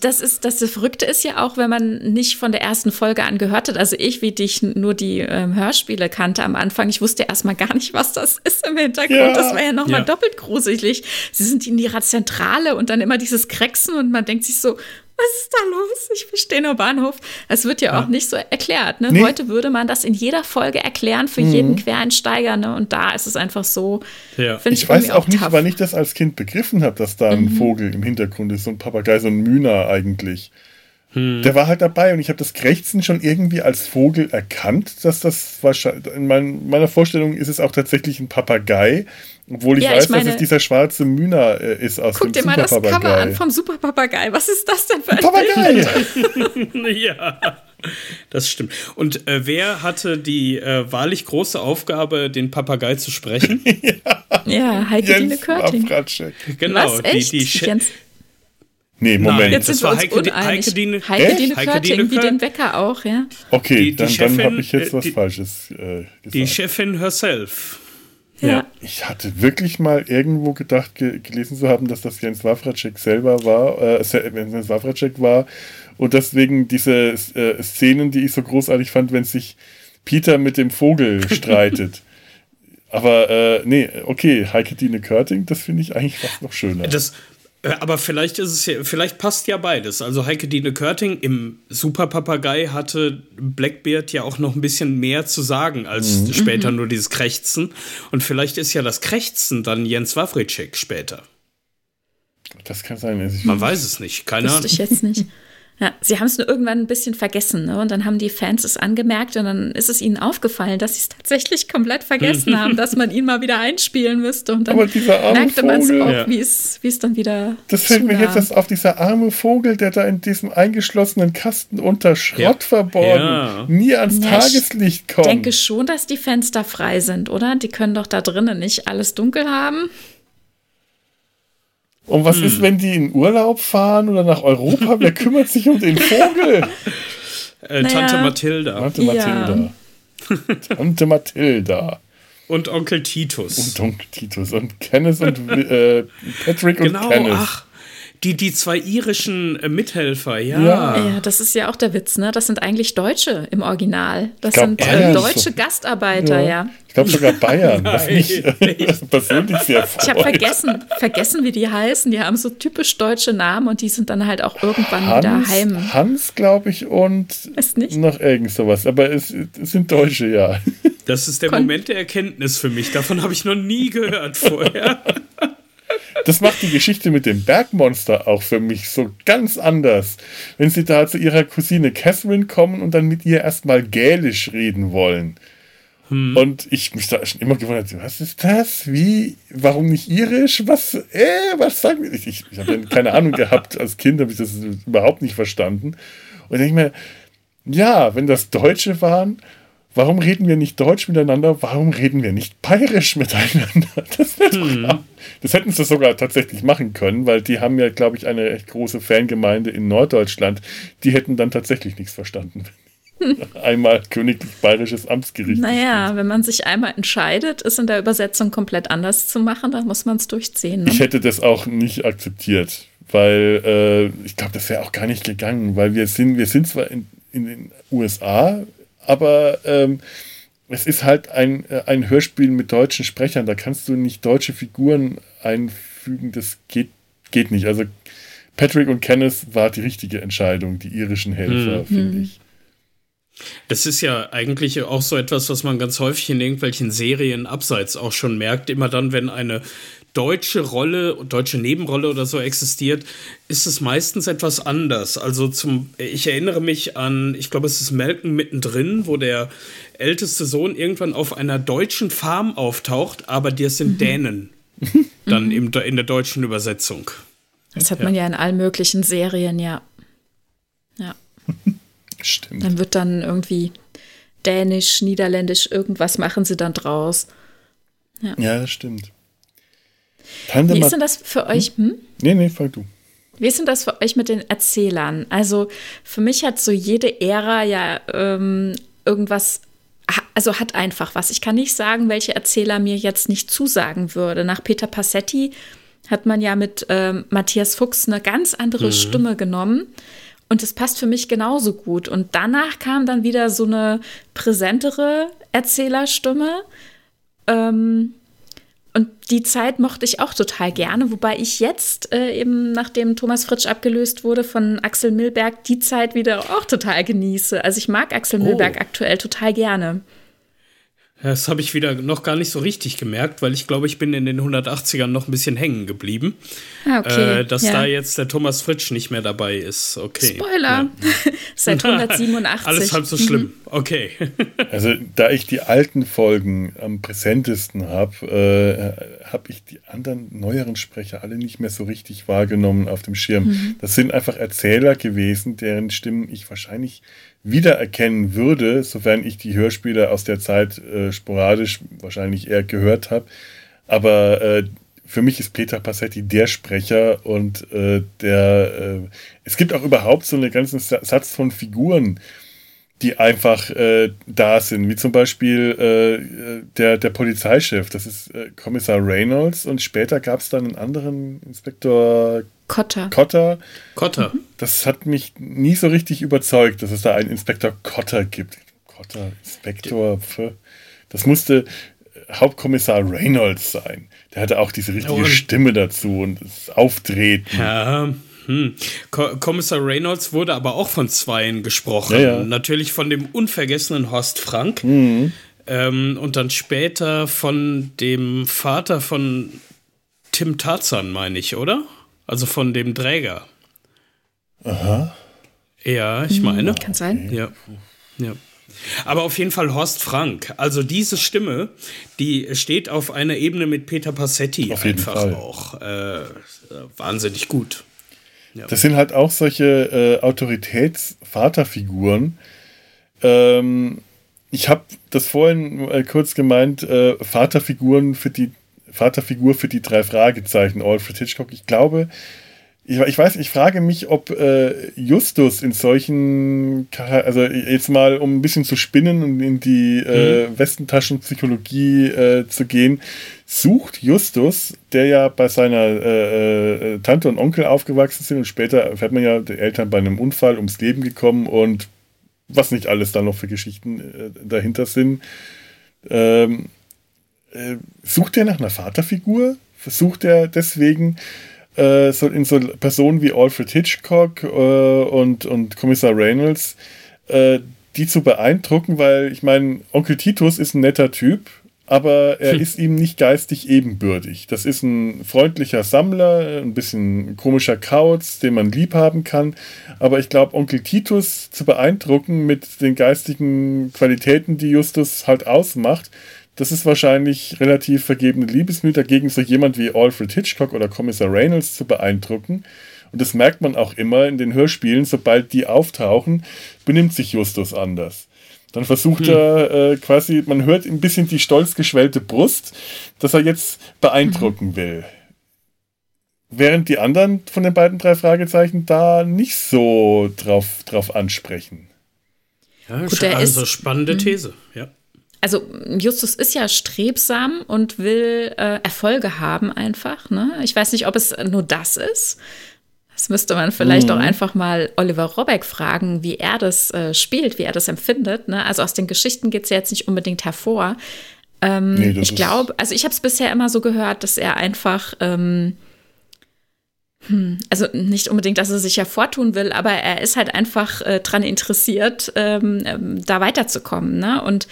das ist das Verrückte ist ja auch, wenn man nicht von der ersten Folge an gehört hat. Also ich, wie dich nur die ähm, Hörspiele kannte am Anfang, ich wusste erstmal gar nicht, was das *laughs* ist im Hintergrund. Ja. Das war ja nochmal ja. doppelt gruselig. Sie sind in ihrer Zentrale und dann immer dieses Krecksen und man denkt sich so, was ist da los? Ich verstehe nur Bahnhof. Es wird ja, ja, auch nicht so erklärt. Ne? Nee. Heute würde man das in jeder Folge erklären für mhm. jeden Quereinsteiger. Ne? Und da ist es einfach so. Ja. Ich, ich weiß auch nicht, tough. wann ich das als Kind begriffen habe, dass da ein mhm. Vogel im Hintergrund ist, so ein Papagei, so ein Mühner eigentlich. Hm. Der war halt dabei und ich habe das Krächzen schon irgendwie als Vogel erkannt, dass das wahrscheinlich, in mein, meiner Vorstellung ist es auch tatsächlich ein Papagei, obwohl ich ja, weiß, ich meine, dass es dieser schwarze Mühner äh, ist aus guck dem Guck dir mal das Cover an vom Superpapagei. Was ist das denn für ein Papagei? *laughs* ja. Das stimmt. Und äh, wer hatte die äh, wahrlich große Aufgabe, den Papagei zu sprechen? *laughs* ja, ja Heike Dine Körting. Genau, Was, echt? die, die Jens Nee, Moment. Nein, jetzt sind wir uns uneinig. Heike Dine, Heike Dine Körting, wie den Wecker auch, ja. Okay, die, die dann, dann habe ich jetzt äh, was die, Falsches äh, gesagt. Die Chefin herself. Ja. Ich hatte wirklich mal irgendwo gedacht, ge gelesen zu haben, dass das Jens Wawracek selber war, äh, Jens Wawracek war und deswegen diese äh, Szenen, die ich so großartig fand, wenn sich Peter mit dem Vogel *laughs* streitet. Aber äh, nee, okay, Heike Dine Körting, das finde ich eigentlich fast noch schöner. Das, aber vielleicht ist es ja, vielleicht passt ja beides. Also Heike Dine Körting im Super Papagei hatte Blackbeard ja auch noch ein bisschen mehr zu sagen als mhm. später mhm. nur dieses Krächzen. Und vielleicht ist ja das Krächzen dann Jens Wawritschek später. Das kann sein. Man weiß es nicht. Keine Ahnung. ich jetzt nicht. Ja, sie haben es nur irgendwann ein bisschen vergessen, ne? Und dann haben die Fans es angemerkt und dann ist es ihnen aufgefallen, dass sie es tatsächlich komplett vergessen *laughs* haben, dass man ihn mal wieder einspielen müsste. Und dann merkte man es auch, ja. wie es dann wieder. Das fällt mir jetzt erst auf, dieser arme Vogel, der da in diesem eingeschlossenen Kasten unter Schrott ja. verborgen, ja. nie ans Tageslicht kommt. Ich denke schon, dass die Fenster frei sind, oder? Die können doch da drinnen nicht alles dunkel haben. Und was hm. ist, wenn die in Urlaub fahren oder nach Europa? Wer *laughs* kümmert sich um den Vogel? Äh, naja. Tante Mathilda. Tante Mathilda. Ja. *laughs* Tante Mathilda. Und Onkel Titus. Und Onkel Titus. Und Kenneth und äh, Patrick und genau, Kenneth. Ach, die, die zwei irischen äh, Mithelfer, ja. ja. ja. das ist ja auch der Witz, ne? Das sind eigentlich Deutsche im Original. Das sind äh, deutsche Gastarbeiter, ja. ja. Ich glaube sogar Bayern, *laughs* was mich *laughs* persönlich sehr. Ich habe vergessen, vergessen, wie die heißen. Die haben so typisch deutsche Namen und die sind dann halt auch irgendwann Hans, wieder heim. Hans, glaube ich, und noch irgend sowas. Aber es, es, sind Deutsche, ja. Das ist der Kon Moment der Erkenntnis für mich. Davon habe ich noch nie gehört vorher. *laughs* Das macht die Geschichte mit dem Bergmonster auch für mich so ganz anders. Wenn sie da zu ihrer Cousine Catherine kommen und dann mit ihr erstmal Gälisch reden wollen. Hm. Und ich mich da schon immer gewundert, was ist das? Wie? Warum nicht irisch? Was? Äh, was sagen wir? Ich, ich, ich habe keine Ahnung gehabt. Als Kind habe ich das überhaupt nicht verstanden. Und ich denke mir, ja, wenn das Deutsche waren, warum reden wir nicht Deutsch miteinander? Warum reden wir nicht Bayerisch miteinander? *laughs* Das, hm. das hätten sie sogar tatsächlich machen können, weil die haben ja, glaube ich, eine echt große Fangemeinde in Norddeutschland. Die hätten dann tatsächlich nichts verstanden. *laughs* einmal königlich bayerisches Amtsgericht. Naja, wenn man sich einmal entscheidet, es in der Übersetzung komplett anders zu machen, dann muss man es durchziehen. Ne? Ich hätte das auch nicht akzeptiert, weil äh, ich glaube, das wäre auch gar nicht gegangen, weil wir sind, wir sind zwar in, in den USA, aber ähm, es ist halt ein, äh, ein Hörspiel mit deutschen Sprechern. Da kannst du nicht deutsche Figuren einfügen. Das geht, geht nicht. Also Patrick und Kenneth war die richtige Entscheidung, die irischen Helfer, mhm. finde ich. Das ist ja eigentlich auch so etwas, was man ganz häufig in irgendwelchen Serien abseits auch schon merkt. Immer dann, wenn eine deutsche Rolle, deutsche Nebenrolle oder so existiert, ist es meistens etwas anders. Also zum, ich erinnere mich an, ich glaube, es ist Malcolm mittendrin, wo der älteste Sohn irgendwann auf einer deutschen Farm auftaucht, aber die sind mhm. Dänen. *laughs* Dann im, in der deutschen Übersetzung. Das hat man ja in allen möglichen Serien, ja. Ja. *laughs* Stimmt. Dann wird dann irgendwie Dänisch, Niederländisch, irgendwas machen sie dann draus. Ja, ja das stimmt. Wie ist denn das für euch? Hm? hm? Nee, nee, fang du. Wie ist denn das für euch mit den Erzählern? Also für mich hat so jede Ära ja ähm, irgendwas, also hat einfach was. Ich kann nicht sagen, welche Erzähler mir jetzt nicht zusagen würde. Nach Peter Passetti hat man ja mit ähm, Matthias Fuchs eine ganz andere mhm. Stimme genommen. Und das passt für mich genauso gut. Und danach kam dann wieder so eine präsentere Erzählerstimme. Ähm, und die Zeit mochte ich auch total gerne, wobei ich jetzt äh, eben, nachdem Thomas Fritsch abgelöst wurde von Axel Milberg, die Zeit wieder auch total genieße. Also ich mag Axel oh. Milberg aktuell total gerne. Das habe ich wieder noch gar nicht so richtig gemerkt, weil ich glaube, ich bin in den 180ern noch ein bisschen hängen geblieben. Ah, okay. Äh, dass ja. da jetzt der Thomas Fritsch nicht mehr dabei ist. Okay. Spoiler! Ja. *laughs* Seit *laughs* 187. Alles halb so schlimm. Mhm. Okay. *laughs* also, da ich die alten Folgen am präsentesten habe, äh, habe ich die anderen neueren Sprecher alle nicht mehr so richtig wahrgenommen auf dem Schirm. Mhm. Das sind einfach Erzähler gewesen, deren Stimmen ich wahrscheinlich wiedererkennen würde, sofern ich die Hörspiele aus der Zeit äh, sporadisch wahrscheinlich eher gehört habe. Aber äh, für mich ist Peter Passetti der Sprecher und äh, der. Äh, es gibt auch überhaupt so einen ganzen Satz von Figuren, die einfach äh, da sind, wie zum Beispiel äh, der, der Polizeichef, das ist äh, Kommissar Reynolds und später gab es dann einen anderen Inspektor Cotter. Cotter. Cotter. Mhm. Das hat mich nie so richtig überzeugt, dass es da einen Inspektor Cotter gibt. Cotter, Inspektor, das musste Hauptkommissar Reynolds sein. Der hatte auch diese richtige oh, Stimme dazu und das Auftreten. Ja, hm. Kommissar Reynolds wurde aber auch von Zweien gesprochen. Ja, ja. Natürlich von dem unvergessenen Horst Frank. Mhm. Ähm, und dann später von dem Vater von Tim Tarzan, meine ich, oder? Also von dem Träger. Aha. Ja, ich meine. Hm, kann sein. Ja. Ja. Aber auf jeden Fall Horst Frank. Also diese Stimme, die steht auf einer Ebene mit Peter Passetti auf jeden einfach Fall. auch. Äh, wahnsinnig gut. Ja. Das sind halt auch solche äh, Autoritätsvaterfiguren. Ähm, ich habe das vorhin äh, kurz gemeint, äh, Vaterfiguren für die Vaterfigur für die drei Fragezeichen, Alfred Hitchcock. Ich glaube, ich, ich weiß, ich frage mich, ob äh, Justus in solchen, also jetzt mal, um ein bisschen zu spinnen und in die äh, mhm. Westentaschenpsychologie äh, zu gehen, sucht Justus, der ja bei seiner äh, äh, Tante und Onkel aufgewachsen sind und später erfährt man ja, die Eltern bei einem Unfall ums Leben gekommen und was nicht alles da noch für Geschichten äh, dahinter sind. Ähm, sucht er nach einer Vaterfigur? Versucht er deswegen äh, so in so Personen wie Alfred Hitchcock äh, und, und Kommissar Reynolds, äh, die zu beeindrucken, weil ich meine, Onkel Titus ist ein netter Typ, aber er hm. ist ihm nicht geistig ebenbürtig. Das ist ein freundlicher Sammler, ein bisschen komischer Kauz, den man lieb haben kann. Aber ich glaube, Onkel Titus zu beeindrucken mit den geistigen Qualitäten, die Justus halt ausmacht, das ist wahrscheinlich relativ vergebene Liebesmühe dagegen, so jemand wie Alfred Hitchcock oder Kommissar Reynolds zu beeindrucken. Und das merkt man auch immer in den Hörspielen, sobald die auftauchen, benimmt sich Justus anders. Dann versucht hm. er äh, quasi, man hört ein bisschen die stolz geschwellte Brust, dass er jetzt beeindrucken mhm. will. Während die anderen von den beiden drei Fragezeichen da nicht so drauf, drauf ansprechen. Ja, Gut, also ist, spannende mhm. These, ja. Also Justus ist ja strebsam und will äh, Erfolge haben einfach. Ne? Ich weiß nicht, ob es nur das ist. Das müsste man vielleicht mhm. auch einfach mal Oliver Robeck fragen, wie er das äh, spielt, wie er das empfindet. Ne? Also aus den Geschichten geht es ja jetzt nicht unbedingt hervor. Ähm, nee, ich glaube, also ich habe es bisher immer so gehört, dass er einfach ähm, hm, also nicht unbedingt, dass er sich hervortun will, aber er ist halt einfach äh, dran interessiert, ähm, ähm da weiterzukommen. Ne? Und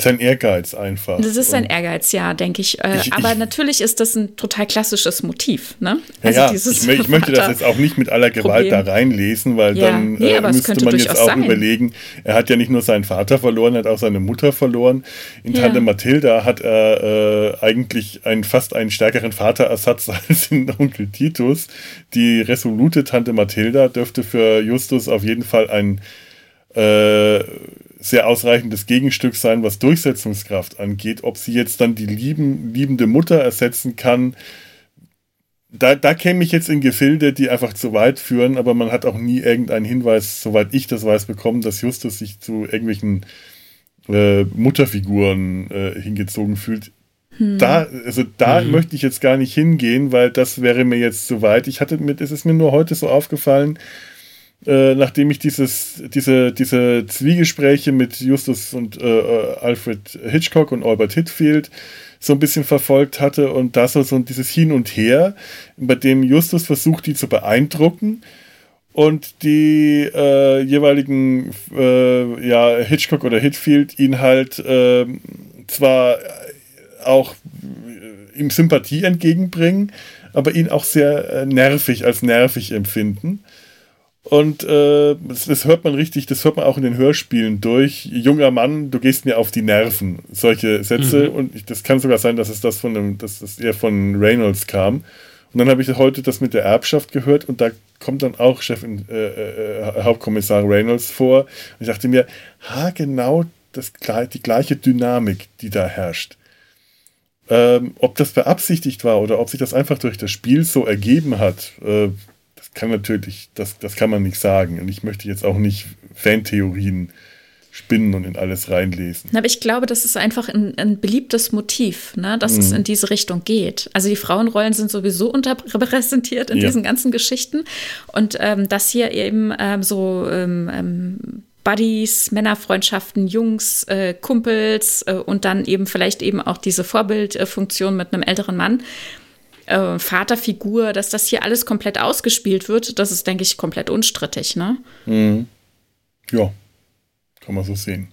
sein Ehrgeiz einfach. Das ist sein Ehrgeiz, ja, denke ich. Äh, ich aber ich, natürlich ist das ein total klassisches Motiv. Ne? Also ja, ich, ich, möchte das jetzt auch nicht mit aller Gewalt Problem. da reinlesen, weil ja. dann nee, äh, müsste man jetzt auch sein. überlegen, er hat ja nicht nur seinen Vater verloren, er hat auch seine Mutter verloren. In ja. Tante Mathilda hat er äh, eigentlich einen, fast einen stärkeren Vaterersatz *laughs* als in Onkel Titus. Die resolute Tante Mathilda dürfte für Justus auf jeden Fall ein äh, sehr ausreichendes Gegenstück sein, was Durchsetzungskraft angeht. Ob sie jetzt dann die lieben, liebende Mutter ersetzen kann, da, da käme ich jetzt in Gefilde, die einfach zu weit führen, aber man hat auch nie irgendeinen Hinweis, soweit ich das weiß, bekommen, dass Justus sich zu irgendwelchen äh, Mutterfiguren äh, hingezogen fühlt. Hm. Da, also da mhm. möchte ich jetzt gar nicht hingehen, weil das wäre mir jetzt zu weit. Ich hatte mit, es ist mir nur heute so aufgefallen, äh, nachdem ich dieses, diese, diese Zwiegespräche mit Justus und äh, äh, Alfred Hitchcock und Albert Hitfield so ein bisschen verfolgt hatte und da so, dieses Hin und Her, bei dem Justus versucht, die zu beeindrucken und die äh, jeweiligen äh, ja, Hitchcock oder Hitfield ihn halt äh, zwar auch ihm Sympathie entgegenbringen, aber ihn auch sehr nervig als nervig empfinden. Und äh, das, das, hört man richtig, das hört man auch in den Hörspielen durch. Junger Mann, du gehst mir auf die Nerven. Solche Sätze. Mhm. Und ich, das kann sogar sein, dass es das von dem, dass das eher von Reynolds kam. Und dann habe ich heute das mit der Erbschaft gehört und da kommt dann auch Chef äh, äh, Hauptkommissar Reynolds vor. Und ich dachte mir, ha, genau das, die gleiche Dynamik, die da herrscht. Ähm, ob das beabsichtigt war oder ob sich das einfach durch das Spiel so ergeben hat, äh, kann natürlich, das, das kann man nicht sagen. Und ich möchte jetzt auch nicht Fantheorien spinnen und in alles reinlesen. Aber ich glaube, das ist einfach ein, ein beliebtes Motiv, ne, dass mhm. es in diese Richtung geht. Also die Frauenrollen sind sowieso unterrepräsentiert in ja. diesen ganzen Geschichten. Und ähm, dass hier eben ähm, so ähm, ähm, Buddies, Männerfreundschaften, Jungs, äh, Kumpels äh, und dann eben vielleicht eben auch diese Vorbildfunktion mit einem älteren Mann äh, Vaterfigur, dass das hier alles komplett ausgespielt wird, das ist, denke ich, komplett unstrittig, ne? Mhm. Ja, kann man so sehen.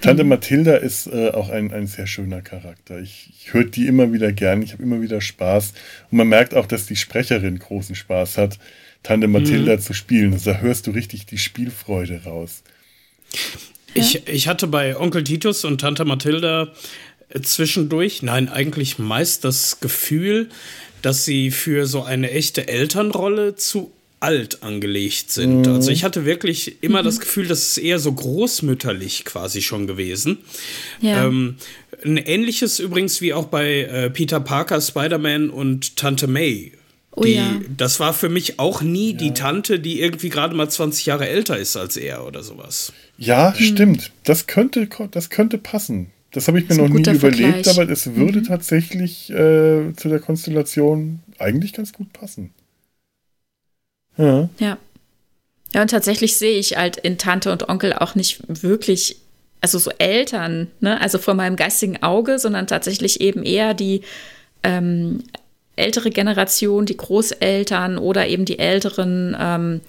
Tante mhm. Mathilda ist äh, auch ein, ein sehr schöner Charakter. Ich, ich höre die immer wieder gern, ich habe immer wieder Spaß. Und man merkt auch, dass die Sprecherin großen Spaß hat, Tante Mathilda mhm. zu spielen. Also da hörst du richtig die Spielfreude raus. Ich, ich hatte bei Onkel Titus und Tante Mathilda zwischendurch, nein, eigentlich meist das Gefühl, dass sie für so eine echte Elternrolle zu alt angelegt sind. Mhm. Also ich hatte wirklich immer mhm. das Gefühl, das ist eher so großmütterlich quasi schon gewesen. Ja. Ähm, ein ähnliches übrigens wie auch bei äh, Peter Parker, Spider-Man und Tante May. Oh, die, ja. Das war für mich auch nie ja. die Tante, die irgendwie gerade mal 20 Jahre älter ist als er oder sowas. Ja, hm. stimmt. Das könnte, das könnte passen. Das habe ich mir noch nie überlegt, Vergleich. aber es würde mhm. tatsächlich äh, zu der Konstellation eigentlich ganz gut passen. Ja. Ja. Ja, und tatsächlich sehe ich halt in Tante und Onkel auch nicht wirklich, also so Eltern, ne, also vor meinem geistigen Auge, sondern tatsächlich eben eher die ähm, ältere Generation, die Großeltern oder eben die älteren ähm,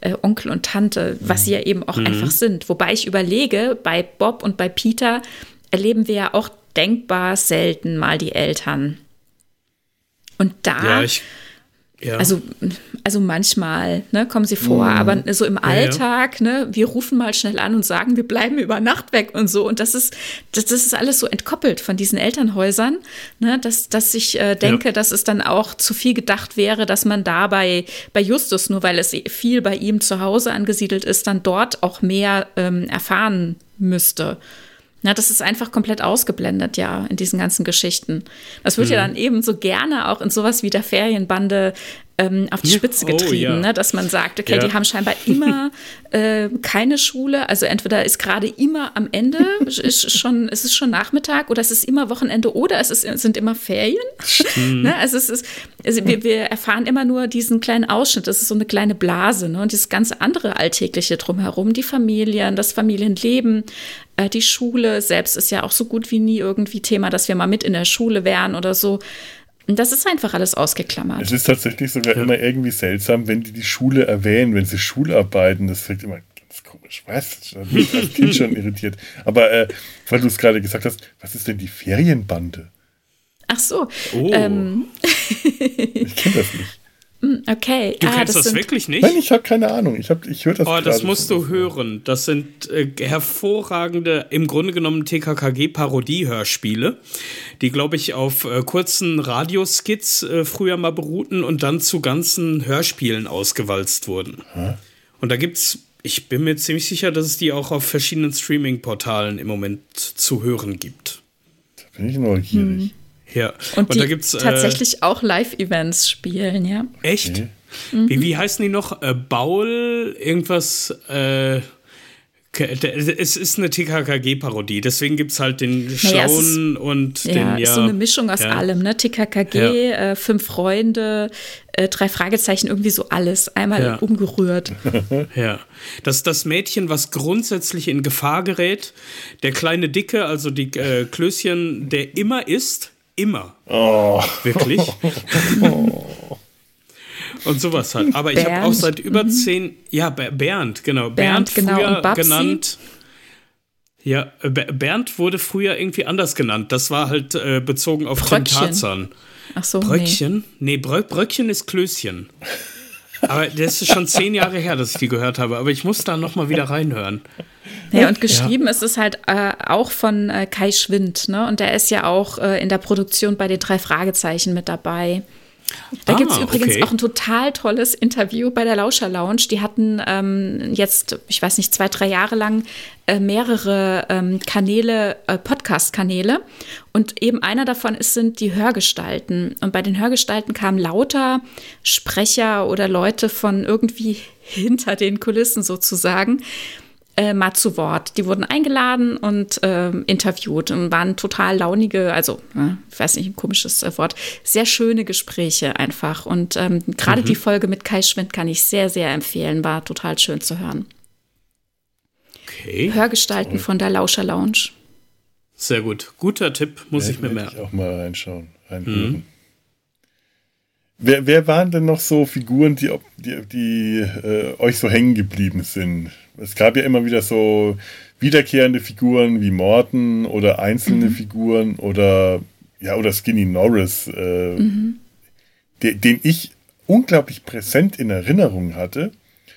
äh, Onkel und Tante, was sie ja eben auch mhm. einfach sind. Wobei ich überlege, bei Bob und bei Peter erleben wir ja auch denkbar selten mal die Eltern. Und da, ja, ich, ja. also, also manchmal ne, kommen sie vor, mhm. aber so im Alltag, ja, ne, wir rufen mal schnell an und sagen, wir bleiben über Nacht weg und so. Und das ist, das, das ist alles so entkoppelt von diesen Elternhäusern, ne, dass, dass ich äh, denke, dass es dann auch zu viel gedacht wäre, dass man da bei, bei Justus, nur weil es viel bei ihm zu Hause angesiedelt ist, dann dort auch mehr ähm, erfahren müsste. Na, das ist einfach komplett ausgeblendet, ja, in diesen ganzen Geschichten. Das wird mhm. ja dann eben so gerne auch in sowas wie der Ferienbande ähm, auf die Spitze oh, getrieben, oh, ja. ne? dass man sagt, okay, ja. die haben scheinbar immer *laughs* äh, keine Schule, also entweder ist gerade immer am Ende, ist schon, es ist schon Nachmittag oder es ist immer Wochenende oder es, ist, es sind immer Ferien. *laughs* ne? Also es ist, also wir, wir erfahren immer nur diesen kleinen Ausschnitt, das ist so eine kleine Blase ne? und dieses ganze andere Alltägliche drumherum, die Familien, das Familienleben, äh, die Schule selbst ist ja auch so gut wie nie irgendwie Thema, dass wir mal mit in der Schule wären oder so. Und das ist einfach alles ausgeklammert. Es ist tatsächlich sogar ja. immer irgendwie seltsam, wenn die die Schule erwähnen, wenn sie Schularbeiten. Das wirkt immer ganz komisch. Was? Da bin ich als Kind schon *laughs* irritiert. Aber äh, weil du es gerade gesagt hast, was ist denn die Ferienbande? Ach so. Oh. Ähm. ich kenne das nicht. Hm, okay. Du ah, kennst das, das wirklich nicht? Nein, ich habe keine Ahnung. Ich, hab, ich höre das Oh, das musst du hören. Das sind äh, hervorragende, im Grunde genommen TKKG-Parodie-Hörspiele, die, glaube ich, auf äh, kurzen Radioskits äh, früher mal beruhten und dann zu ganzen Hörspielen ausgewalzt wurden. Hm? Und da gibt's, ich bin mir ziemlich sicher, dass es die auch auf verschiedenen Streaming-Portalen im Moment zu hören gibt. Da bin ich neugierig. Hm. Ja. Und, und da gibt's äh, tatsächlich auch Live-Events spielen, ja. Echt? Mhm. Wie, wie heißen die noch? Äh, Baul, irgendwas, äh, es ist eine TKKG-Parodie, deswegen gibt es halt den naja, Schauen und ja, den. Ja, so eine Mischung aus ja. allem, ne? TKKG, ja. äh, Fünf Freunde, äh, drei Fragezeichen, irgendwie so alles, einmal ja. umgerührt. *laughs* ja. Das, das Mädchen, was grundsätzlich in Gefahr gerät, der kleine Dicke, also die äh, Klößchen, der immer isst, immer. Oh. Wirklich? *laughs* Oh. Und sowas halt. Aber ich habe auch seit über mhm. zehn, ja, Bernd, genau. Bernd, Bernd genau. früher genannt. Ja, Bernd wurde früher irgendwie anders genannt. Das war halt äh, bezogen auf Bröckchen. Tim Tarzan. Ach so, Bröckchen? Nee, nee Brö Bröckchen ist Klößchen. Aber das ist schon zehn Jahre her, dass ich die gehört habe. Aber ich muss da noch mal wieder reinhören. Ja, und geschrieben ja. ist es halt äh, auch von äh, Kai Schwind, ne? Und der ist ja auch äh, in der Produktion bei den drei Fragezeichen mit dabei. Da ah, gibt es übrigens okay. auch ein total tolles Interview bei der Lauscher Lounge. Die hatten ähm, jetzt, ich weiß nicht, zwei, drei Jahre lang äh, mehrere ähm, Kanäle, äh, Podcast-Kanäle. Und eben einer davon ist, sind die Hörgestalten. Und bei den Hörgestalten kamen lauter Sprecher oder Leute von irgendwie hinter den Kulissen sozusagen äh, mal zu Wort. Die wurden eingeladen und äh, interviewt und waren total launige, also äh, ich weiß nicht, ein komisches äh, Wort, sehr schöne Gespräche einfach. Und ähm, gerade mhm. die Folge mit Kai Schwind kann ich sehr, sehr empfehlen, war total schön zu hören. Okay. Hörgestalten von der Lauscher Lounge. Sehr gut. Guter Tipp, muss ja, ich mir merken. Ich auch mal reinschauen, reinhören. Mhm. Wer, wer waren denn noch so Figuren, die, die, die äh, euch so hängen geblieben sind? Es gab ja immer wieder so wiederkehrende Figuren wie Morton oder einzelne mhm. Figuren oder ja oder Skinny Norris, äh, mhm. de, den ich unglaublich präsent in Erinnerung hatte,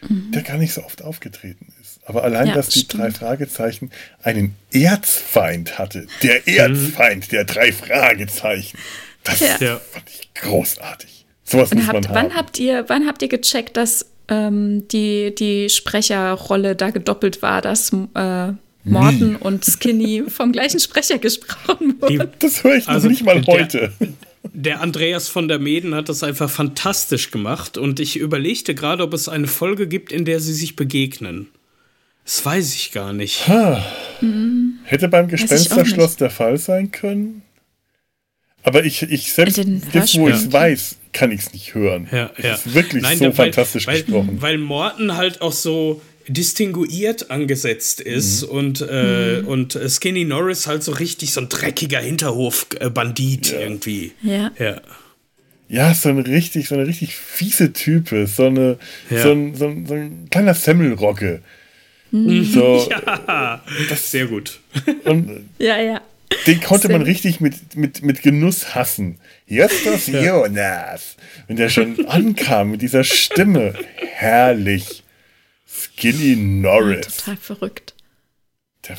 mhm. der gar nicht so oft aufgetreten ist. Aber allein, ja, dass die stimmt. drei Fragezeichen einen Erzfeind hatte, der mhm. Erzfeind der drei Fragezeichen, das ja. fand ich großartig. Sowas muss habt, man haben. Wann habt ihr, wann habt ihr gecheckt, dass ähm, die, die Sprecherrolle da gedoppelt war, dass äh, Morton und Skinny *laughs* vom gleichen Sprecher gesprochen wurden. das höre ich also nicht mal heute. Der, der Andreas von der Meden hat das einfach fantastisch gemacht und ich überlegte gerade, ob es eine Folge gibt, in der sie sich begegnen. Das weiß ich gar nicht. Mhm. Hätte beim Gespensterschloss der Fall sein können. Aber ich, ich selbst, jetzt wo ich es weiß, kann ich es nicht hören. Ja, es ja. ist wirklich Nein, so weil, fantastisch weil, gesprochen. Weil Morten halt auch so distinguiert angesetzt ist mhm. und, äh, mhm. und Skinny Norris halt so richtig so ein dreckiger Hinterhofbandit ja. irgendwie. Ja. ja. Ja, so ein richtig, so eine richtig fiese Type, so eine, ja. so, ein, so, ein, so ein kleiner Semmelrocke. Mhm. So, *laughs* ja, das sehr gut. Und ja, ja. Den konnte man richtig mit, mit, mit Genuss hassen. Justus ja. Jonas. Wenn der schon *laughs* ankam mit dieser Stimme. Herrlich. Skinny Norris. Ja, total verrückt.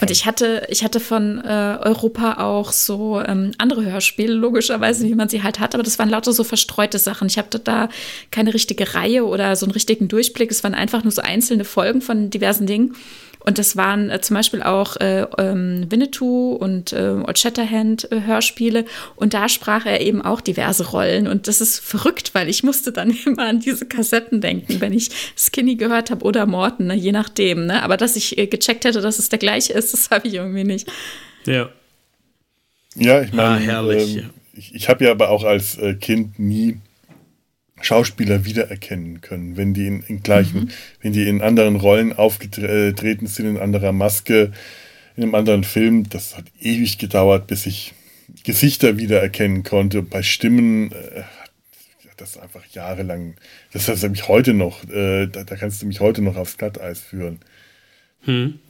Und ich hatte, ich hatte von äh, Europa auch so ähm, andere Hörspiele, logischerweise, wie man sie halt hat, aber das waren lauter so verstreute Sachen. Ich hatte da keine richtige Reihe oder so einen richtigen Durchblick. Es waren einfach nur so einzelne Folgen von diversen Dingen. Und das waren äh, zum Beispiel auch äh, ähm, Winnetou und äh, Old Shatterhand äh, Hörspiele. Und da sprach er eben auch diverse Rollen. Und das ist verrückt, weil ich musste dann *laughs* immer an diese Kassetten denken, wenn ich Skinny gehört habe oder Morton, ne? je nachdem. Ne? Aber dass ich äh, gecheckt hätte, dass es der gleiche ist, *laughs* das habe ich irgendwie nicht. Ja. Ja, ich meine, Ah, herrlich, ähm, ich, ich habe ja aber auch als äh, Kind nie Schauspieler wiedererkennen können, wenn die in, in gleichen, wenn die in anderen Rollen aufgetreten sind, in anderer Maske, in einem anderen Film. Das hat ewig gedauert, bis ich Gesichter wiedererkennen konnte. Bei Stimmen äh, hat das einfach jahrelang. Das heißt, mich heute noch, äh, da, da kannst du mich heute noch aufs Glatteis führen.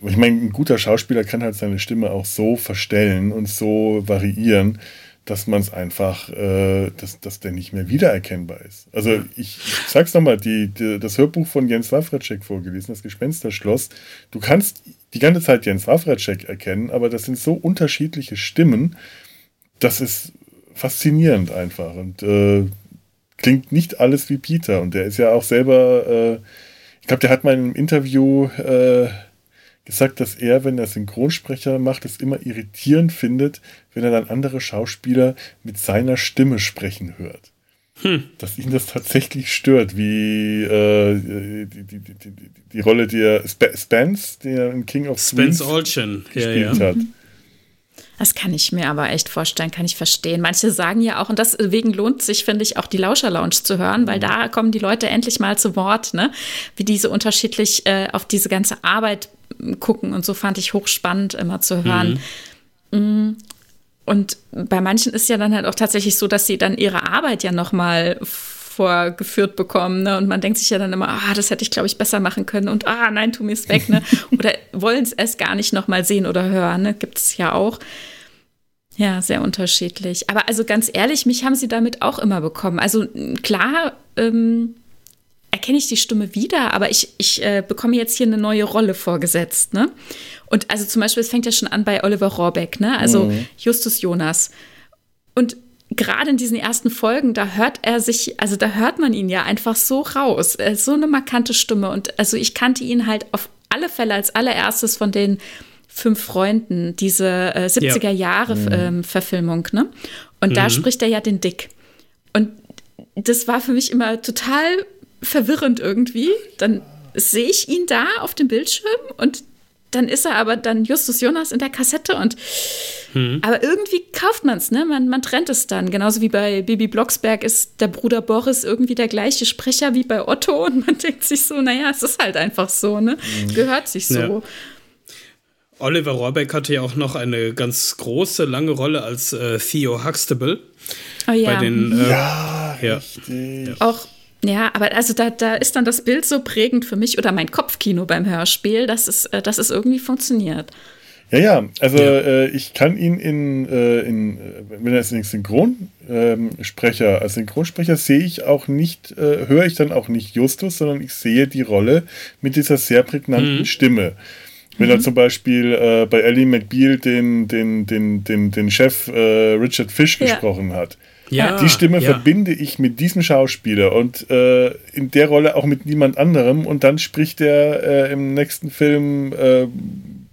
Ich meine, ein guter Schauspieler kann halt seine Stimme auch so verstellen und so variieren, dass man es einfach, äh, dass, dass der nicht mehr wiedererkennbar ist. Also ich, ich sag's nochmal, die, die, das Hörbuch von Jens Wawracek vorgelesen, das Gespensterschloss, du kannst die ganze Zeit Jens Wawracek erkennen, aber das sind so unterschiedliche Stimmen, das ist faszinierend einfach. Und äh, klingt nicht alles wie Peter. Und der ist ja auch selber, äh, ich glaube, der hat mal in einem Interview äh, gesagt, dass er, wenn er Synchronsprecher macht, es immer irritierend findet, wenn er dann andere Schauspieler mit seiner Stimme sprechen hört. Dass ihn das tatsächlich stört, wie äh, die, die, die, die, die Rolle, die er Sp Spence, die er in King of Spence Olchen. Ja, gespielt ja. hat. Das kann ich mir aber echt vorstellen, kann ich verstehen. Manche sagen ja auch, und deswegen lohnt sich, finde ich, auch die Lauscher Lounge zu hören, weil da kommen die Leute endlich mal zu Wort, ne? Wie diese unterschiedlich äh, auf diese ganze Arbeit gucken und so fand ich hochspannend immer zu hören. Mm. Und bei manchen ist ja dann halt auch tatsächlich so, dass sie dann ihre Arbeit ja noch mal vorgeführt bekommen. Ne? Und man denkt sich ja dann immer, ah, das hätte ich, glaube ich, besser machen können. Und ah, nein, tu mir es weg. Ne? *laughs* Oder wollen es erst gar nicht noch mal sehen oder hören. Ne? Gibt es ja auch. Ja, sehr unterschiedlich. Aber also ganz ehrlich, mich haben sie damit auch immer bekommen. Also klar, ähm, erkenne ich die Stimme wieder, aber ich, ich äh, bekomme jetzt hier eine neue Rolle vorgesetzt. Ne? Und also zum Beispiel, es fängt ja schon an bei Oliver Rohrbeck, ne? also Justus Jonas. Und gerade in diesen ersten Folgen, da hört er sich, also da hört man ihn ja einfach so raus. So eine markante Stimme. Und also ich kannte ihn halt auf alle Fälle als allererstes von den fünf Freunden, diese äh, 70er Jahre ähm, Verfilmung, ne? Und da spricht er ja den Dick. Und das war für mich immer total verwirrend irgendwie. Dann sehe ich ihn da auf dem Bildschirm und dann ist er aber dann Justus Jonas in der Kassette und aber irgendwie kauft man es, ne? Man, man trennt es dann. Genauso wie bei Bibi Blocksberg ist der Bruder Boris irgendwie der gleiche Sprecher wie bei Otto und man *laughs* denkt sich so, naja, es ist halt einfach so, ne? Gehört sich so. Ja. Oliver Rohrbeck hatte ja auch noch eine ganz große, lange Rolle als äh, Theo Huxtable Oh ja. bei den äh, Ja, Ja. richtig. Auch, ja, aber also da, da ist dann das Bild so prägend für mich oder mein Kopfkino beim Hörspiel, dass es, äh, dass es irgendwie funktioniert. Ja, ja, also Ja. Äh, ich kann ihn in, äh, in äh, wenn er als Synchronsprecher, ähm, als Synchronsprecher sehe ich auch nicht, äh, höre ich dann auch nicht Justus, sondern ich sehe die Rolle mit dieser sehr prägnanten Stimme. Wenn er zum Beispiel äh, bei Ellie McBeal den, den, den, den, den Chef äh, Richard Fish Ja. gesprochen hat. Ja, Die Stimme ja. verbinde ich mit diesem Schauspieler und äh, in der Rolle auch mit niemand anderem. Und dann spricht er äh, im nächsten Film äh,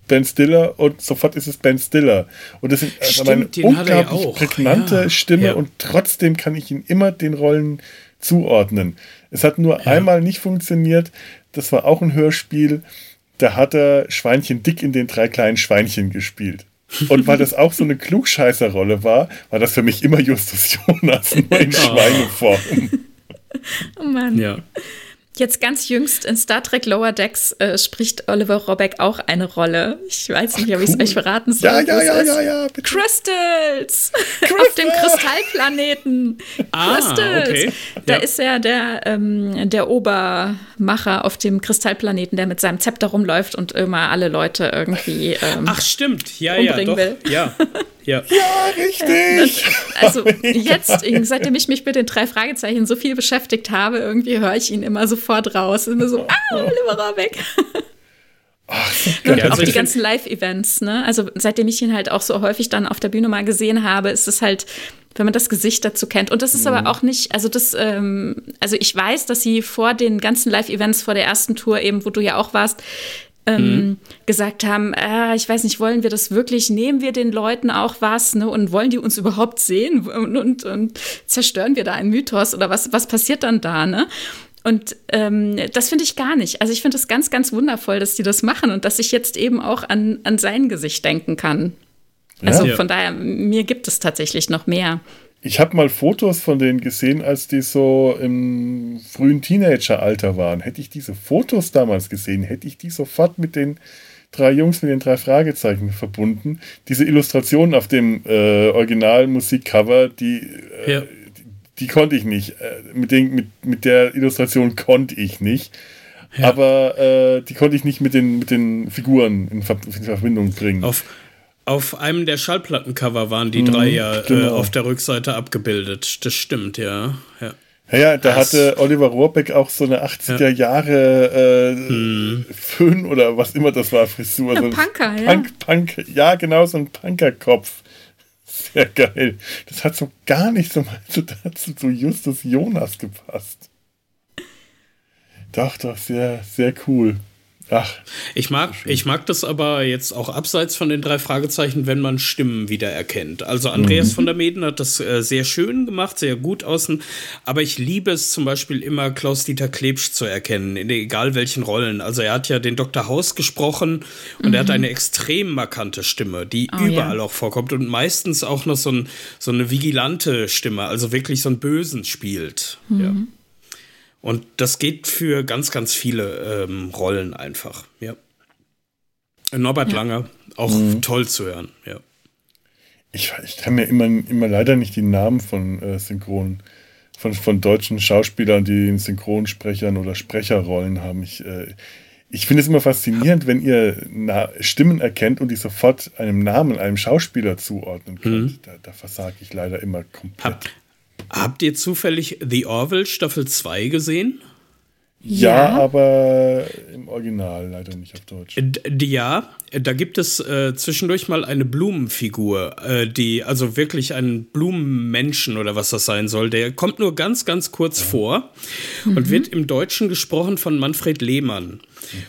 Ben Stiller und sofort ist es Ben Stiller. Und das ist also eine unglaublich prägnante Ja. Stimme und trotzdem kann ich ihn immer den Rollen zuordnen. Es hat nur einmal nicht funktioniert. Das war auch ein Hörspiel. Da hat er Schweinchen dick in den drei kleinen Schweinchen gespielt. Und weil das auch so eine Klugscheißerrolle war, war das für mich immer Justus Jonas, nur in Schweineform. Oh Mann. Ja. Jetzt ganz jüngst in Star Trek Lower Decks äh, spricht Oliver Rohrbeck auch eine Rolle. Ich weiß nicht, ob ich es cool. euch verraten soll. Ja, ja, es ja, ist. ja, ja, bitte. Crystals! *laughs* Auf dem Kristallplaneten. Ah, Crystals. okay. Da Ja. ist er der, ähm, der Obermacher auf dem Kristallplaneten, der mit seinem Zepter rumläuft und immer alle Leute irgendwie. Ähm, Ach, stimmt. Ja, ja, Umbringen doch. will. Ja. *laughs* Ja. Ja, richtig. Also jetzt, seitdem ich mich mit den drei Fragezeichen so viel beschäftigt habe, irgendwie höre ich ihn immer sofort raus. Immer so, *laughs* ah, Rohrbeck. Und Ja, auch also die ganzen Live-Events, ne? Also seitdem ich ihn halt auch so häufig dann auf der Bühne mal gesehen habe, ist es halt, wenn man das Gesicht dazu kennt. Und das ist Mhm. aber auch nicht, also das, ähm, also ich weiß, dass sie vor den ganzen Live-Events, vor der ersten Tour eben, wo du ja auch warst, ähm, mhm. gesagt haben, äh, ich weiß nicht, wollen wir das wirklich, nehmen wir den Leuten auch was ne, und wollen die uns überhaupt sehen und, und, und zerstören wir da einen Mythos oder was, was passiert dann da? Ne? Und ähm, das finde ich gar nicht. Also ich finde es ganz, ganz wundervoll, dass die das machen und dass ich jetzt eben auch an, an sein Gesicht denken kann. Also ja. von daher, mir gibt es tatsächlich noch mehr. Ich habe mal Fotos von denen gesehen, als die so im frühen Teenageralter waren. Hätte ich diese Fotos damals gesehen, hätte ich die sofort mit den drei Jungs mit den drei Fragezeichen verbunden. Diese Illustrationen auf dem äh, Originalmusikcover, die, äh, ja. die, die, konnte ich nicht. Äh, mit, den, mit, mit der Illustration konnte ich nicht. Ja. Aber äh, die konnte ich nicht mit den, mit den Figuren in, Ver in Verbindung bringen. Auf, auf einem der Schallplattencover waren die mhm, drei ja äh, genau. auf der Rückseite abgebildet. Das stimmt, ja. ja. Ja, ja, da das hatte Oliver Rohrbeck auch so eine 80er ja. Jahre äh, hm. Föhn oder was immer das war, Frisur. Ja, so Punker, Punk, ja. Punk, ja, genau, so ein Punkerkopf. Sehr geil. Das hat so gar nicht so, so dazu zu Justus Jonas gepasst. Doch, doch, sehr, sehr cool. Ach. Ich mag, ich mag das aber jetzt auch abseits von den drei Fragezeichen, wenn man Stimmen wiedererkennt. Also Andreas mhm. von der Meden hat das äh, sehr schön gemacht, sehr gut außen. Aber ich liebe es zum Beispiel immer, Klaus-Dieter Klebsch zu erkennen, in egal welchen Rollen. Also er hat ja den Dr. Haus gesprochen und mhm. er hat mhm. eine extrem markante Stimme, die oh, überall ja. auch vorkommt und meistens auch noch so, ein, so eine vigilante Stimme, also wirklich so ein Bösen spielt. Mhm. Ja. Und das geht für ganz, ganz viele ähm, Rollen einfach, ja. Norbert ja. Langer, auch mhm. toll zu hören, ja. Ich, ich kann mir immer, immer leider nicht die Namen von äh, Synchron, von, von deutschen Schauspielern, die in Synchronsprechern oder Sprecherrollen haben. Ich, äh, ich finde es immer faszinierend, wenn ihr Na Stimmen erkennt und die sofort einem Namen, einem Schauspieler zuordnen könnt. Mhm. Da, da versage ich leider immer komplett. Hab, Habt ihr zufällig The Orville Staffel 2 gesehen? Ja, ja, aber im Original leider nicht auf Deutsch. D ja, da gibt es äh, zwischendurch mal eine Blumenfigur, äh, die, also wirklich ein Blumenmenschen oder was das sein soll, der kommt nur ganz, ganz kurz ja. vor mhm. und wird im Deutschen gesprochen von Manfred Lehmann.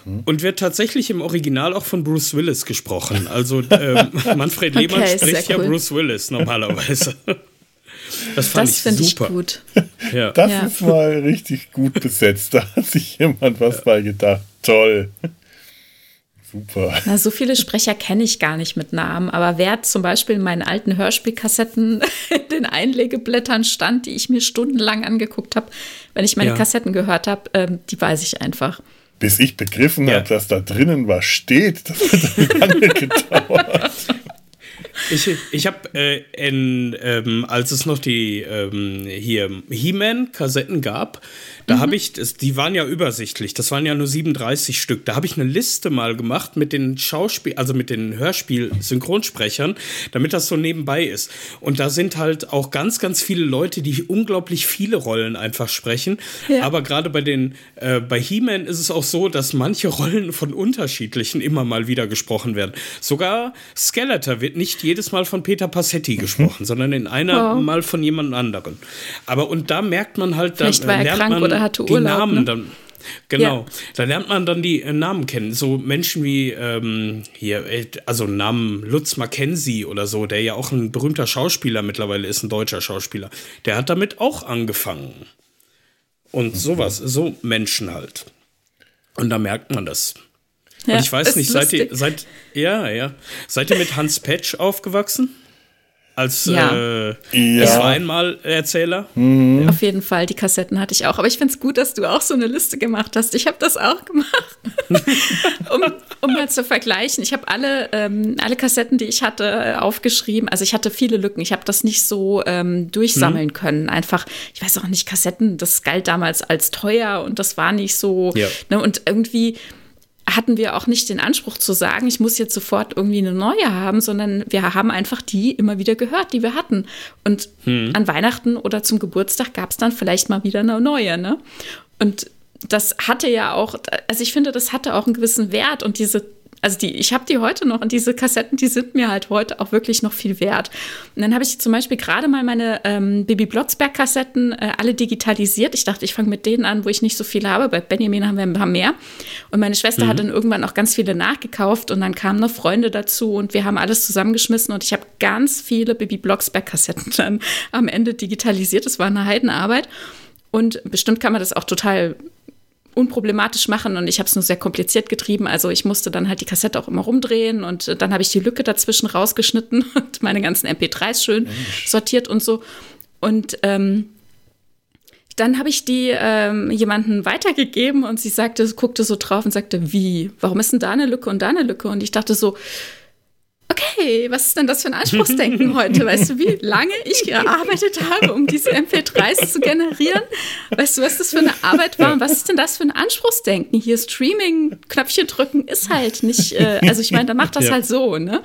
Mhm. Und wird tatsächlich im Original auch von Bruce Willis gesprochen. Also äh, *laughs* Manfred Lehmann okay, spricht ja Bruce Willis normalerweise. *laughs* Das fand das ich super. Ich gut. *laughs* ja. Das ja. ist mal richtig gut besetzt. Da hat sich jemand was ja. bei gedacht. Toll. Super. Na, so viele Sprecher kenne ich gar nicht mit Namen, aber wer zum Beispiel in meinen alten Hörspielkassetten *laughs* in den Einlegeblättern stand, die ich mir stundenlang angeguckt habe, wenn ich meine ja. Kassetten gehört habe, ähm, die weiß ich einfach. Bis ich begriffen ja. habe, dass da drinnen was steht, das hat lange *laughs* gedauert. Ich, ich habe, äh, ähm, als es noch die ähm, hier He-Man-Kassetten gab, da mhm. habe ich, die waren ja übersichtlich, das waren ja nur 37 Stück. Da habe ich eine Liste mal gemacht mit den Schauspiel, also mit den Hörspiel-Synchronsprechern, damit das so nebenbei ist. Und da sind halt auch ganz, ganz viele Leute, die unglaublich viele Rollen einfach sprechen. Ja. Aber gerade bei den, äh, bei He-Man ist es auch so, dass manche Rollen von unterschiedlichen immer mal wieder gesprochen werden. Sogar Skeletor wird nicht jedes Mal von Peter Passetti mhm. gesprochen, sondern in einer oh. Mal von jemand anderem. Aber und da merkt man halt, da lernt man hatte Urlaub. Die Namen ne? dann. Genau, ja. da lernt man dann die äh, Namen kennen. So Menschen wie ähm, hier, äh, also Namen Lutz Mackenzie oder so, der ja auch ein berühmter Schauspieler mittlerweile ist, ein deutscher Schauspieler. Der hat damit auch angefangen. Und mhm. sowas, so Menschen halt. Und da merkt man das. Ja, Und ich weiß nicht, seid ihr, seid, ja, ja, seid ihr mit Hans Petsch aufgewachsen? Als ja. Äh, ja. es war einmal Erzähler. Mhm. Auf jeden Fall, die Kassetten hatte ich auch. Aber ich finde es gut, dass du auch so eine Liste gemacht hast. Ich habe das auch gemacht, *laughs* um, um mal zu vergleichen. Ich habe alle, ähm, alle Kassetten, die ich hatte, äh, aufgeschrieben. Also ich hatte viele Lücken. Ich habe das nicht so ähm, durchsammeln mhm. können. Einfach, ich weiß auch nicht, Kassetten, das galt damals als teuer und das war nicht so. Ja. Ne, und irgendwie hatten wir auch nicht den Anspruch zu sagen, ich muss jetzt sofort irgendwie eine neue haben, sondern wir haben einfach die immer wieder gehört, die wir hatten. Und hm. an Weihnachten oder zum Geburtstag gab es dann vielleicht mal wieder eine neue. Ne? Und das hatte ja auch, also ich finde, das hatte auch einen gewissen Wert und diese also die, ich habe die heute noch und diese Kassetten, die sind mir halt heute auch wirklich noch viel wert. Und dann habe ich zum Beispiel gerade mal meine ähm, Bibi Blocksberg-Kassetten äh, alle digitalisiert. Ich dachte, ich fange mit denen an, wo ich nicht so viele habe. Bei Benjamin haben wir ein paar mehr. Und meine Schwester mhm. hat dann irgendwann auch ganz viele nachgekauft und dann kamen noch Freunde dazu und wir haben alles zusammengeschmissen und ich habe ganz viele Bibi Blocksberg-Kassetten dann am Ende digitalisiert. Das war eine Heidenarbeit. Und bestimmt kann man das auch total unproblematisch machen und ich habe es nur sehr kompliziert getrieben. Also ich musste dann halt die Kassette auch immer rumdrehen und dann habe ich die Lücke dazwischen rausgeschnitten *laughs* und meine ganzen MP3s schön Mensch. sortiert und so. Und ähm, dann habe ich die ähm, jemanden weitergegeben und sie sagte, guckte so drauf und sagte, wie? Warum ist denn da eine Lücke und da eine Lücke? Und ich dachte so, okay, was ist denn das für ein Anspruchsdenken heute? Weißt du, wie lange ich gearbeitet habe, um diese MP3s zu generieren? Weißt du, was das für eine Arbeit war? Und was ist denn das für ein Anspruchsdenken? Hier Streaming, Knöpfchen drücken ist halt nicht, äh, also ich meine, da macht das ja. halt so, ne?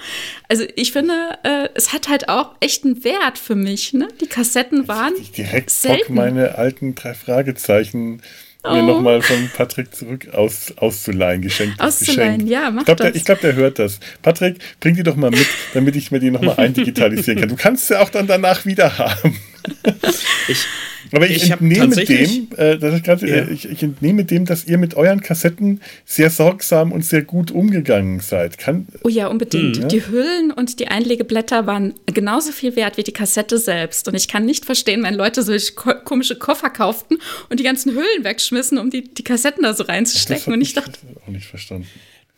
Also ich finde, äh, es hat halt auch echt einen Wert für mich, ne? Die Kassetten waren. Ich direkt selten. meine alten drei Fragezeichen oh. mir nochmal von Patrick zurück aus, auszuleihen, geschenkt. Auszuleihen, Geschenk. ja, mach ich glaub, das. Der, ich glaube, der hört das. Patrick, bring die doch mal mit, damit ich mir die nochmal eindigitalisieren kann. Du kannst sie auch dann danach wieder haben. ich, aber ich, ich entnehme dem, äh, das ist grad, ja. äh, ich, ich, entnehme dem, dass ihr mit euren Kassetten sehr sorgsam und sehr gut umgegangen seid. Kann, oh ja, unbedingt. Mhm. Die Hüllen und die Einlegeblätter waren genauso viel wert wie die Kassette selbst. Und ich kann nicht verstehen, wenn Leute solche ko komische Koffer kauften und die ganzen Hüllen wegschmissen, um die, die Kassetten da so reinzustecken. Und ich dachte. Auch nicht verstanden.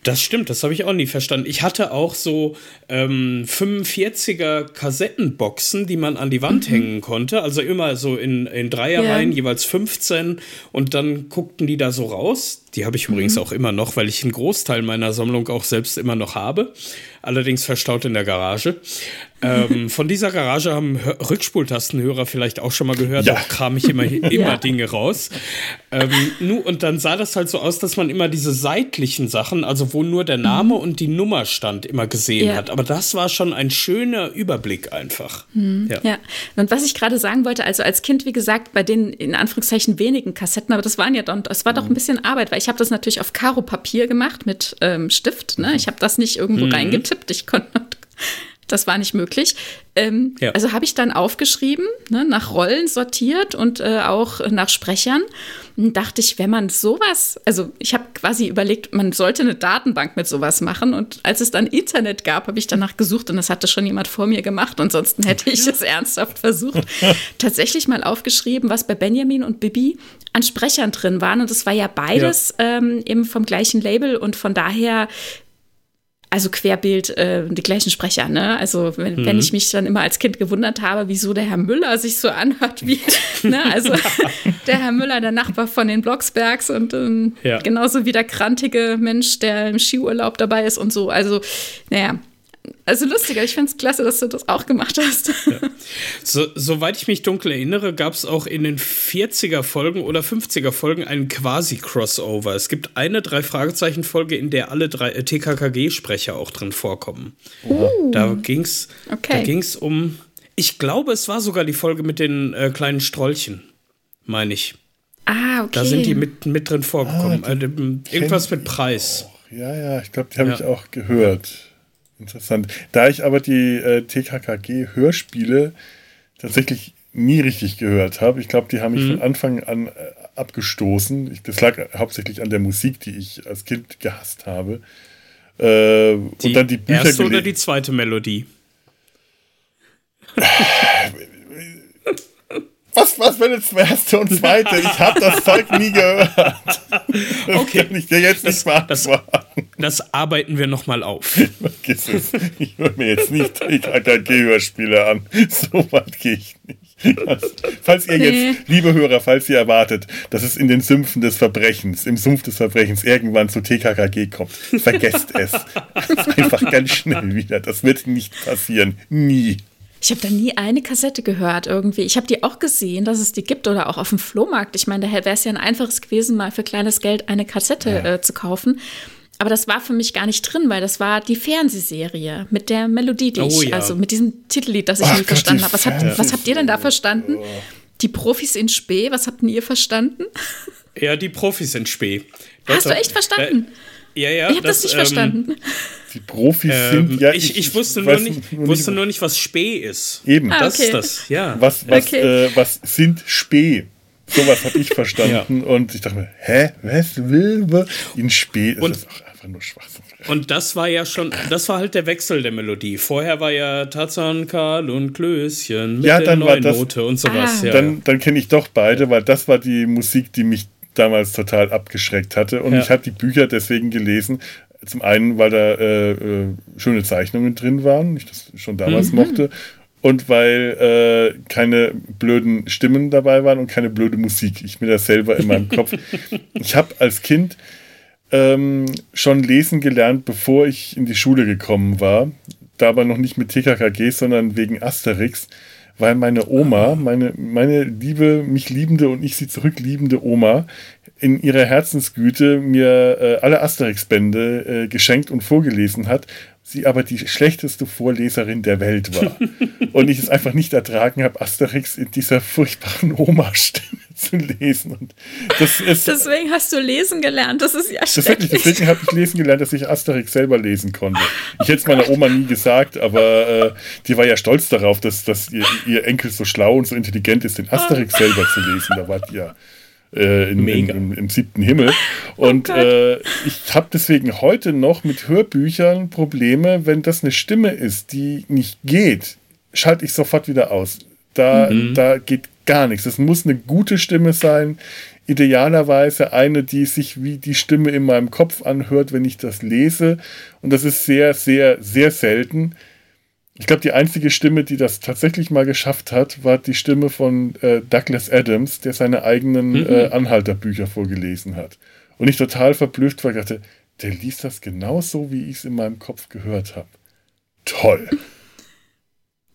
Das stimmt, das habe ich auch nie verstanden. Ich hatte auch so ähm, 45er Kassettenboxen, die man an die Wand mhm. hängen konnte. Also immer so in, in Dreierreihen, yeah. jeweils 15. Und dann guckten die da so raus. Die habe ich übrigens mhm. auch immer noch, weil ich einen Großteil meiner Sammlung auch selbst immer noch habe. Allerdings verstaut in der Garage. Ähm, *laughs* von dieser Garage haben Rückspultastenhörer vielleicht auch schon mal gehört. Ja. Da kram ich immer, *laughs* immer ja. Dinge raus. Ähm, nu, und dann sah das halt so aus, dass man immer diese seitlichen Sachen, also wo nur der Name mhm. und die Nummer stand, immer gesehen ja. hat. Aber das war schon ein schöner Überblick einfach. Mhm. Ja. Und was ich gerade sagen wollte, also als Kind, wie gesagt, bei den in Anführungszeichen wenigen Kassetten, aber das waren ja dann, das war doch ein mhm. bisschen Arbeit, weil ich habe das natürlich auf Karo-Papier gemacht mit ähm, Stift. Ne? Ich habe das nicht irgendwo mhm. reingetippt. Ich konnte *laughs* das war nicht möglich. Ähm, ja. Also habe ich dann aufgeschrieben, ne, nach Rollen sortiert und äh, auch nach Sprechern. Und dachte ich, wenn man sowas, also ich habe quasi überlegt, man sollte eine Datenbank mit sowas machen. Und als es dann Internet gab, habe ich danach gesucht und das hatte schon jemand vor mir gemacht. Ansonsten hätte ich es ernsthaft versucht. *laughs* Tatsächlich mal aufgeschrieben, was bei Benjamin und Bibi an Sprechern drin waren. Und das war ja beides ja. Ähm, eben vom gleichen Label und von daher also querbild äh, die gleichen Sprecher, ne? Also wenn, mhm. wenn, ich mich dann immer als Kind gewundert habe, wieso der Herr Müller sich so anhört wie, *laughs* ne? Also *laughs* der Herr Müller, der Nachbar von den Blocksbergs und ähm, ja. genauso wie der krantige Mensch, der im Skiurlaub dabei ist und so. Also, naja, also lustiger, ich finde es klasse, dass du das auch gemacht hast. Ja. So, soweit ich mich dunkel erinnere, gab es auch in den 40er Folgen oder 50er Folgen einen Quasi-Crossover. Es gibt eine Drei-Fragezeichen-Folge, in der alle drei äh, TKKG-Sprecher auch drin vorkommen. Uh. Da ging es okay. um, ich glaube, es war sogar die Folge mit den äh, kleinen Strollchen, meine ich. Ah, okay. Da sind die mit, mit drin vorgekommen. Ah, äh, irgendwas mit Preis. Ja, ja, ich glaube, die habe ja. ich auch gehört. Interessant. Da ich aber die äh, TKKG-Hörspiele tatsächlich nie richtig gehört habe, ich glaube, die haben mich mhm. von Anfang an äh, abgestoßen. Ich, das lag hauptsächlich an der Musik, die ich als Kind gehasst habe. Äh, und dann die Bücher erste oder die zweite Melodie? *laughs* Was, was wenn jetzt erste und zweite? Ich habe das Zeug nie gehört. Das okay. kann ich dir jetzt nicht beantworten. Das, das arbeiten wir nochmal auf. Vergiss es. Ich höre mir jetzt nicht die KKG-Hörspiele an. So weit gehe ich nicht. Falls ihr nee. jetzt, liebe Hörer, falls ihr erwartet, dass es in den Sümpfen des Verbrechens, im Sumpf des Verbrechens irgendwann zu TKKG kommt, vergesst es. *laughs* Einfach ganz schnell wieder. Das wird nicht passieren. Nie. Ich habe da nie eine Kassette gehört irgendwie. Ich habe die auch gesehen, dass es die gibt oder auch auf dem Flohmarkt. Ich meine, da wäre es ja ein einfaches gewesen, mal für kleines Geld eine Kassette ja. äh, zu kaufen. Aber das war für mich gar nicht drin, weil das war die Fernsehserie mit der Melodie, die oh, ich, ja. also mit diesem Titellied, das ich Ach nie Gott, verstanden habe. Was, was habt ihr denn da verstanden? Oh. Die Profis in Spee, was habt ihr verstanden? Ja, die Profis sind Spee. Hast du echt verstanden? Äh, ja, ja. Ich habe das, das, nicht ähm, verstanden. Die Profis ähm, sind ja. Ich, ich, ich wusste, nur nicht, nur wusste nur nicht, was Spee ist. Eben. Ah, das okay. ist das, ja. Was, was, Okay. äh, was sind Spee? Sowas habe ich *laughs* verstanden. Und ich dachte mir, hä? Was will wir in Spee? Das Und- ist auch einfach nur Schwachsinn. Und das war ja schon, das war halt der Wechsel der Melodie. Vorher war ja Tarzan, Karl und Klößchen mit Ja, der dann war neuen das- Note und sowas. Ah. Ja, dann dann kenne ich doch beide, weil das war die Musik, die mich damals total abgeschreckt hatte. Und Ja. ich habe die Bücher deswegen gelesen. Zum einen, weil da äh, äh, schöne Zeichnungen drin waren, ich das schon damals Mhm. mochte. Und weil äh, keine blöden Stimmen dabei waren und keine blöde Musik. Ich mir das selber in meinem Kopf. *laughs* Ich habe als Kind ähm, schon lesen gelernt, bevor ich in die Schule gekommen war. Da aber noch nicht mit TKKG, sondern wegen Asterix, weil meine Oma, meine, meine liebe, mich liebende und ich sie zurückliebende Oma, in ihrer Herzensgüte mir äh, alle Asterix-Bände äh, geschenkt und vorgelesen hat, sie aber die schlechteste Vorleserin der Welt war. *laughs* und ich es einfach nicht ertragen habe, Asterix in dieser furchtbaren Oma-Stimme *laughs* zu lesen. Und das ist *laughs* Deswegen hast du lesen gelernt. Das ist ja schrecklich. deswegen habe ich lesen gelernt, dass ich Asterix selber lesen konnte. Ich hätte es meiner Oma nie gesagt, aber äh, die war ja stolz darauf, dass, dass ihr, ihr Enkel so schlau und so intelligent ist, den Asterix selber zu lesen. Da war die ja äh, in, in, im, im siebten Himmel. Und Gott. äh, ich habe deswegen heute noch mit Hörbüchern Probleme, wenn das eine Stimme ist, die nicht geht, schalte ich sofort wieder aus. Da, da geht gar nichts. Es muss eine gute Stimme sein. Idealerweise eine, die sich wie die Stimme in meinem Kopf anhört, wenn ich das lese. Und das ist sehr, sehr, sehr selten. Ich glaube, die einzige Stimme, die das tatsächlich mal geschafft hat, war die Stimme von äh, Douglas Adams, der seine eigenen äh, Anhalterbücher vorgelesen hat. Und ich total verblüfft war, ich dachte, der liest das genauso, wie ich es in meinem Kopf gehört habe. Toll.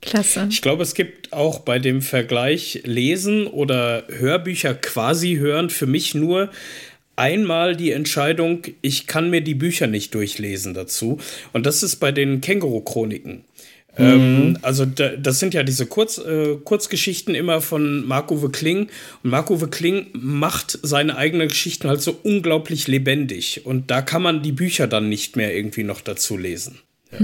Klasse. Ich glaube, es gibt auch bei dem Vergleich Lesen oder Hörbücher quasi hören für mich nur einmal die Entscheidung, ich kann mir die Bücher nicht durchlesen dazu. Und das ist bei den Känguru-Chroniken. Ähm, also da, das sind ja diese Kurz, äh, Kurzgeschichten immer von Marc-Uwe Kling. Und Marc-Uwe Kling macht seine eigenen Geschichten halt so unglaublich lebendig. Und da kann man die Bücher dann nicht mehr irgendwie noch dazu lesen. Ja,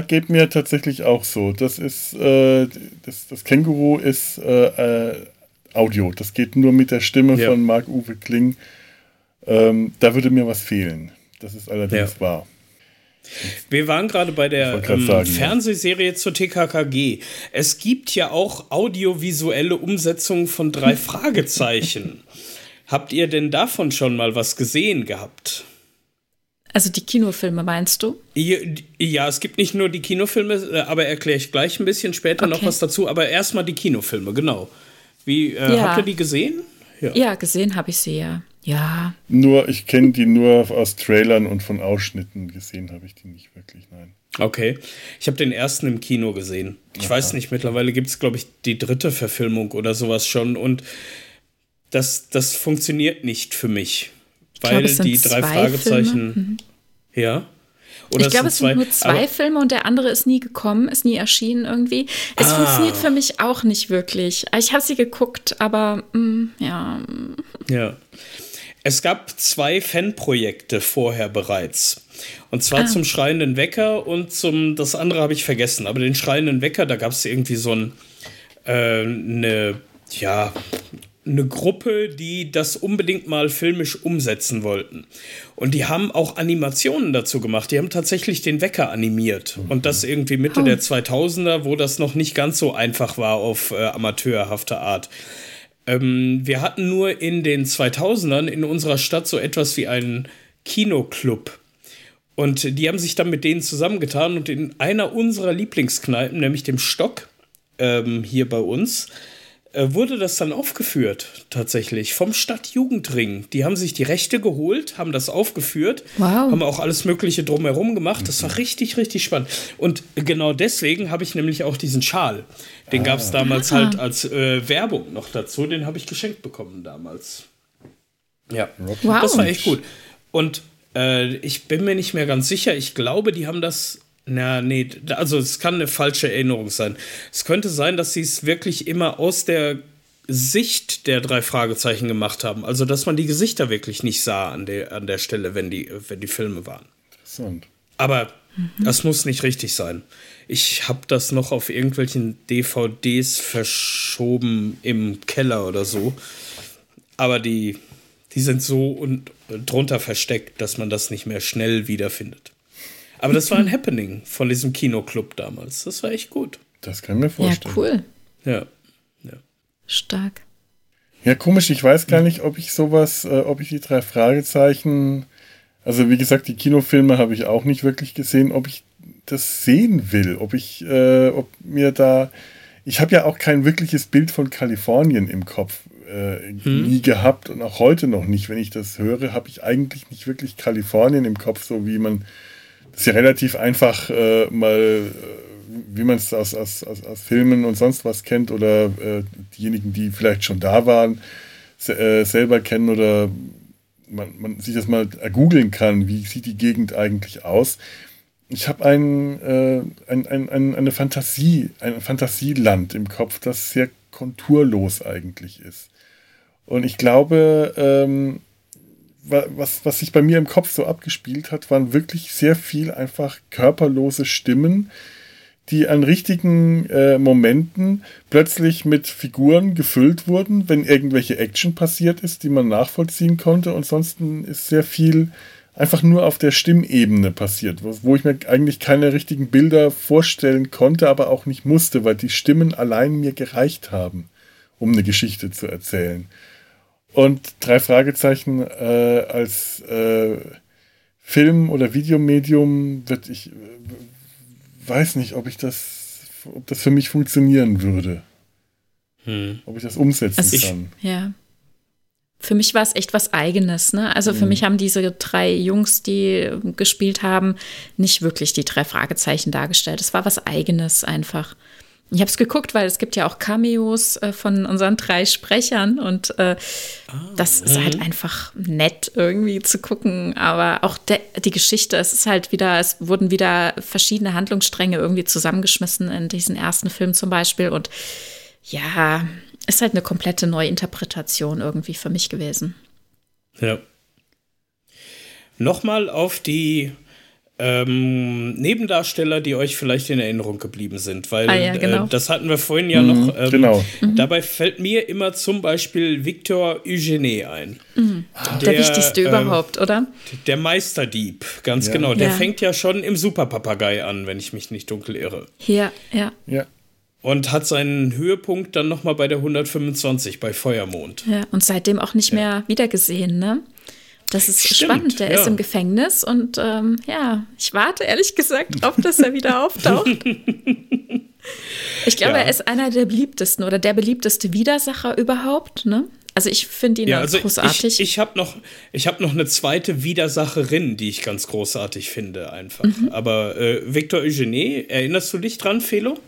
geht mir tatsächlich auch so. Das ist, äh, das, das Känguru ist äh, äh, Audio. Das geht nur mit der Stimme Ja. von Marc-Uwe Kling. Ähm, da würde mir was fehlen. Das ist allerdings Ja. wahr. Wir waren gerade bei der ähm, sagen, ja. Fernsehserie zur TKKG. Es gibt ja auch audiovisuelle Umsetzungen von drei *laughs* Fragezeichen. Habt ihr denn davon schon mal was gesehen gehabt? Also die Kinofilme meinst du? Ja, ja, es gibt nicht nur die Kinofilme, äh, aber erkläre ich gleich ein bisschen später noch Okay. was dazu. Aber erstmal die Kinofilme, genau. Wie, äh, Ja. habt ihr die gesehen? Ja, gesehen habe ich sie ja. Ja. Nur, ich kenne die nur aus Trailern und von Ausschnitten. Gesehen habe ich die nicht wirklich, nein. Okay. Ich habe den ersten im Kino gesehen. Ich weiß nicht, mittlerweile gibt es, glaube ich, die dritte Verfilmung oder sowas schon. Und das, das funktioniert nicht für mich. Weil sind die drei zwei Fragezeichen. Ja. Oder ich glaube, es sind nur zwei aber- Filme und der andere ist nie gekommen, ist nie erschienen irgendwie. Es Ah. funktioniert für mich auch nicht wirklich. Ich habe sie geguckt, aber mm, ja. Ja. Es gab zwei Fanprojekte vorher bereits. Und zwar zum Schreienden Wecker und zum, das andere habe ich vergessen, aber den Schreienden Wecker, da gab es irgendwie so ein, äh, eine, ja, eine Gruppe, die das unbedingt mal filmisch umsetzen wollten. Und die haben auch Animationen dazu gemacht. Die haben tatsächlich den Wecker animiert. Und das irgendwie Mitte Oh. der 2000er, wo das noch nicht ganz so einfach war auf äh, amateurhafte Art. Ähm, wir hatten nur in den 2000ern in unserer Stadt so etwas wie einen Kinoclub. Und die haben sich dann mit denen zusammengetan und in einer unserer Lieblingskneipen, nämlich dem Stock, ähm, hier bei uns, wurde das dann aufgeführt, tatsächlich, vom Stadtjugendring. Die haben sich die Rechte geholt, haben das aufgeführt, Wow. haben auch alles Mögliche drumherum gemacht. Das war richtig, richtig spannend. Und genau deswegen habe ich nämlich auch diesen Schal. Den gab es damals halt als äh, Werbung noch dazu. Den habe ich geschenkt bekommen damals. Ja, Wow. das war echt gut. Und äh, ich bin mir nicht mehr ganz sicher. Ich glaube, die haben das. Na, nee, also es kann eine falsche Erinnerung sein. Es könnte sein, dass sie es wirklich immer aus der Sicht der drei Fragezeichen gemacht haben. Also, dass man die Gesichter wirklich nicht sah an der, an der Stelle, wenn die, wenn die Filme waren. Interessant. Aber mhm. das muss nicht richtig sein. Ich habe das noch auf irgendwelchen DVDs verschoben im Keller oder so. Aber die, die sind so und drunter versteckt, dass man das nicht mehr schnell wiederfindet. Aber das war ein Happening von diesem Kinoclub damals. Das war echt gut. Das kann ich mir vorstellen. Ja, cool. Ja. ja. Stark. Ja, komisch. Ich weiß gar nicht, ob ich sowas, äh, ob ich die drei Fragezeichen, also wie gesagt, die Kinofilme habe ich auch nicht wirklich gesehen, ob ich das sehen will, ob ich, äh, ob mir da, ich habe ja auch kein wirkliches Bild von Kalifornien im Kopf äh, hm. nie gehabt und auch heute noch nicht. Wenn ich das höre, habe ich eigentlich nicht wirklich Kalifornien im Kopf, so wie man das ja relativ einfach äh, mal, äh, wie man es aus, aus, aus, aus, Filmen und sonst was kennt oder äh, diejenigen, die vielleicht schon da waren, äh, selber kennen oder man, man sich das mal googeln kann, wie sieht die Gegend eigentlich aus. Ich habe ein, äh, ein, ein, ein, eine Fantasie, ein Fantasieland im Kopf, das sehr konturlos eigentlich ist. Und ich glaube, ähm, was, was sich bei mir im Kopf so abgespielt hat, waren wirklich sehr viel einfach körperlose Stimmen, die an richtigen äh, Momenten plötzlich mit Figuren gefüllt wurden, wenn irgendwelche Action passiert ist, die man nachvollziehen konnte. Und ansonsten ist sehr viel einfach nur auf der Stimmebene passiert, wo, wo ich mir eigentlich keine richtigen Bilder vorstellen konnte, aber auch nicht musste, weil die Stimmen allein mir gereicht haben, um eine Geschichte zu erzählen. Und drei Fragezeichen äh, als äh, Film- oder Videomedium wird ich weiß nicht, ob ich das, ob das für mich funktionieren würde. Hm. Ob ich das umsetzen also kann. ja. Für mich war es echt was Eigenes, ne? Also für hm. mich haben diese drei Jungs, die gespielt haben, nicht wirklich die drei Fragezeichen dargestellt. Es war was Eigenes einfach. Ich habe es geguckt, weil es gibt ja auch Cameos äh, von unseren drei Sprechern und äh, ah, das ist halt mhm. einfach nett irgendwie zu gucken. Aber auch die Geschichte, es ist halt wieder, es wurden wieder verschiedene Handlungsstränge irgendwie zusammengeschmissen in diesen ersten Film zum Beispiel und ja, ist halt eine komplette Neuinterpretation irgendwie für mich gewesen. Ja. Nochmal auf die ähm, Nebendarsteller, die euch vielleicht in Erinnerung geblieben sind, weil ah, ja, genau. äh, das hatten wir vorhin ja mhm, noch. Ähm, genau. Mhm. Dabei fällt mir immer zum Beispiel Victor Eugene ein. Mhm. Der, der, wichtigste ähm, überhaupt, oder? Der Meisterdieb, ganz ja. genau. Der ja. fängt ja schon im Superpapagei an, wenn ich mich nicht dunkel irre. Ja, ja. Ja. Und hat seinen Höhepunkt dann nochmal bei der 125 bei Feuermond. Ja, und seitdem auch nicht mehr wiedergesehen, ne? Das ist Stimmt, spannend. Der ja. ist im Gefängnis und ähm, ja, ich warte ehrlich gesagt auf, dass er wieder *laughs* auftaucht. Ich glaube, ja. er ist einer der beliebtesten oder der beliebteste Widersacher überhaupt. Ne? Also ich finde ihn ja, also großartig. Ich, ich habe noch, hab noch eine zweite Widersacherin, die ich ganz großartig finde, einfach. Mhm. Aber äh, Victor Eugenie, erinnerst du dich dran, Felo?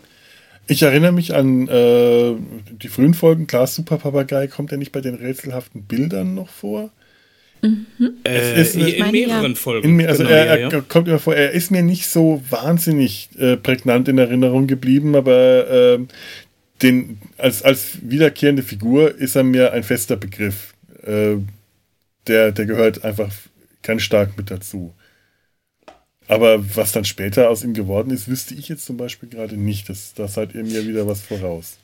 Ich erinnere mich an äh, die frühen Folgen. Klar, Super Papagei kommt ja nicht bei den rätselhaften Bildern noch vor. Mhm. Äh, in meine, mehreren ja. Folgen. In, also genau, er, er ja. kommt immer vor, er ist mir nicht so wahnsinnig äh, prägnant in Erinnerung geblieben, aber äh, den, als, als wiederkehrende Figur ist er mir ein fester Begriff. Äh, der, der gehört einfach ganz stark mit dazu. Aber was dann später aus ihm geworden ist, wüsste ich jetzt zum Beispiel gerade nicht. Das, da seid ihr mir wieder was voraus.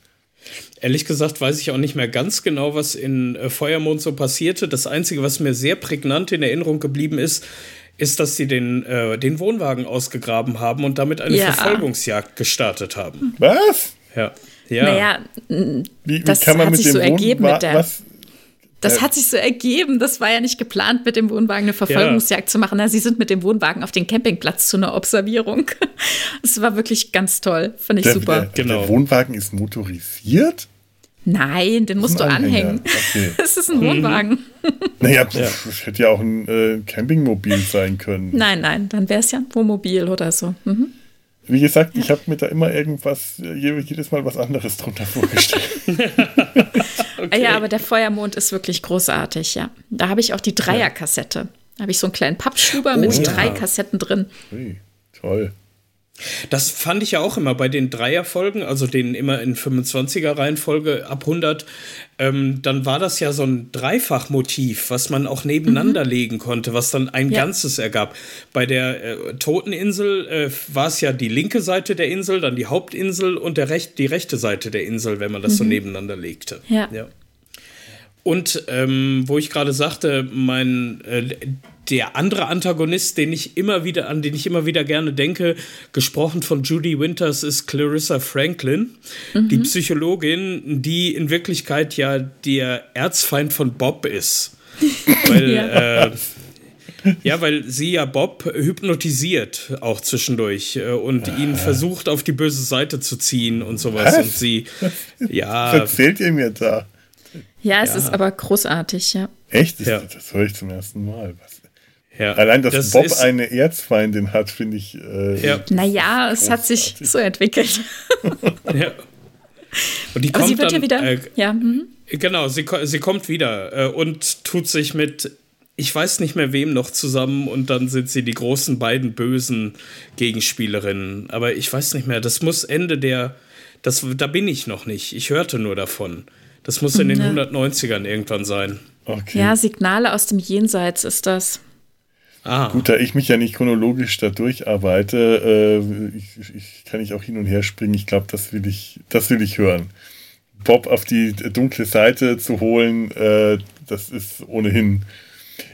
Ehrlich gesagt weiß ich auch nicht mehr ganz genau, was in äh, Feuermond so passierte. Das Einzige, was mir sehr prägnant in Erinnerung geblieben ist, ist, dass sie den, äh, den Wohnwagen ausgegraben haben und damit eine ja. Verfolgungsjagd gestartet haben. Was? Ja. Ja. Naja, wie, wie das kann man hat mit sich so ergeben mit der. Was? Das ja. hat sich so ergeben. Das war ja nicht geplant, mit dem Wohnwagen eine Verfolgungsjagd ja. zu machen. sie sind mit dem Wohnwagen auf den Campingplatz zu einer Observierung. *laughs* Es war wirklich ganz toll. Fand ich der, super. Der, genau. der Wohnwagen ist motorisiert? Nein, den musst du anhängen. Okay. *laughs* Es ist ein Wohnwagen. *laughs* Naja, ja. das hätte ja auch ein äh, Campingmobil sein können. Nein, nein, dann wäre es ja ein Wohnmobil oder so. Mhm. Wie gesagt, ich habe mir da immer irgendwas, äh, jedes Mal was anderes drunter vorgestellt. *laughs* *laughs* okay. Ja, aber der Feuermond ist wirklich großartig, ja. Da habe ich auch die Dreierkassette. Da habe ich so einen kleinen Pappschuber oh, mit ja. drei Kassetten drin. Ui, toll. Das fand ich ja auch immer bei den Dreierfolgen, also den immer in 25er Reihenfolge ab 100. Ähm, dann war das ja so ein Dreifachmotiv, was man auch nebeneinander mhm. legen konnte, was dann ein ja. Ganzes ergab. Bei der äh, Toteninsel äh, war es ja die linke Seite der Insel, dann die Hauptinsel und der Rech die rechte Seite der Insel, wenn man das mhm. so nebeneinander legte. Ja. ja. Und ähm, wo ich gerade sagte, mein äh, der andere Antagonist, den ich immer wieder, an den ich immer wieder gerne denke, gesprochen von Judy Winters, ist Clarissa Franklin, mhm. die Psychologin, die in Wirklichkeit ja der Erzfeind von Bob ist. *laughs* weil, ja. Äh, ja, weil sie ja Bob hypnotisiert auch zwischendurch äh, und ihn versucht auf die böse Seite zu ziehen und sowas. Was? Und sie, *laughs* ja. Was erzählt ihr mir da? Ja, es ja. ist aber großartig, ja. Echt? Das, ja. das höre ich zum ersten Mal. Was? Ja, Allein, dass das Bob eine Erzfeindin hat, finde ich. Äh, ja. Naja, es hat sich so entwickelt. *laughs* ja. Und die Aber kommt sie wird dann, ja wieder. Äh, ja. Mhm. Genau, sie, sie kommt wieder äh, und tut sich mit, ich weiß nicht mehr wem noch zusammen und dann sind sie die großen beiden bösen Gegenspielerinnen. Aber ich weiß nicht mehr, das muss Ende der. Das, da bin ich noch nicht. Ich hörte nur davon. Das muss in den ja. 190ern irgendwann sein. Okay. Ja, Signale aus dem Jenseits ist das. Ah. Gut, da ich mich ja nicht chronologisch da durcharbeite, äh, ich, ich, kann ich auch hin und her springen. Ich glaube, das will ich, das will ich hören. Bob auf die dunkle Seite zu holen, äh, das ist ohnehin.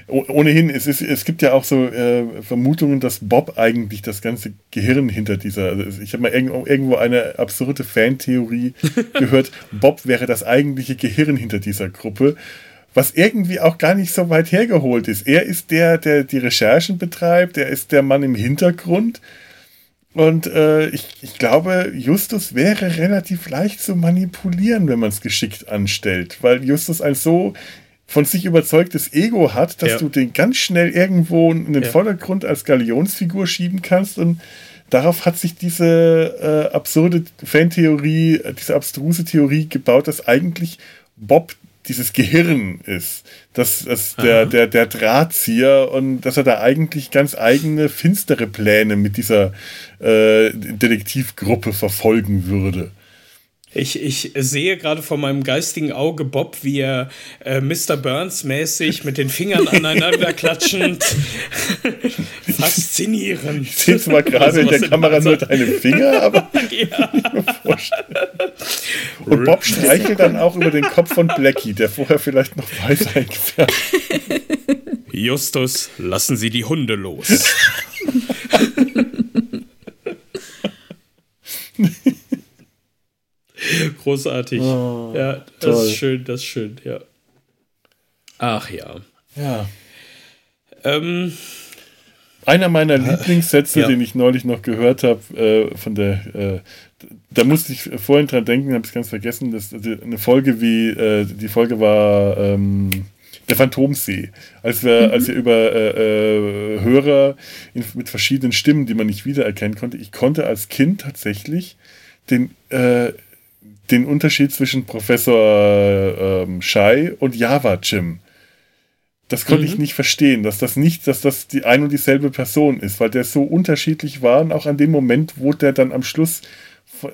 Ohnehin, es, ist, es gibt ja auch so äh, Vermutungen, dass Bob eigentlich das ganze Gehirn hinter dieser. Also ich habe mal irgendwo eine absurde Fantheorie *laughs* gehört, Bob wäre das eigentliche Gehirn hinter dieser Gruppe was irgendwie auch gar nicht so weit hergeholt ist. Er ist der, der die Recherchen betreibt, er ist der Mann im Hintergrund. Und äh, ich, ich glaube, Justus wäre relativ leicht zu manipulieren, wenn man es geschickt anstellt, weil Justus ein so von sich überzeugtes Ego hat, dass ja. du den ganz schnell irgendwo in den ja. Vordergrund als Galionsfigur schieben kannst und darauf hat sich diese äh, absurde Fantheorie, diese abstruse Theorie gebaut, dass eigentlich Bob dieses Gehirn ist. Das ist der, der, der Drahtzieher und dass er da eigentlich ganz eigene finstere Pläne mit dieser äh, Detektivgruppe verfolgen würde. Ich, ich sehe gerade vor meinem geistigen Auge Bob, wie er äh, Mr. Burns mäßig mit den Fingern aneinander *laughs* klatschend. *laughs* Faszinierend. Ich sehe zwar gerade also, in der Kamera nur deine Finger, aber *laughs* ja. Und Bob streichelt dann auch über den Kopf von Blackie, der vorher vielleicht noch weiß eingefärbt. Justus, lassen Sie die Hunde los. *laughs* Großartig. Oh, ja, das toll. ist schön, das ist schön, ja. Ach ja. Ja. Ähm, Einer meiner *laughs* Lieblingssätze, ja. den ich neulich noch gehört habe, äh, von der, äh, da musste ich vorhin dran denken, habe ich ganz vergessen, dass eine Folge wie, äh, die Folge war ähm, der Phantomsee, als wir, mhm. als wir über äh, äh, Hörer in, mit verschiedenen Stimmen, die man nicht wiedererkennen konnte, ich konnte als Kind tatsächlich den äh, den Unterschied zwischen Professor ähm, Shai und Java Jim. Das konnte mhm. ich nicht verstehen, dass das nicht, dass das die ein und dieselbe Person ist, weil der so unterschiedlich war und auch an dem Moment, wo der dann am Schluss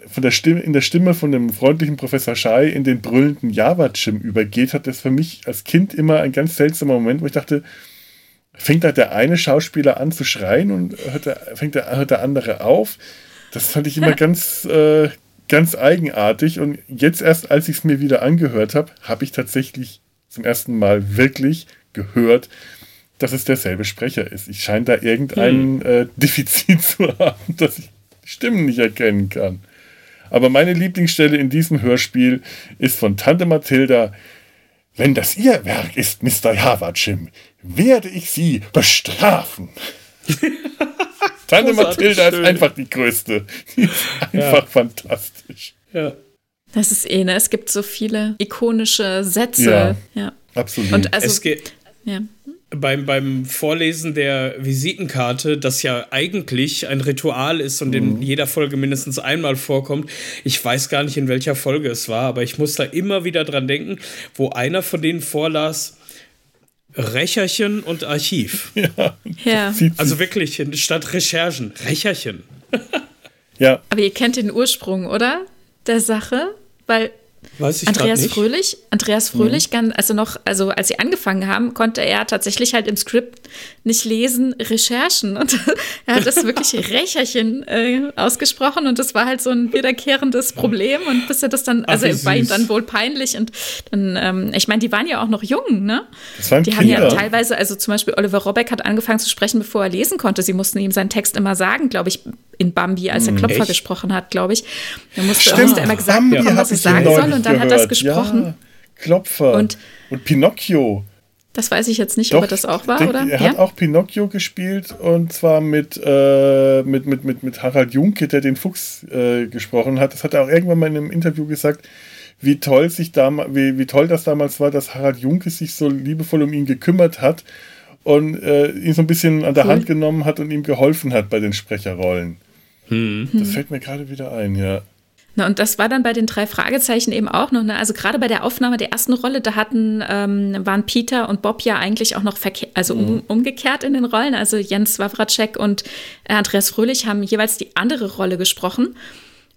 von der Stimme, in der Stimme von dem freundlichen Professor Shai in den brüllenden Java Jim übergeht, hat das für mich als Kind immer ein ganz seltsamer Moment, wo ich dachte, fängt da der eine Schauspieler an zu schreien und hört der, fängt der, hört der andere auf? Das fand ich immer *laughs* ganz, äh, ganz eigenartig. Und jetzt erst, als ich es mir wieder angehört habe, habe ich tatsächlich zum ersten Mal wirklich gehört, dass es derselbe Sprecher ist. Ich scheine da irgendein hm. äh, *laughs* Defizit zu haben, dass ich Stimmen nicht erkennen kann. Aber meine Lieblingsstelle in diesem Hörspiel ist von Tante Mathilda. Wenn das Ihr Werk ist, Mr. Javachim, werde ich Sie bestrafen. *laughs* Tante Mathilda ist einfach die größte. *laughs* Die ist einfach ja. fantastisch. Ja. Das ist eh, ne? Es gibt so viele ikonische Sätze. Ja, ja. absolut. Und also, es geht, ja. Beim, beim Vorlesen der Visitenkarte, das ja eigentlich ein Ritual ist und mhm. in jeder Folge mindestens einmal vorkommt. Ich weiß gar nicht, in welcher Folge es war, aber ich muss da immer wieder dran denken, wo einer von denen vorlas, Recherchen und Archiv. *laughs* Ja. ja. Also wirklich, statt Recherchen, Recherchen. Ja. Aber ihr kennt den Ursprung, oder? Der Sache? Weil Weiß ich Andreas nicht. Fröhlich, Andreas Fröhlich, mhm. also noch, also als sie angefangen haben, konnte er tatsächlich halt im Skript nicht lesen, Recherchen. Und *laughs* er hat das wirklich *laughs* Rächerchen äh, ausgesprochen und das war halt so ein wiederkehrendes Problem. Und bis er das dann, also Ach, war ihm dann wohl peinlich. Und dann, ähm, ich meine, die waren ja auch noch jung, ne? Das waren die Kinder. haben ja teilweise, also zum Beispiel Oliver Robeck hat angefangen zu sprechen, bevor er lesen konnte. Sie mussten ihm seinen Text immer sagen, glaube ich, in Bambi, als er hm, Klopfer Echt? gesprochen hat, glaube ich. Er musste, Stimmt, musste immer gesagt Bambi bekommen, was er sagen soll und dann gehört. hat er es gesprochen. Ja, Klopfer und, und Pinocchio. Das weiß ich jetzt nicht, Doch, ob er das auch war, denk, oder? Er ja? hat auch Pinocchio gespielt und zwar mit, äh, mit, mit, mit, mit Harald Junke, der den Fuchs äh, gesprochen hat. Das hat er auch irgendwann mal in einem Interview gesagt, wie toll, sich wie, wie toll das damals war, dass Harald Junke sich so liebevoll um ihn gekümmert hat und äh, ihn so ein bisschen an der cool. Hand genommen hat und ihm geholfen hat bei den Sprecherrollen. Hm. Das fällt mir gerade wieder ein, ja. Na, und das war dann bei den drei Fragezeichen eben auch noch. Ne? Also gerade bei der Aufnahme der ersten Rolle, da hatten, ähm, waren Peter und Bob ja eigentlich auch noch also um, mhm. umgekehrt in den Rollen. Also Jens Wawracek und äh, Andreas Fröhlich haben jeweils die andere Rolle gesprochen.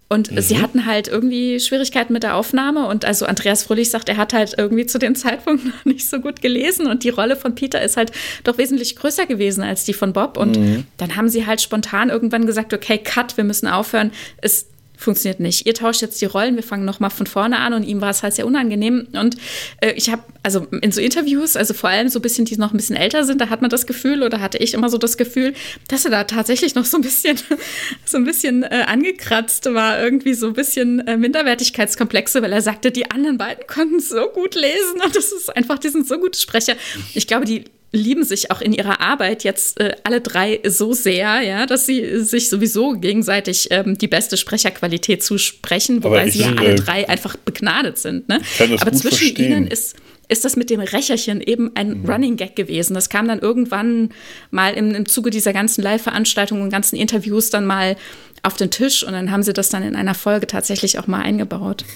Und mhm. sie hatten halt irgendwie Schwierigkeiten mit der Aufnahme. Und also Andreas Fröhlich sagt, er hat halt irgendwie zu dem *laughs* Zeitpunkt noch nicht so gut gelesen. Und die Rolle von Peter ist halt doch wesentlich größer gewesen als die von Bob. Und mhm. dann haben sie halt spontan irgendwann gesagt, okay, cut, wir müssen aufhören. Es funktioniert nicht. Ihr tauscht jetzt die Rollen, wir fangen nochmal von vorne an und ihm war es halt sehr unangenehm. Und äh, ich habe, also in so Interviews, also vor allem so ein bisschen, die noch ein bisschen älter sind, da hat man das Gefühl oder hatte ich immer so das Gefühl, dass er da tatsächlich noch so ein bisschen, *laughs* so ein bisschen äh, angekratzt war, irgendwie so ein bisschen äh, Minderwertigkeitskomplexe, weil er sagte, die anderen beiden konnten so gut lesen und das ist einfach, die sind so gute Sprecher. Ich glaube, die lieben sich auch in ihrer Arbeit jetzt äh, alle drei so sehr, ja, dass sie sich sowieso gegenseitig ähm, die beste Sprecherqualität zusprechen, wobei ich, sie ja alle äh, drei einfach begnadet sind. Ne? Aber zwischen verstehen. ihnen ist ist das mit dem Rächerchen eben ein mhm. Running Gag gewesen. Das kam dann irgendwann mal im, im Zuge dieser ganzen Live-Veranstaltungen und ganzen Interviews dann mal auf den Tisch und dann haben sie das dann in einer Folge tatsächlich auch mal eingebaut. *laughs*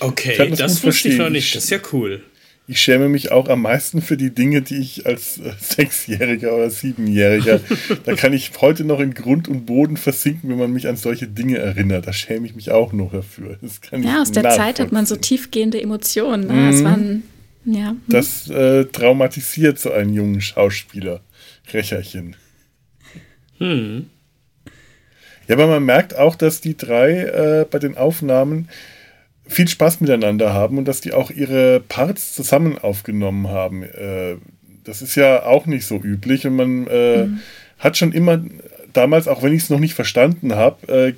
Okay, das, das wusste ich noch nicht. Das ist ja cool ich schäme mich auch am meisten für die Dinge, die ich als äh, Sechsjähriger oder Siebenjähriger, *laughs* da kann ich heute noch in Grund und Boden versinken, wenn man mich an solche Dinge erinnert. Da schäme ich mich auch noch dafür. ja, aus der Zeit hat man so tiefgehende Emotionen. Ne? Das, mhm. waren, ja. Hm. das äh, traumatisiert so einen jungen Schauspieler. Recherchen. Hm. Ja, aber man merkt auch, dass die drei äh, bei den Aufnahmen viel Spaß miteinander haben und dass die auch ihre Parts zusammen aufgenommen haben. Äh, das ist ja auch nicht so üblich und man äh, mhm. hat schon immer damals, auch wenn ich es noch nicht verstanden habe, äh,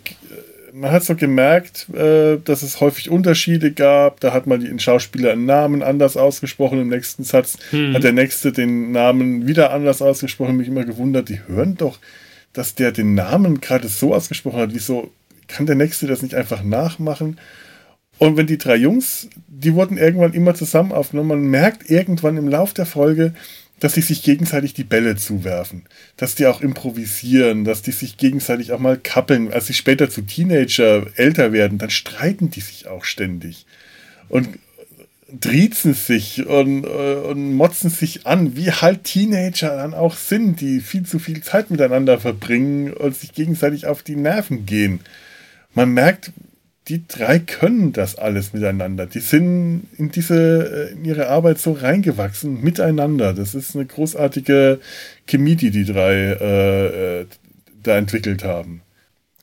man hat so gemerkt, äh, dass es häufig Unterschiede gab. Da hat mal ein Schauspieler einen Namen anders ausgesprochen, im nächsten Satz mhm. hat der nächste den Namen wieder anders ausgesprochen. Mich immer gewundert, die hören doch, dass der den Namen gerade so ausgesprochen hat. Wieso kann der nächste das nicht einfach nachmachen? Und wenn die drei Jungs, die wurden irgendwann immer zusammen aufgenommen, man merkt irgendwann im Lauf der Folge, dass sie sich gegenseitig die Bälle zuwerfen, dass die auch improvisieren, dass die sich gegenseitig auch mal kappeln. Als sie später zu Teenager älter werden, dann streiten die sich auch ständig und driezen sich und, äh, und motzen sich an, wie halt Teenager dann auch sind, die viel zu viel Zeit miteinander verbringen und sich gegenseitig auf die Nerven gehen. Man merkt, die drei können das alles miteinander. Die sind in diese, äh, in ihre Arbeit so reingewachsen miteinander. Das ist eine großartige Chemie, die die drei äh, äh da entwickelt haben.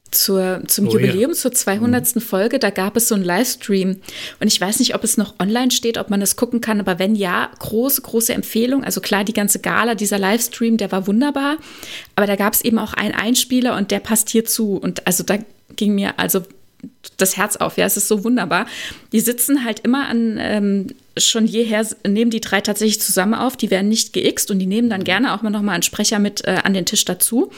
Zur, zum oh, Jubiläum, ja. zur 200. Mhm. Folge, da gab es so einen Livestream. Und ich weiß nicht, ob es noch online steht, ob man das gucken kann, aber wenn ja, große, große Empfehlung. Also klar, die ganze Gala, dieser Livestream, der war wunderbar. Aber da gab es eben auch einen Einspieler und der passt hierzu. Und also da ging mir also das Herz auf. Ja, es ist so wunderbar. Die sitzen halt immer an, ähm, schon jeher nehmen die drei tatsächlich zusammen auf. Die werden nicht geixt und die nehmen dann gerne auch mal nochmal einen Sprecher mit äh, an den Tisch dazu.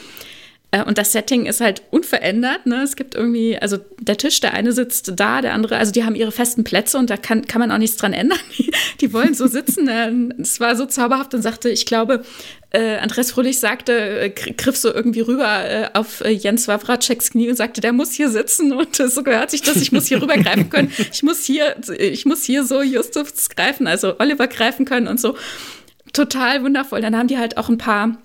Äh, und das Setting ist halt unverändert. Ne? Es gibt irgendwie, also der Tisch, der eine sitzt da, der andere, also die haben ihre festen Plätze und da kann, kann man auch nichts dran ändern. *laughs* Die, wollen so sitzen. Es war so zauberhaft und sagte, ich glaube, äh, Andres Fröhlich sagte, äh, griff so irgendwie rüber äh, auf äh, Jens Wawraceks Knie und sagte, der muss hier sitzen und äh, so gehört sich das, ich muss hier rübergreifen können. Ich muss hier, ich muss hier so Justus greifen, also Oliver greifen können und so. Total wundervoll. Dann haben die halt auch ein paar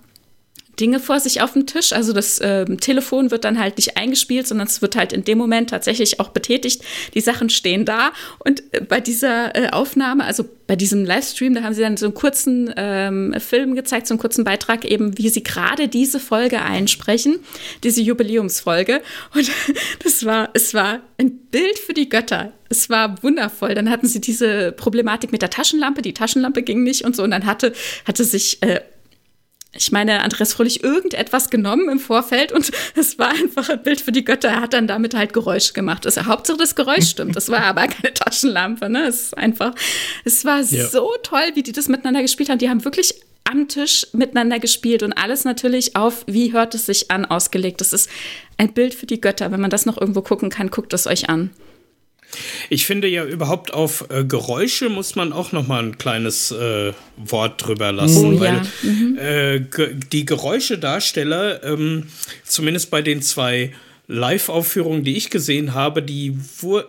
Dinge vor sich auf dem Tisch. Also das äh, Telefon wird dann halt nicht eingespielt, sondern es wird halt in dem Moment tatsächlich auch betätigt. Die Sachen stehen da. Und äh, bei dieser äh, Aufnahme, also bei diesem Livestream, da haben sie dann so einen kurzen ähm, Film gezeigt, so einen kurzen Beitrag eben, wie sie gerade diese Folge einsprechen, diese Jubiläumsfolge. Und *laughs* das war, es war ein Bild für die Götter. Es war wundervoll. Dann hatten sie diese Problematik mit der Taschenlampe. Die Taschenlampe ging nicht und so. Und dann hatte, hatte sich äh, ich meine, Andreas Fröhlich irgendetwas genommen im Vorfeld und *laughs* es war einfach ein Bild für die Götter. Er hat dann damit halt Geräusche gemacht. Das, Hauptsache das Geräusch *laughs* stimmt. Das war aber keine Taschenlampe. Ne? Es ist einfach, es war ja. so toll, wie die das miteinander gespielt haben. Die haben wirklich am Tisch miteinander gespielt und alles natürlich auf, wie hört es sich an, ausgelegt. Das ist ein Bild für die Götter. Wenn man das noch irgendwo gucken kann, guckt es euch an. Ich finde ja überhaupt auf äh, Geräusche muss man auch noch mal ein kleines äh, Wort drüber lassen, oh, weil ja. mhm. äh, ge die Geräuschedarsteller, ähm, zumindest bei den zwei Live-Aufführungen, die ich gesehen habe, die,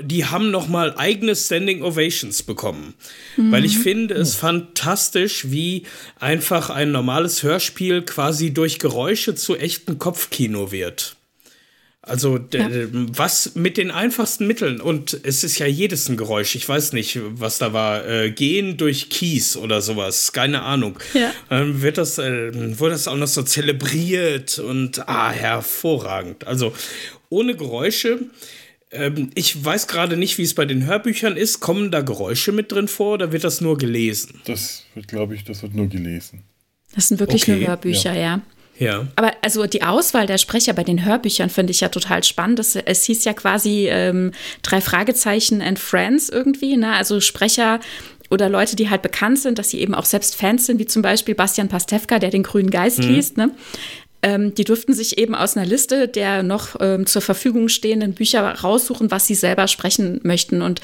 die haben noch mal eigene Standing Ovations bekommen. Mhm. Weil ich finde es fantastisch, wie einfach ein normales Hörspiel quasi durch Geräusche zu echten Kopfkino wird. Also ja. was mit den einfachsten Mitteln und es ist ja jedes ein Geräusch. Ich weiß nicht, was da war. Äh, gehen durch Kies oder sowas, keine Ahnung. Ja. Dann wird das, äh, wurde das auch noch so zelebriert und ah hervorragend. Also ohne Geräusche. Ähm, ich weiß gerade nicht, wie es bei den Hörbüchern ist. Kommen da Geräusche mit drin vor oder wird das nur gelesen? Das wird, glaube ich, das wird nur gelesen. Das sind wirklich okay. nur Hörbücher, ja. ja. Ja. Aber also die Auswahl der Sprecher bei den Hörbüchern finde ich ja total spannend. Es, es hieß ja quasi ähm, drei Fragezeichen and Friends irgendwie, ne? Also Sprecher oder Leute, die halt bekannt sind, dass sie eben auch selbst Fans sind, wie zum Beispiel Bastian Pastewka, der den Grünen Geist mhm. liest, ne? Ähm, die durften sich eben aus einer Liste der noch ähm, zur Verfügung stehenden Bücher raussuchen, was sie selber sprechen möchten. Und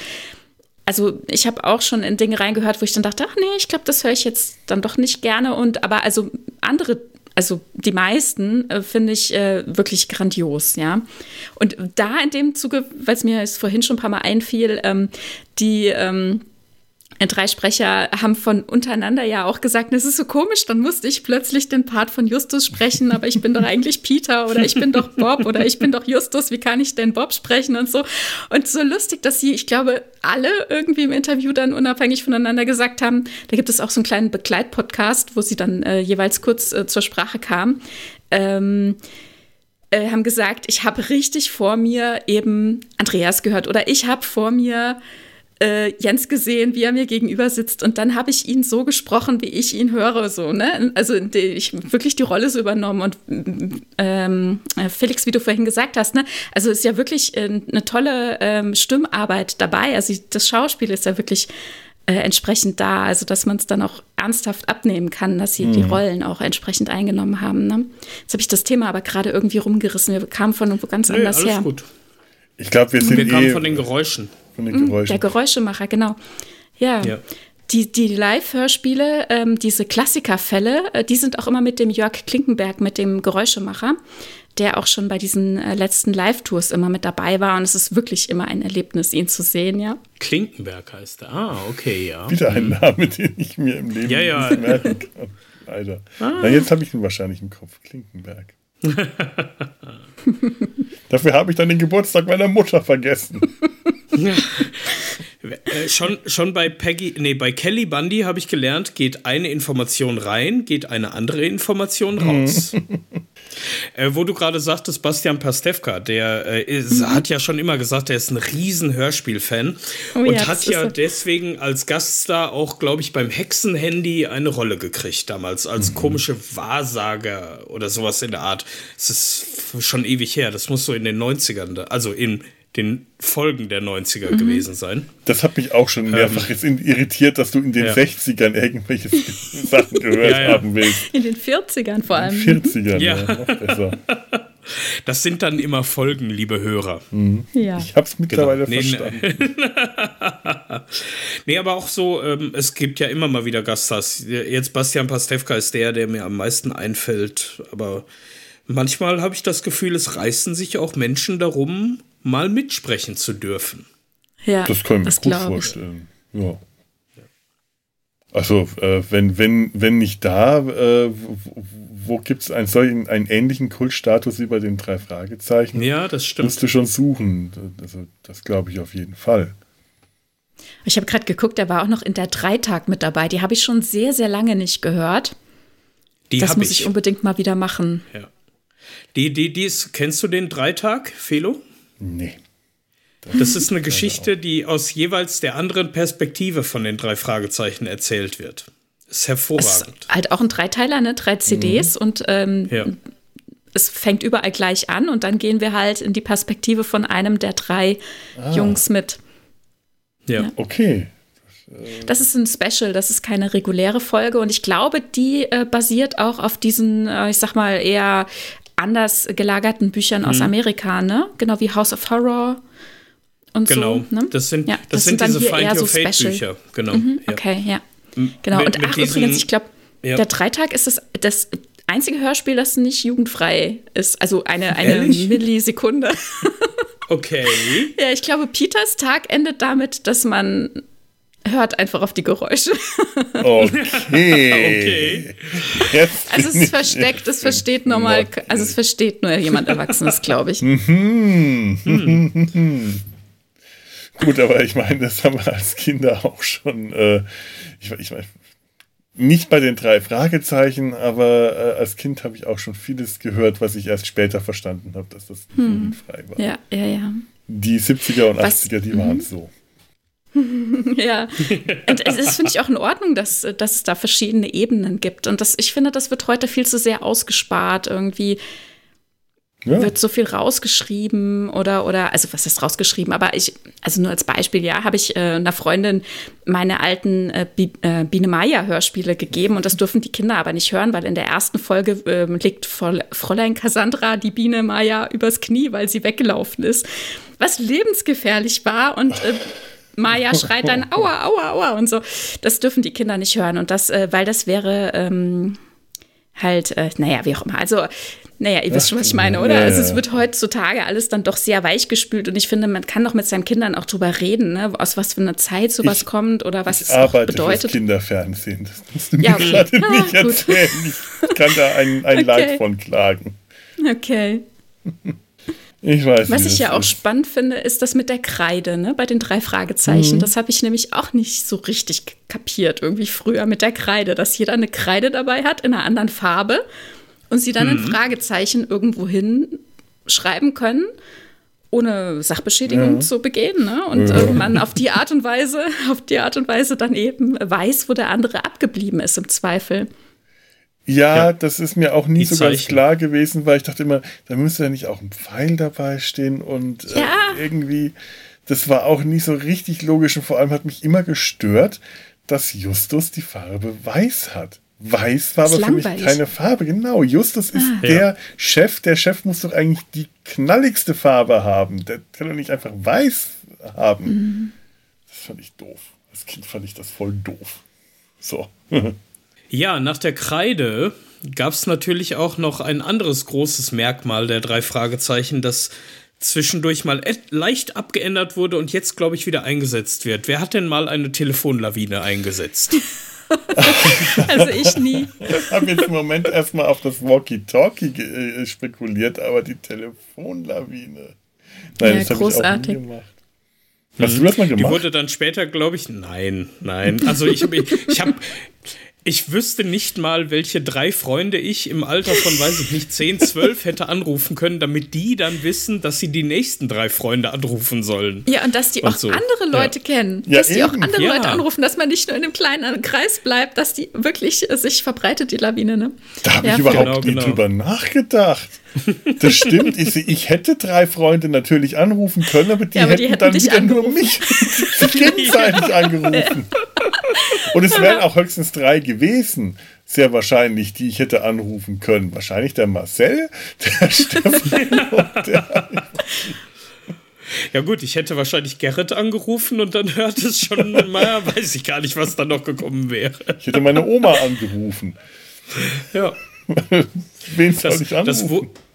also ich habe auch schon in Dinge reingehört, wo ich dann dachte, ach nee, ich glaube, das höre ich jetzt dann doch nicht gerne. Und aber also andere also die meisten äh, finde ich äh, wirklich grandios, ja. Und da in dem Zuge, weil es mir jetzt vorhin schon ein paar Mal einfiel, ähm, die ähm, drei Sprecher haben von untereinander ja auch gesagt, es ist so komisch, dann musste ich plötzlich den Part von Justus sprechen, aber ich bin doch eigentlich Peter oder ich bin doch Bob oder ich bin doch Justus, wie kann ich denn Bob sprechen und so. Und so lustig, dass sie, ich glaube, alle irgendwie im Interview dann unabhängig voneinander gesagt haben, da gibt es auch so einen kleinen Begleitpodcast, wo sie dann äh, jeweils kurz äh, zur Sprache kam. Ähm, äh, haben gesagt, ich habe richtig vor mir eben Andreas gehört oder ich habe vor mir äh, Jens gesehen, wie er mir gegenüber sitzt und dann habe ich ihn so gesprochen, wie ich ihn höre, so, ne? Also ich wirklich die Rolle so übernommen und ähm, äh, Felix, wie du vorhin gesagt hast, ne? Also ist ja wirklich äh, eine tolle ähm, Stimmarbeit dabei. Also das Schauspiel ist ja wirklich äh, entsprechend da, also dass man es dann auch ernsthaft abnehmen kann, dass sie mhm. die Rollen auch entsprechend eingenommen haben. Ne? Jetzt habe ich das Thema aber gerade irgendwie rumgerissen. Wir kamen von irgendwo ganz nee, anders alles her. Gut. Ich glaube, wir sind wir kamen eh von den Geräuschen. Von den mhm, Geräuschen. Der Geräuschemacher, genau. Ja. ja. Die, die Live-Hörspiele, ähm, diese Klassikerfälle, äh, die sind auch immer mit dem Jörg Klinkenberg, mit dem Geräuschemacher, der auch schon bei diesen äh, letzten Live-Tours immer mit dabei war. Und es ist wirklich immer ein Erlebnis, ihn zu sehen, ja. Klinkenberg heißt er. Ah, okay, ja. Wieder ein mhm. Name, den ich mir im Leben ja, ja. nicht merken kann. Leider. Ah. Na, jetzt habe ich ihn wahrscheinlich im Kopf. Klinkenberg. *laughs* Dafür habe ich dann den Geburtstag meiner Mutter vergessen. äh, schon, schon bei Peggy, nee, bei Kelly Bundy habe ich gelernt, geht eine Information rein, geht eine andere Information raus. *laughs* Äh, wo du gerade sagtest, Bastian Pastewka, der äh, ist, mhm. hat ja schon immer gesagt, er ist ein riesen Hörspielfan oh, und ja, hat ja so. deswegen als Gaststar auch, glaube ich, beim Hexenhandy eine Rolle gekriegt damals, als mhm. komische Wahrsager oder sowas in der Art. Es ist schon ewig her, das muss so in den 90ern, also in den Folgen der 90er mhm. gewesen sein. Das hat mich auch schon mehrfach ähm, jetzt irritiert, dass du in den ja. 60ern irgendwelche *laughs* Sachen gehört ja, ja. haben willst. In den 40ern vor allem. In den 40ern, ja. noch besser. *laughs* Das sind dann immer Folgen, liebe Hörer. Mhm. Ja. Ich hab's mittlerweile genau. verstanden. *laughs* nee, aber auch so, ähm, es gibt ja immer mal wieder Gaststars. Jetzt Bastian Pastewka ist der, der mir am meisten einfällt. Aber manchmal habe ich das Gefühl, es reißen sich auch Menschen darum, mal mitsprechen zu dürfen. Ja, das können wir gut vorstellen. Ja. Also, äh, wenn, wenn, wenn nicht da, äh, wo gibt es einen solchen, einen ähnlichen Kultstatus wie bei den drei Fragezeichen? Ja, das stimmt. Musst du schon suchen. Also, das glaube ich auf jeden Fall. Ich habe gerade geguckt, der war auch noch in der Dreitag mit dabei. Die habe ich schon sehr, sehr lange nicht gehört. Die das muss ich. ich. unbedingt mal wieder machen. Ja. Die, die, die ist, kennst du den Dreitag, Felo? Nee. Das ist eine Geschichte, die aus jeweils der anderen Perspektive von den drei Fragezeichen erzählt wird. Das ist hervorragend. Ist halt auch ein Dreiteiler, ne? Drei CDs mhm. und ähm, ja. es fängt überall gleich an und dann gehen wir halt in die Perspektive von einem der drei ah. Jungs mit. Ja. ja. Okay. Das ist ein Special, das ist keine reguläre Folge und ich glaube, die äh, basiert auch auf diesen, äh, ich sag mal, eher anders gelagerten Büchern mhm. aus Amerika, ne? Genau wie House of Horror und genau. so. Ne? Das sind, ja, das, das sind, sind diese Find Your so Fate Special. Bücher, genau. Mhm, okay, ja. Genau. Mit, und ach, übrigens, ich glaube, ja. der Dreitag ist das, das einzige Hörspiel, das nicht jugendfrei ist. Also eine, eine Millisekunde. okay. *laughs* Ja, ich glaube, Peters Tag endet damit, dass man hört einfach auf die Geräusche. Okay. okay. Also es ist versteckt, es versteht normal, also es versteht nur jemand Erwachsenes, glaube ich. Mhm. Hm. Gut, aber ich meine, das haben wir als Kinder auch schon, äh, ich, ich meine, nicht bei den drei Fragezeichen, aber äh, als Kind habe ich auch schon vieles gehört, was ich erst später verstanden habe, dass das hm. frei war. Ja, ja, ja. Die 70er und was, 80er, die waren mhm. so. *laughs* ja, und es ist, finde ich, auch in Ordnung, dass, dass es da verschiedene Ebenen gibt. Und das, ich finde, das wird heute viel zu sehr ausgespart. Irgendwie ja. wird so viel rausgeschrieben oder, oder, also was ist rausgeschrieben? Aber ich, also nur als Beispiel, ja, habe ich äh, einer Freundin meine alten äh, äh, Biene Meier-Hörspiele gegeben und das dürfen die Kinder aber nicht hören, weil in der ersten Folge äh, liegt Fräulein Cassandra die Biene Meier übers Knie, weil sie weggelaufen ist. Was lebensgefährlich war und äh, Maya schreit dann *laughs* aua, aua, aua und so. Das dürfen die Kinder nicht hören. Und das, äh, weil das wäre ähm, halt, äh, naja, wie auch immer. Also, naja, ihr wisst schon, was ich meine, oder? Ja, also es wird heutzutage alles dann doch sehr weichgespült und ich finde, man kann doch mit seinen Kindern auch drüber reden, ne? aus was für einer Zeit sowas ich, kommt oder was es arbeite bedeutet. Fürs Kinderfernsehen. Das musst du mir ja, okay. gerade ah, *laughs* nicht erzählen. Ich kann da ein, ein *laughs* okay. Leid von klagen. Okay. Ich weiß Was ich ja auch spannend finde, ist das mit der Kreide, ne? Bei den drei Fragezeichen. Mhm. Das habe ich nämlich auch nicht so richtig kapiert, irgendwie früher mit der Kreide, dass jeder eine Kreide dabei hat in einer anderen Farbe und sie dann mhm. ein Fragezeichen irgendwo hin schreiben können, ohne Sachbeschädigung ja. zu begehen. Ne? Und ja. man auf die Art und Weise, *laughs* auf die Art und Weise dann eben weiß, wo der andere abgeblieben ist im Zweifel. Ja, ja, das ist mir auch nie so Zeichen. ganz klar gewesen, weil ich dachte immer, da müsste ja nicht auch ein Pfeil dabei stehen und äh, ja. äh, irgendwie, das war auch nicht so richtig logisch und vor allem hat mich immer gestört, dass Justus die Farbe weiß hat. Weiß war aber für mich keine Farbe. Genau, Justus ist ah. der ja. Chef. Der Chef muss doch eigentlich die knalligste Farbe haben. Der kann doch nicht einfach weiß haben. Mhm. Das fand ich doof. Als Kind fand ich das voll doof. So. *laughs* Ja, nach der Kreide gab es natürlich auch noch ein anderes großes Merkmal der drei Fragezeichen, das zwischendurch mal leicht abgeändert wurde und jetzt, glaube ich, wieder eingesetzt wird. Wer hat denn mal eine Telefonlawine eingesetzt? *laughs* also ich nie. Ich habe jetzt im Moment erstmal auf das Walkie-Talkie äh, spekuliert, aber die Telefonlawine. Nein, ja, das habe ich auch nie gemacht. Hast du das mal gemacht? Die wurde dann später, glaube ich, nein, nein. Also ich, ich, ich habe ich wüsste nicht mal, welche drei Freunde ich im Alter von, weiß ich nicht, 10, 12 hätte anrufen können, damit die dann wissen, dass sie die nächsten drei Freunde anrufen sollen. Ja, und dass die und auch so. andere Leute ja. kennen. Ja, dass eben. die auch andere ja. Leute anrufen, dass man nicht nur in einem kleinen Kreis bleibt, dass die wirklich äh, sich verbreitet, die Lawine. Ne? Da habe ich überhaupt genau, nie genau. drüber nachgedacht. Das stimmt. Ich, ich, hätte drei Freunde natürlich anrufen können, aber die, aber die hätten, hätten, dann wieder angerufen. nur mich *laughs* gegenseitig *laughs* angerufen. Und es wären auch höchstens drei gewesen, sehr wahrscheinlich, die ich hätte anrufen können. Wahrscheinlich der Marcel, der *laughs* Stefan und der. Ja gut, ich hätte wahrscheinlich Gerrit angerufen und dann hört es schon mal, weiß ich gar nicht, was da noch gekommen wäre. Ich hätte meine Oma angerufen. Ja. Wen soll das, ich anrufen? Das,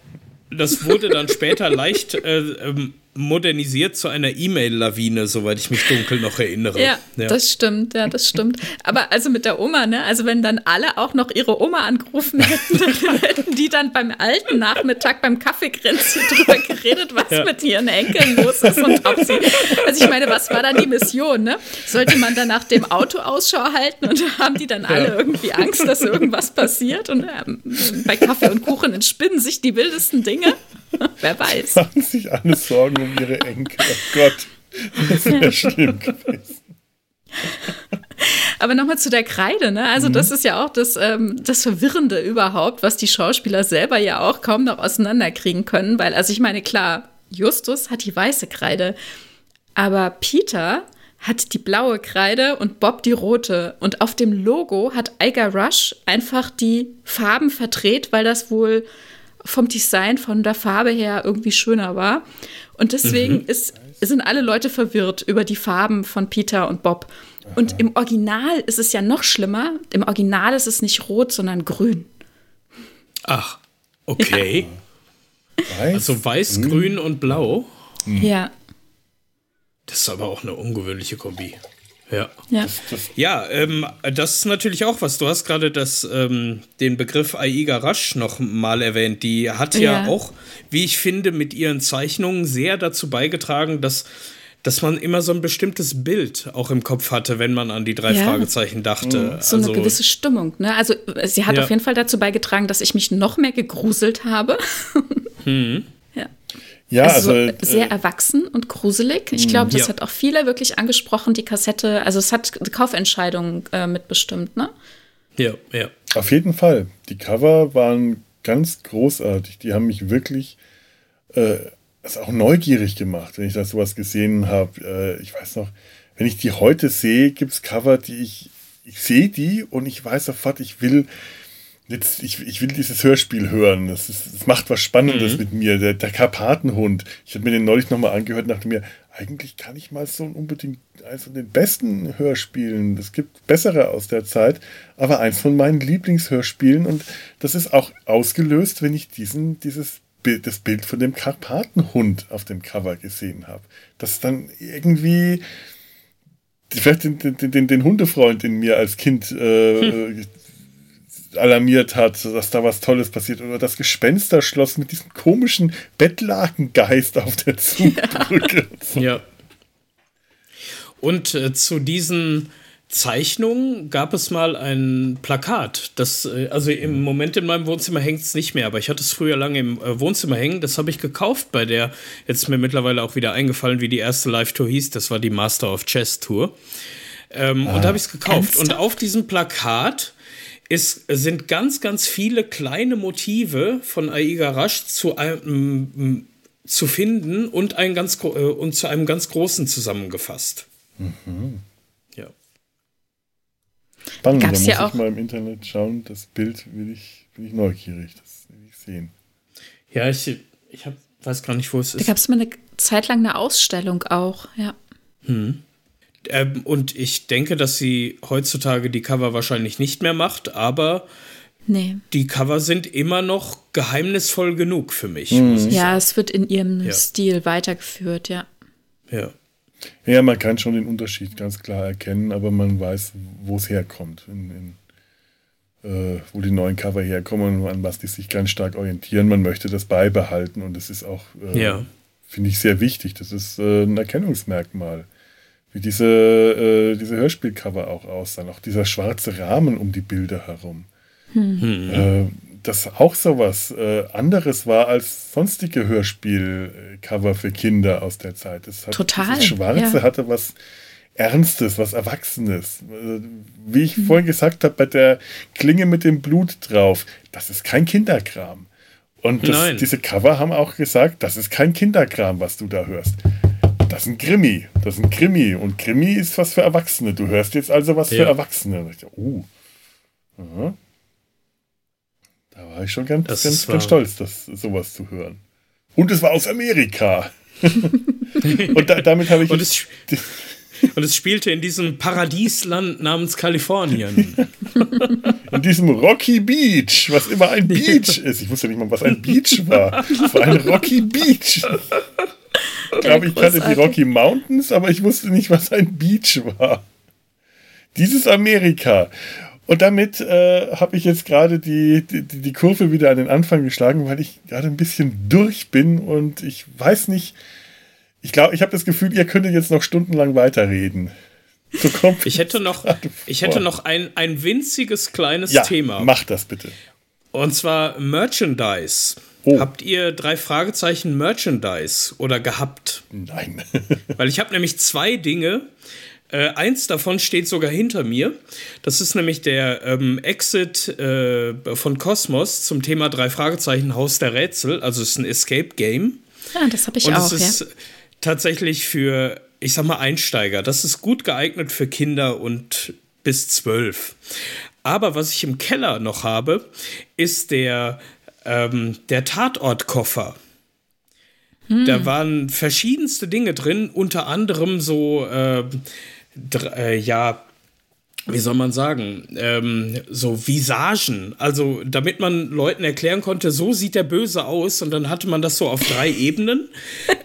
das wurde dann später leicht äh, ähm, modernisiert zu einer E-Mail-Lawine, soweit ich mich dunkel noch erinnere. Ja, ja, das stimmt, ja, das stimmt. Aber also mit der Oma, ne? Also wenn dann alle auch noch ihre Oma angerufen hätten, *laughs* dann hätten die dann beim alten Nachmittag beim Kaffeekränzchen drüber geredet, was ja. mit ihren Enkeln los ist und ob sie. Also ich meine, was war dann die Mission, ne? Sollte man dann nach dem Auto Ausschau halten und haben die dann alle ja. irgendwie Angst, dass irgendwas passiert? Und ähm, bei Kaffee und Kuchen entspinnen sich die wildesten Dinge. *laughs* Wer weiß. Machen sich alle Sorgen um ihre Enkel. Oh Gott, das wäre *laughs* schlimm gewesen. Aber nochmal zu der Kreide, ne? Also, mhm. das ist ja auch das, ähm, das Verwirrende überhaupt, was die Schauspieler selber ja auch kaum noch auseinanderkriegen können, weil, also ich meine, klar, Justus hat die weiße Kreide, aber Peter hat die blaue Kreide und Bob die rote. Und auf dem Logo hat Iger Rush einfach die Farben verdreht, weil das wohl vom Design, von der Farbe her irgendwie schöner war. Und deswegen mhm. ist, sind alle Leute verwirrt über die Farben von Peter und Bob. Und im Original ist es ja noch schlimmer. Im Original ist es nicht rot, sondern grün. Ach, okay. Ja. Weiß, also weiß, grün. grün und blau. Mhm. Ja. Das ist aber auch eine ungewöhnliche Kombi. Ja. Ja, ja ähm, das ist natürlich auch was. Du hast gerade das, ähm, den Begriff Aiga Rasch noch mal erwähnt. Die hat ja. ja. auch, wie ich finde, mit ihren Zeichnungen sehr dazu beigetragen, dass, dass man immer so ein bestimmtes Bild auch im Kopf hatte, wenn man an die drei ja. Fragezeichen dachte. Mhm. So also, eine gewisse Stimmung. Ne? Also sie hat ja. auf jeden Fall dazu beigetragen, dass ich mich noch mehr gegruselt habe. Mhm. *laughs* Ja, also, also sehr äh, erwachsen und gruselig. Ich glaube, das ja. hat auch viele wirklich angesprochen, die Kassette. Also es hat Kaufentscheidungen äh, mitbestimmt, ne? Ja, ja. Auf jeden Fall. Die Cover waren ganz großartig. Die haben mich wirklich äh, also auch neugierig gemacht, wenn ich da sowas gesehen habe. Äh, ich weiß noch, wenn ich die heute sehe, gibt es Cover, die ich, ich sehe die und ich weiß sofort, ich will jetzt, ich, ich will dieses Hörspiel hören. Das, ist, das macht was Spannendes mhm. mit mir. Der, der Karpatenhund. Ich habe mir den neulich nochmal angehört und dachte mir, eigentlich kann ich mal so unbedingt eins von den besten Hörspielen. Es gibt bessere aus der Zeit, aber eins von meinen Lieblingshörspielen. Und das ist auch ausgelöst, wenn ich diesen, dieses Bild, das Bild von dem Karpatenhund auf dem Cover gesehen habe. Das dann irgendwie vielleicht den, den, den, den Hundefreund in mir als Kind äh, hm alarmiert hat, dass da was Tolles passiert. Oder das Gespensterschloss mit diesem komischen Bettlakengeist auf der *laughs* Zugbrücke. Ja. ja. Und äh, zu diesen Zeichnungen gab es mal ein Plakat. Das, äh, also im Moment in meinem Wohnzimmer hängt es nicht mehr, aber ich hatte es früher lange im äh, Wohnzimmer hängen. Das habe ich gekauft bei der, jetzt ist mir mittlerweile auch wieder eingefallen, wie die erste Live-Tour hieß. Das war die Master of Chess Tour. Ähm, ah, und da habe ich es gekauft. Und auf diesem Plakat ist, sind ganz, ganz viele kleine Motive von Aiga Rasch zu einem zu finden und, ein ganz, äh, und zu einem ganz großen zusammengefasst. Mhm. Ja. Spannend, Gab's da muss ja ich mal im Internet schauen. Das Bild will ich, bin ich neugierig, das will ich sehen. Ja, ich, ich hab, weiß gar nicht, wo es ist. Da gab es mal eine Zeit lang eine Ausstellung auch, ja. Hm. Ähm, und ich denke, dass sie heutzutage die Cover wahrscheinlich nicht mehr macht, aber nee. die Cover sind immer noch geheimnisvoll genug für mich. Mhm. ja, es wird in ihrem ja. Stil weitergeführt, ja. Ja. Ja, man kann schon den Unterschied ganz klar erkennen, aber man weiß, wo es herkommt, in, in, äh, wo die neuen Cover herkommen und an was die sich ganz stark orientieren. Man möchte das beibehalten und das ist auch, äh, ja. finde ich, sehr wichtig. Das ist äh, ein Erkennungsmerkmal wie diese, äh, diese Hörspielcover auch aussahen. Auch dieser schwarze Rahmen um die Bilder herum. Hm. Äh, das auch so was äh, anderes war als sonstige Hörspielcover für Kinder aus der Zeit. Das hat, Total. Das Schwarze ja. hatte was Ernstes, was Erwachsenes. Äh, wie ich hm. vorhin gesagt habe, bei der Klinge mit dem Blut drauf, das ist kein Kinderkram. Und das, diese Cover haben auch gesagt, das ist kein Kinderkram, was du da hörst das ist ein Krimi. Das ist ein Krimi. Und Krimi ist was für Erwachsene. Du hörst jetzt also was ja. für Erwachsene. Ich dachte, uh. Aha. Da war ich schon ganz, ganz, ganz stolz, das, sowas zu hören. Und es war aus Amerika. *laughs* und da, damit habe ich. Und es, und es spielte in diesem Paradiesland namens Kalifornien. *laughs* in diesem Rocky Beach, was immer ein Beach ist. Ich wusste nicht mal, was ein Beach war. Es war ein Rocky Beach. Ich glaube, ich kannte die Rocky Mountains, aber ich wusste nicht, was ein Beach war. Dieses Amerika. Und damit äh, habe ich jetzt gerade die, die, die Kurve wieder an den Anfang geschlagen, weil ich gerade ein bisschen durch bin und ich weiß nicht, ich glaube, ich habe das Gefühl, ihr könntet jetzt noch stundenlang weiterreden. So kommt ich hätte noch, ich hätte noch ein, ein winziges kleines ja, Thema. Mach das bitte. Und zwar Merchandise. Oh. Habt ihr drei Fragezeichen Merchandise oder gehabt? Nein. *laughs* Weil ich habe nämlich zwei Dinge. Äh, eins davon steht sogar hinter mir. Das ist nämlich der ähm, Exit äh, von Cosmos zum Thema drei Fragezeichen Haus der Rätsel. Also es ist ein Escape Game. Ja, das habe ich Und auch. Es ist ja. tatsächlich für, ich sag mal, Einsteiger. Das ist gut geeignet für Kinder und bis zwölf. Aber was ich im Keller noch habe, ist der, ähm, der Tatortkoffer. Hm. Da waren verschiedenste Dinge drin, unter anderem so, äh, äh, ja, wie soll man sagen, ähm, so Visagen. Also, damit man Leuten erklären konnte, so sieht der Böse aus. Und dann hatte man das so auf drei *laughs* Ebenen.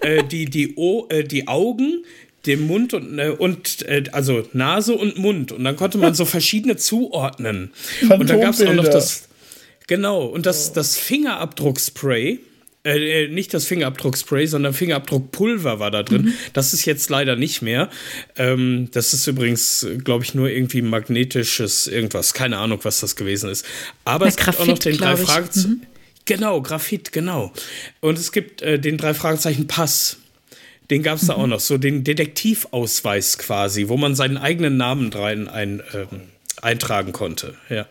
äh, die, die, o äh, die Augen, dem Mund und, äh, und äh, also Nase und Mund. Und dann konnte man so verschiedene zuordnen. Und dann gab es auch noch das. Genau, und das, das Fingerabdruckspray. Äh, äh, nicht das Fingerabdruckspray, sondern Fingerabdruckpulver war da drin. Mhm. Das ist jetzt leider nicht mehr. Ähm, das ist übrigens, glaube ich, nur irgendwie magnetisches irgendwas. Keine Ahnung, was das gewesen ist. Aber Na, es Graphit, gibt auch noch den drei Fragezeichen. Mhm. Genau, Graphit, genau. Und es gibt äh, den drei Fragezeichen Pass. Den gab es mhm. da auch noch, so den Detektivausweis quasi, wo man seinen eigenen Namen rein ein, ähm, eintragen konnte. Ja.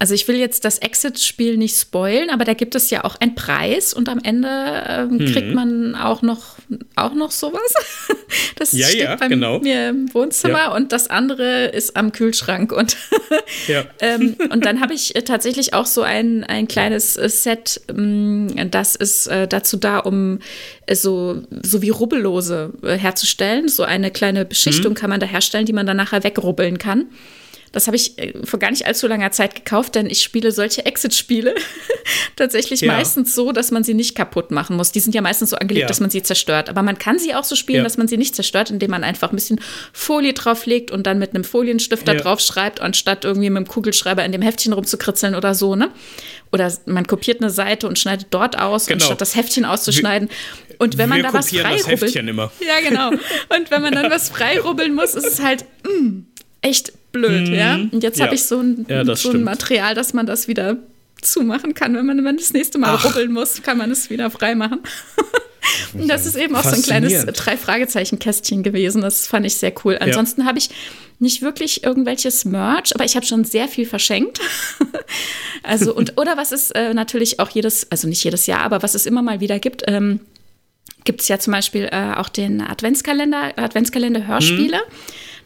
Also ich will jetzt das Exit-Spiel nicht spoilen, aber da gibt es ja auch einen Preis und am Ende ähm, mhm. kriegt man auch noch, auch noch sowas. *laughs* Das ja, steht ja, bei genau. mir im Wohnzimmer ja. und das andere ist am Kühlschrank. Und, *laughs* ähm, und dann habe ich äh, tatsächlich auch so ein, ein kleines äh, Set, ähm, das ist äh, dazu da, um so, so wie Rubbellose herzustellen. So eine kleine Beschichtung mhm. kann man da herstellen, die man dann nachher wegrubbeln kann. Das habe ich äh, vor gar nicht allzu langer Zeit gekauft, denn ich spiele solche Exit-Spiele *laughs* tatsächlich ja. meistens so, dass man sie nicht kaputt machen muss. Die sind ja meistens so angelegt, ja. dass man sie zerstört. Aber man kann sie auch so spielen, ja. dass man sie nicht zerstört, indem man einfach ein bisschen Folie drauflegt und dann mit einem Folienstifter ja. draufschreibt, anstatt irgendwie mit dem Kugelschreiber in dem Heftchen rumzukritzeln oder so, ne? Oder man kopiert eine Seite und schneidet dort aus, genau. anstatt das Heftchen auszuschneiden. Und wenn man da was freirubbelt. Ja, genau. Und wenn man dann was freirubbeln muss, ist es halt mh, mm, echt blöd, mhm. ja. Und jetzt ja. habe ich so ein, ja, so ein Material, dass man das wieder zumachen kann. Wenn man, wenn das nächste Mal Ach. rubbeln muss, kann man es wieder freimachen. *laughs* Und das ist eben auch so ein kleines Drei-Fragezeichen-Kästchen gewesen. Das fand ich sehr cool. Ansonsten ja. habe ich nicht wirklich irgendwelches Merch, aber ich habe schon sehr viel verschenkt. *laughs* also, und, oder was es äh, natürlich auch jedes, also nicht jedes Jahr, aber was es immer mal wieder gibt, ähm, gibt es ja zum Beispiel äh, auch den Adventskalender, Adventskalender-Hörspiele. Hm.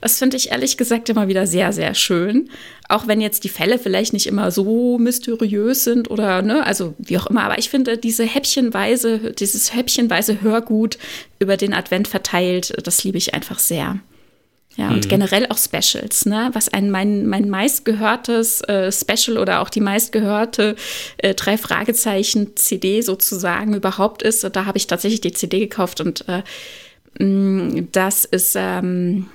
Das finde ich ehrlich gesagt immer wieder sehr, sehr schön. Auch wenn jetzt die Fälle vielleicht nicht immer so mysteriös sind oder, ne, also wie auch immer. Aber ich finde diese häppchenweise, dieses häppchenweise Hörgut über den Advent verteilt, das liebe ich einfach sehr. Ja, und mhm. generell auch Specials, ne? Was ein mein, mein meistgehörtes äh, Special oder auch die meistgehörte äh, drei Fragezeichen CD sozusagen überhaupt ist. Da habe ich tatsächlich die CD gekauft und äh, mm, das ist ähm,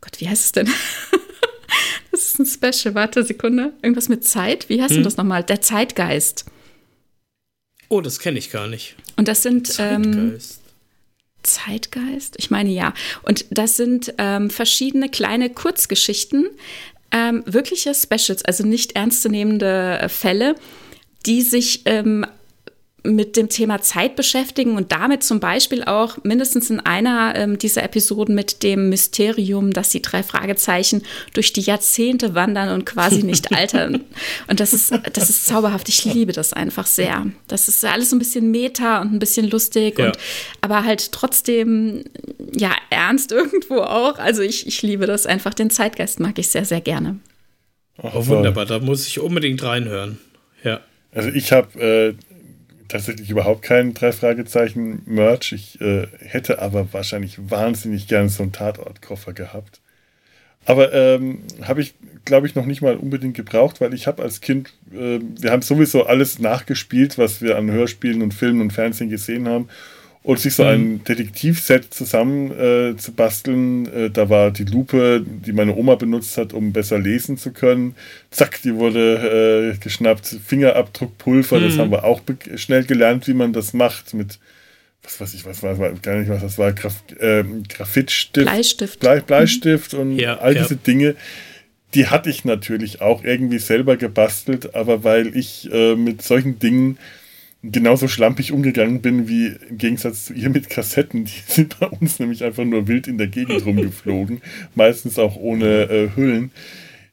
Gott, wie heißt es denn? *laughs* das ist ein Special. Warte, Sekunde. Irgendwas mit Zeit? Wie heißt hm? denn das nochmal? Der Zeitgeist. Oh, das kenne ich gar nicht. Und das sind. Ähm, Zeitgeist. Ähm, Zeitgeist? Ich meine ja. Und das sind ähm, verschiedene kleine Kurzgeschichten, ähm, wirkliche Specials, also nicht ernstzunehmende äh, Fälle, die sich ähm, mit dem Thema Zeit beschäftigen und damit zum Beispiel auch mindestens in einer ähm, dieser Episoden mit dem Mysterium, dass die drei Fragezeichen durch die Jahrzehnte wandern und quasi nicht *laughs* altern. Und das ist, das ist zauberhaft. Ich liebe das einfach sehr. Das ist alles so ein bisschen meta und ein bisschen lustig, ja. und, aber halt trotzdem, ja, ernst irgendwo auch. Also ich, ich liebe das einfach. Den Zeitgeist mag ich sehr, sehr gerne. Oh, wunderbar. Da muss ich unbedingt reinhören. Ja. Also ich habe äh, tatsächlich überhaupt kein drei Fragezeichen Merch. Ich äh, hätte aber wahrscheinlich wahnsinnig gern so einen Tatortkoffer gehabt. Aber ähm, habe ich, glaube ich, noch nicht mal unbedingt gebraucht, weil ich habe als Kind, äh, wir haben sowieso alles nachgespielt, was wir an Hörspielen und Filmen und Fernsehen gesehen haben. Und sich so ein mhm. Detektivset zusammen äh, zu basteln. Äh, da war die Lupe, die meine Oma benutzt hat, um besser lesen zu können. Zack, die wurde äh, geschnappt. Fingerabdruckpulver, mhm. das haben wir auch schnell gelernt, wie man das macht mit was weiß ich, was war, gar nicht, was das war, Graf, äh, Graphitstift, Bleistift, Blei, Bleistift mhm. und ja, all diese ja. Dinge die hatte ich natürlich auch irgendwie selber gebastelt, aber weil ich äh, mit solchen Dingen genauso schlampig umgegangen bin wie im Gegensatz zu ihr mit Kassetten. Die sind bei uns nämlich einfach nur wild in der Gegend *laughs* rumgeflogen, meistens auch ohne äh, Hüllen.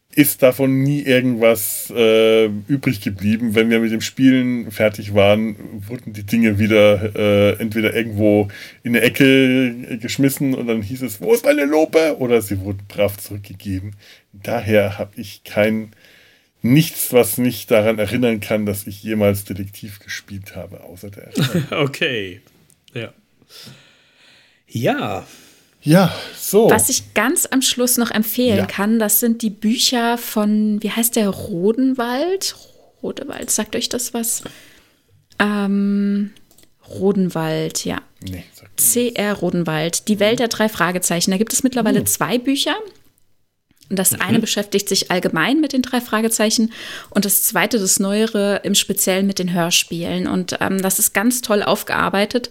Ist davon nie irgendwas äh, übrig geblieben. Wenn wir mit dem Spielen fertig waren, wurden die Dinge wieder äh, entweder irgendwo in eine Ecke geschmissen und dann hieß es, wo ist meine Lope? Oder sie wurden brav zurückgegeben. Daher habe ich kein nichts, was mich daran erinnern kann, dass ich jemals Detektiv gespielt habe, außer der *laughs* Okay. Ja. Ja. Ja, so. Was ich ganz am Schluss noch empfehlen ja. kann, das sind die Bücher von, wie heißt der, Rodenwald? Rodewald, sagt euch das was? Ähm, Rodenwald, ja. Nee, CR Rodenwald, die Welt der drei Fragezeichen. Da gibt es mittlerweile oh. zwei Bücher. Das mhm. eine beschäftigt sich allgemein mit den drei Fragezeichen und das zweite, das Neuere, im Speziellen mit den Hörspielen. Und ähm, das ist ganz toll aufgearbeitet.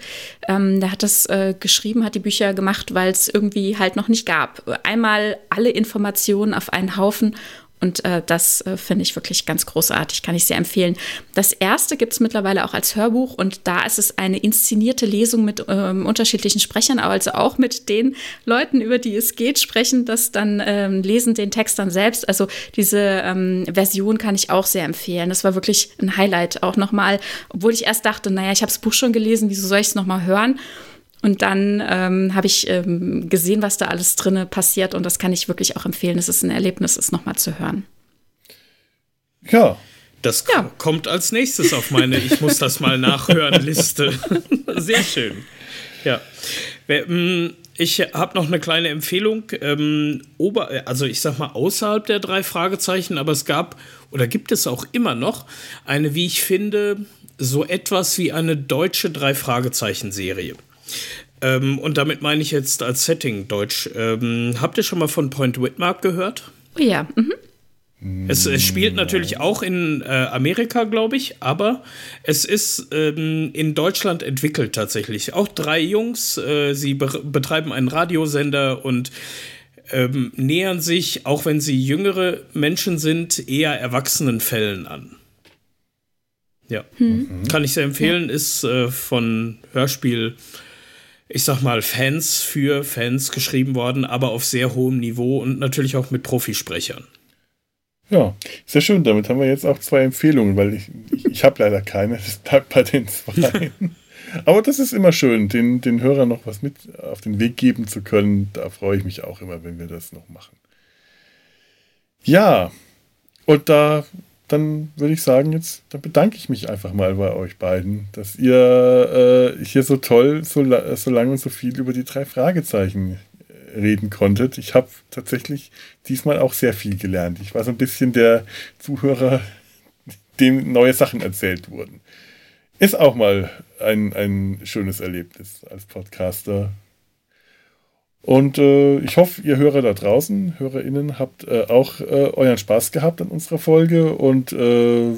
Ähm, der hat das äh, geschrieben, hat die Bücher gemacht, weil es irgendwie halt noch nicht gab. Einmal alle Informationen auf einen Haufen und äh, das äh, finde ich wirklich ganz großartig, kann ich sehr empfehlen. Das erste gibt es mittlerweile auch als Hörbuch und da ist es eine inszenierte Lesung mit ähm, unterschiedlichen Sprechern, also auch mit den Leuten, über die es geht, sprechen das dann, ähm, lesen den Text dann selbst. Also diese ähm, Version kann ich auch sehr empfehlen. Das war wirklich ein Highlight auch nochmal, obwohl ich erst dachte, naja, ich habe das Buch schon gelesen, wieso soll ich es nochmal hören? Und dann ähm, habe ich ähm, gesehen, was da alles drin passiert. Und das kann ich wirklich auch empfehlen. Es ist ein Erlebnis, es nochmal zu hören. Ja. Das ja. kommt als nächstes auf meine Ich muss das mal nachhören Liste. *laughs* Sehr schön. Ja. Mm, ich habe noch eine kleine Empfehlung. Ähm, ober, also ich sag mal außerhalb der drei Fragezeichen, aber es gab oder gibt es auch immer noch eine, wie ich finde, so etwas wie eine deutsche drei Fragezeichen Serie. Ähm, und damit meine ich jetzt als Setting Deutsch. Ähm, habt ihr schon mal von Point Whitmark gehört? Oh ja. Mhm. Es, es, spielt natürlich auch in äh, Amerika, glaube ich, aber es ist ähm, in Deutschland entwickelt tatsächlich. Auch drei Jungs, äh, sie be betreiben einen Radiosender und ähm, nähern sich, auch wenn sie jüngere Menschen sind, eher erwachsenen Fällen an. Ja, mhm. kann ich sehr empfehlen, ist äh, von Hörspiel ich sag mal, Fans für Fans geschrieben worden, aber auf sehr hohem Niveau und natürlich auch mit Profisprechern. Ja, sehr schön. Damit haben wir jetzt auch zwei Empfehlungen, weil ich, ich, ich habe leider keine. Das bleibt bei den zwei. *laughs* aber das ist immer schön, den, den Hörern noch was mit auf den Weg geben zu können. Da freue ich mich auch immer, wenn wir das noch machen. Ja, und da dann würde ich sagen, jetzt dann bedanke ich mich einfach mal bei euch beiden, dass ihr äh, hier so toll, so, so lange und so viel über die drei Fragezeichen äh, reden konntet. Ich habe tatsächlich diesmal auch sehr viel gelernt. Ich war so ein bisschen der Zuhörer, dem neue Sachen erzählt wurden. Ist auch mal ein, ein schönes Erlebnis als Podcaster, und äh, ich hoffe, ihr Hörer da draußen, HörerInnen, habt äh, auch äh, euren Spaß gehabt an unserer Folge. Und äh,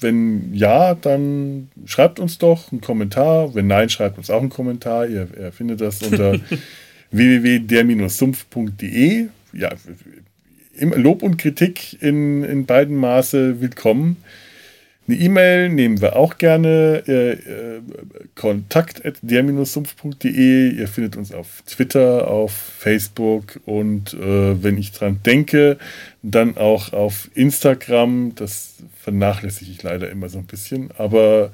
wenn ja, dann schreibt uns doch einen Kommentar. Wenn nein, schreibt uns auch einen Kommentar. Ihr, ihr findet das unter *laughs* www.der-sumpf.de. Ja, Lob und Kritik in, in beiden Maße willkommen. Eine E-Mail nehmen wir auch gerne. Äh, äh, kontakt at der-sumpf.de. Ihr findet uns auf Twitter, auf Facebook und äh, wenn ich dran denke, dann auch auf Instagram. Das vernachlässige ich leider immer so ein bisschen. Aber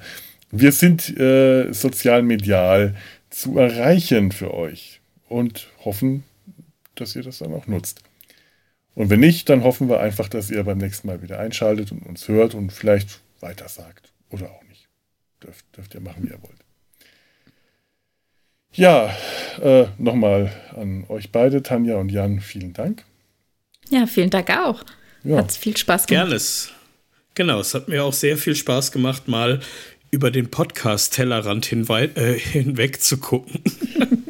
wir sind äh, sozial medial zu erreichen für euch und hoffen, dass ihr das dann auch nutzt. Und wenn nicht, dann hoffen wir einfach, dass ihr beim nächsten Mal wieder einschaltet und uns hört und vielleicht weitersagt. Oder auch nicht. Dürft, dürft ihr machen, wie ihr wollt. Ja, äh, nochmal an euch beide, Tanja und Jan, vielen Dank. Ja, vielen Dank auch. Ja. Hat viel Spaß gemacht. Gerne. Genau, es hat mir auch sehr viel Spaß gemacht, mal über den Podcast-Tellerrand äh, hinweg zu gucken.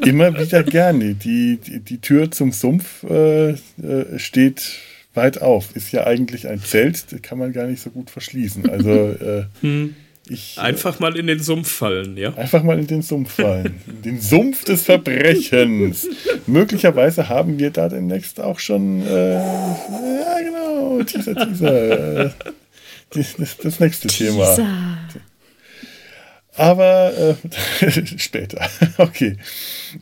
Immer wieder gerne. Die, die, die Tür zum Sumpf äh, äh, steht weit auf. Ist ja eigentlich ein Zelt, das kann man gar nicht so gut verschließen. Also *laughs* äh, hm. ich, äh, einfach mal in den Sumpf fallen, ja? Einfach mal in den Sumpf fallen. In den Sumpf des Verbrechens. Möglicherweise haben wir da demnächst auch schon, äh, ja genau, Teaser, Teaser. Äh, das, das nächste Teaser. Thema. Aber äh, *laughs* später. okay.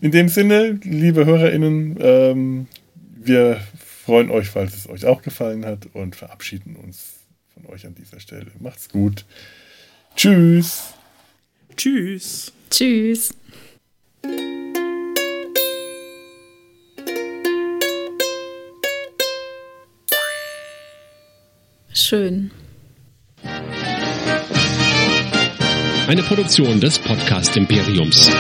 In dem Sinne, liebe HörerInnen, ähm, wir freuen euch, falls es euch auch gefallen hat und verabschieden uns von euch an dieser Stelle. Macht's gut. Tschüss. Tschüss. Tschüss. Schön. Eine Produktion des Podcast Imperiums.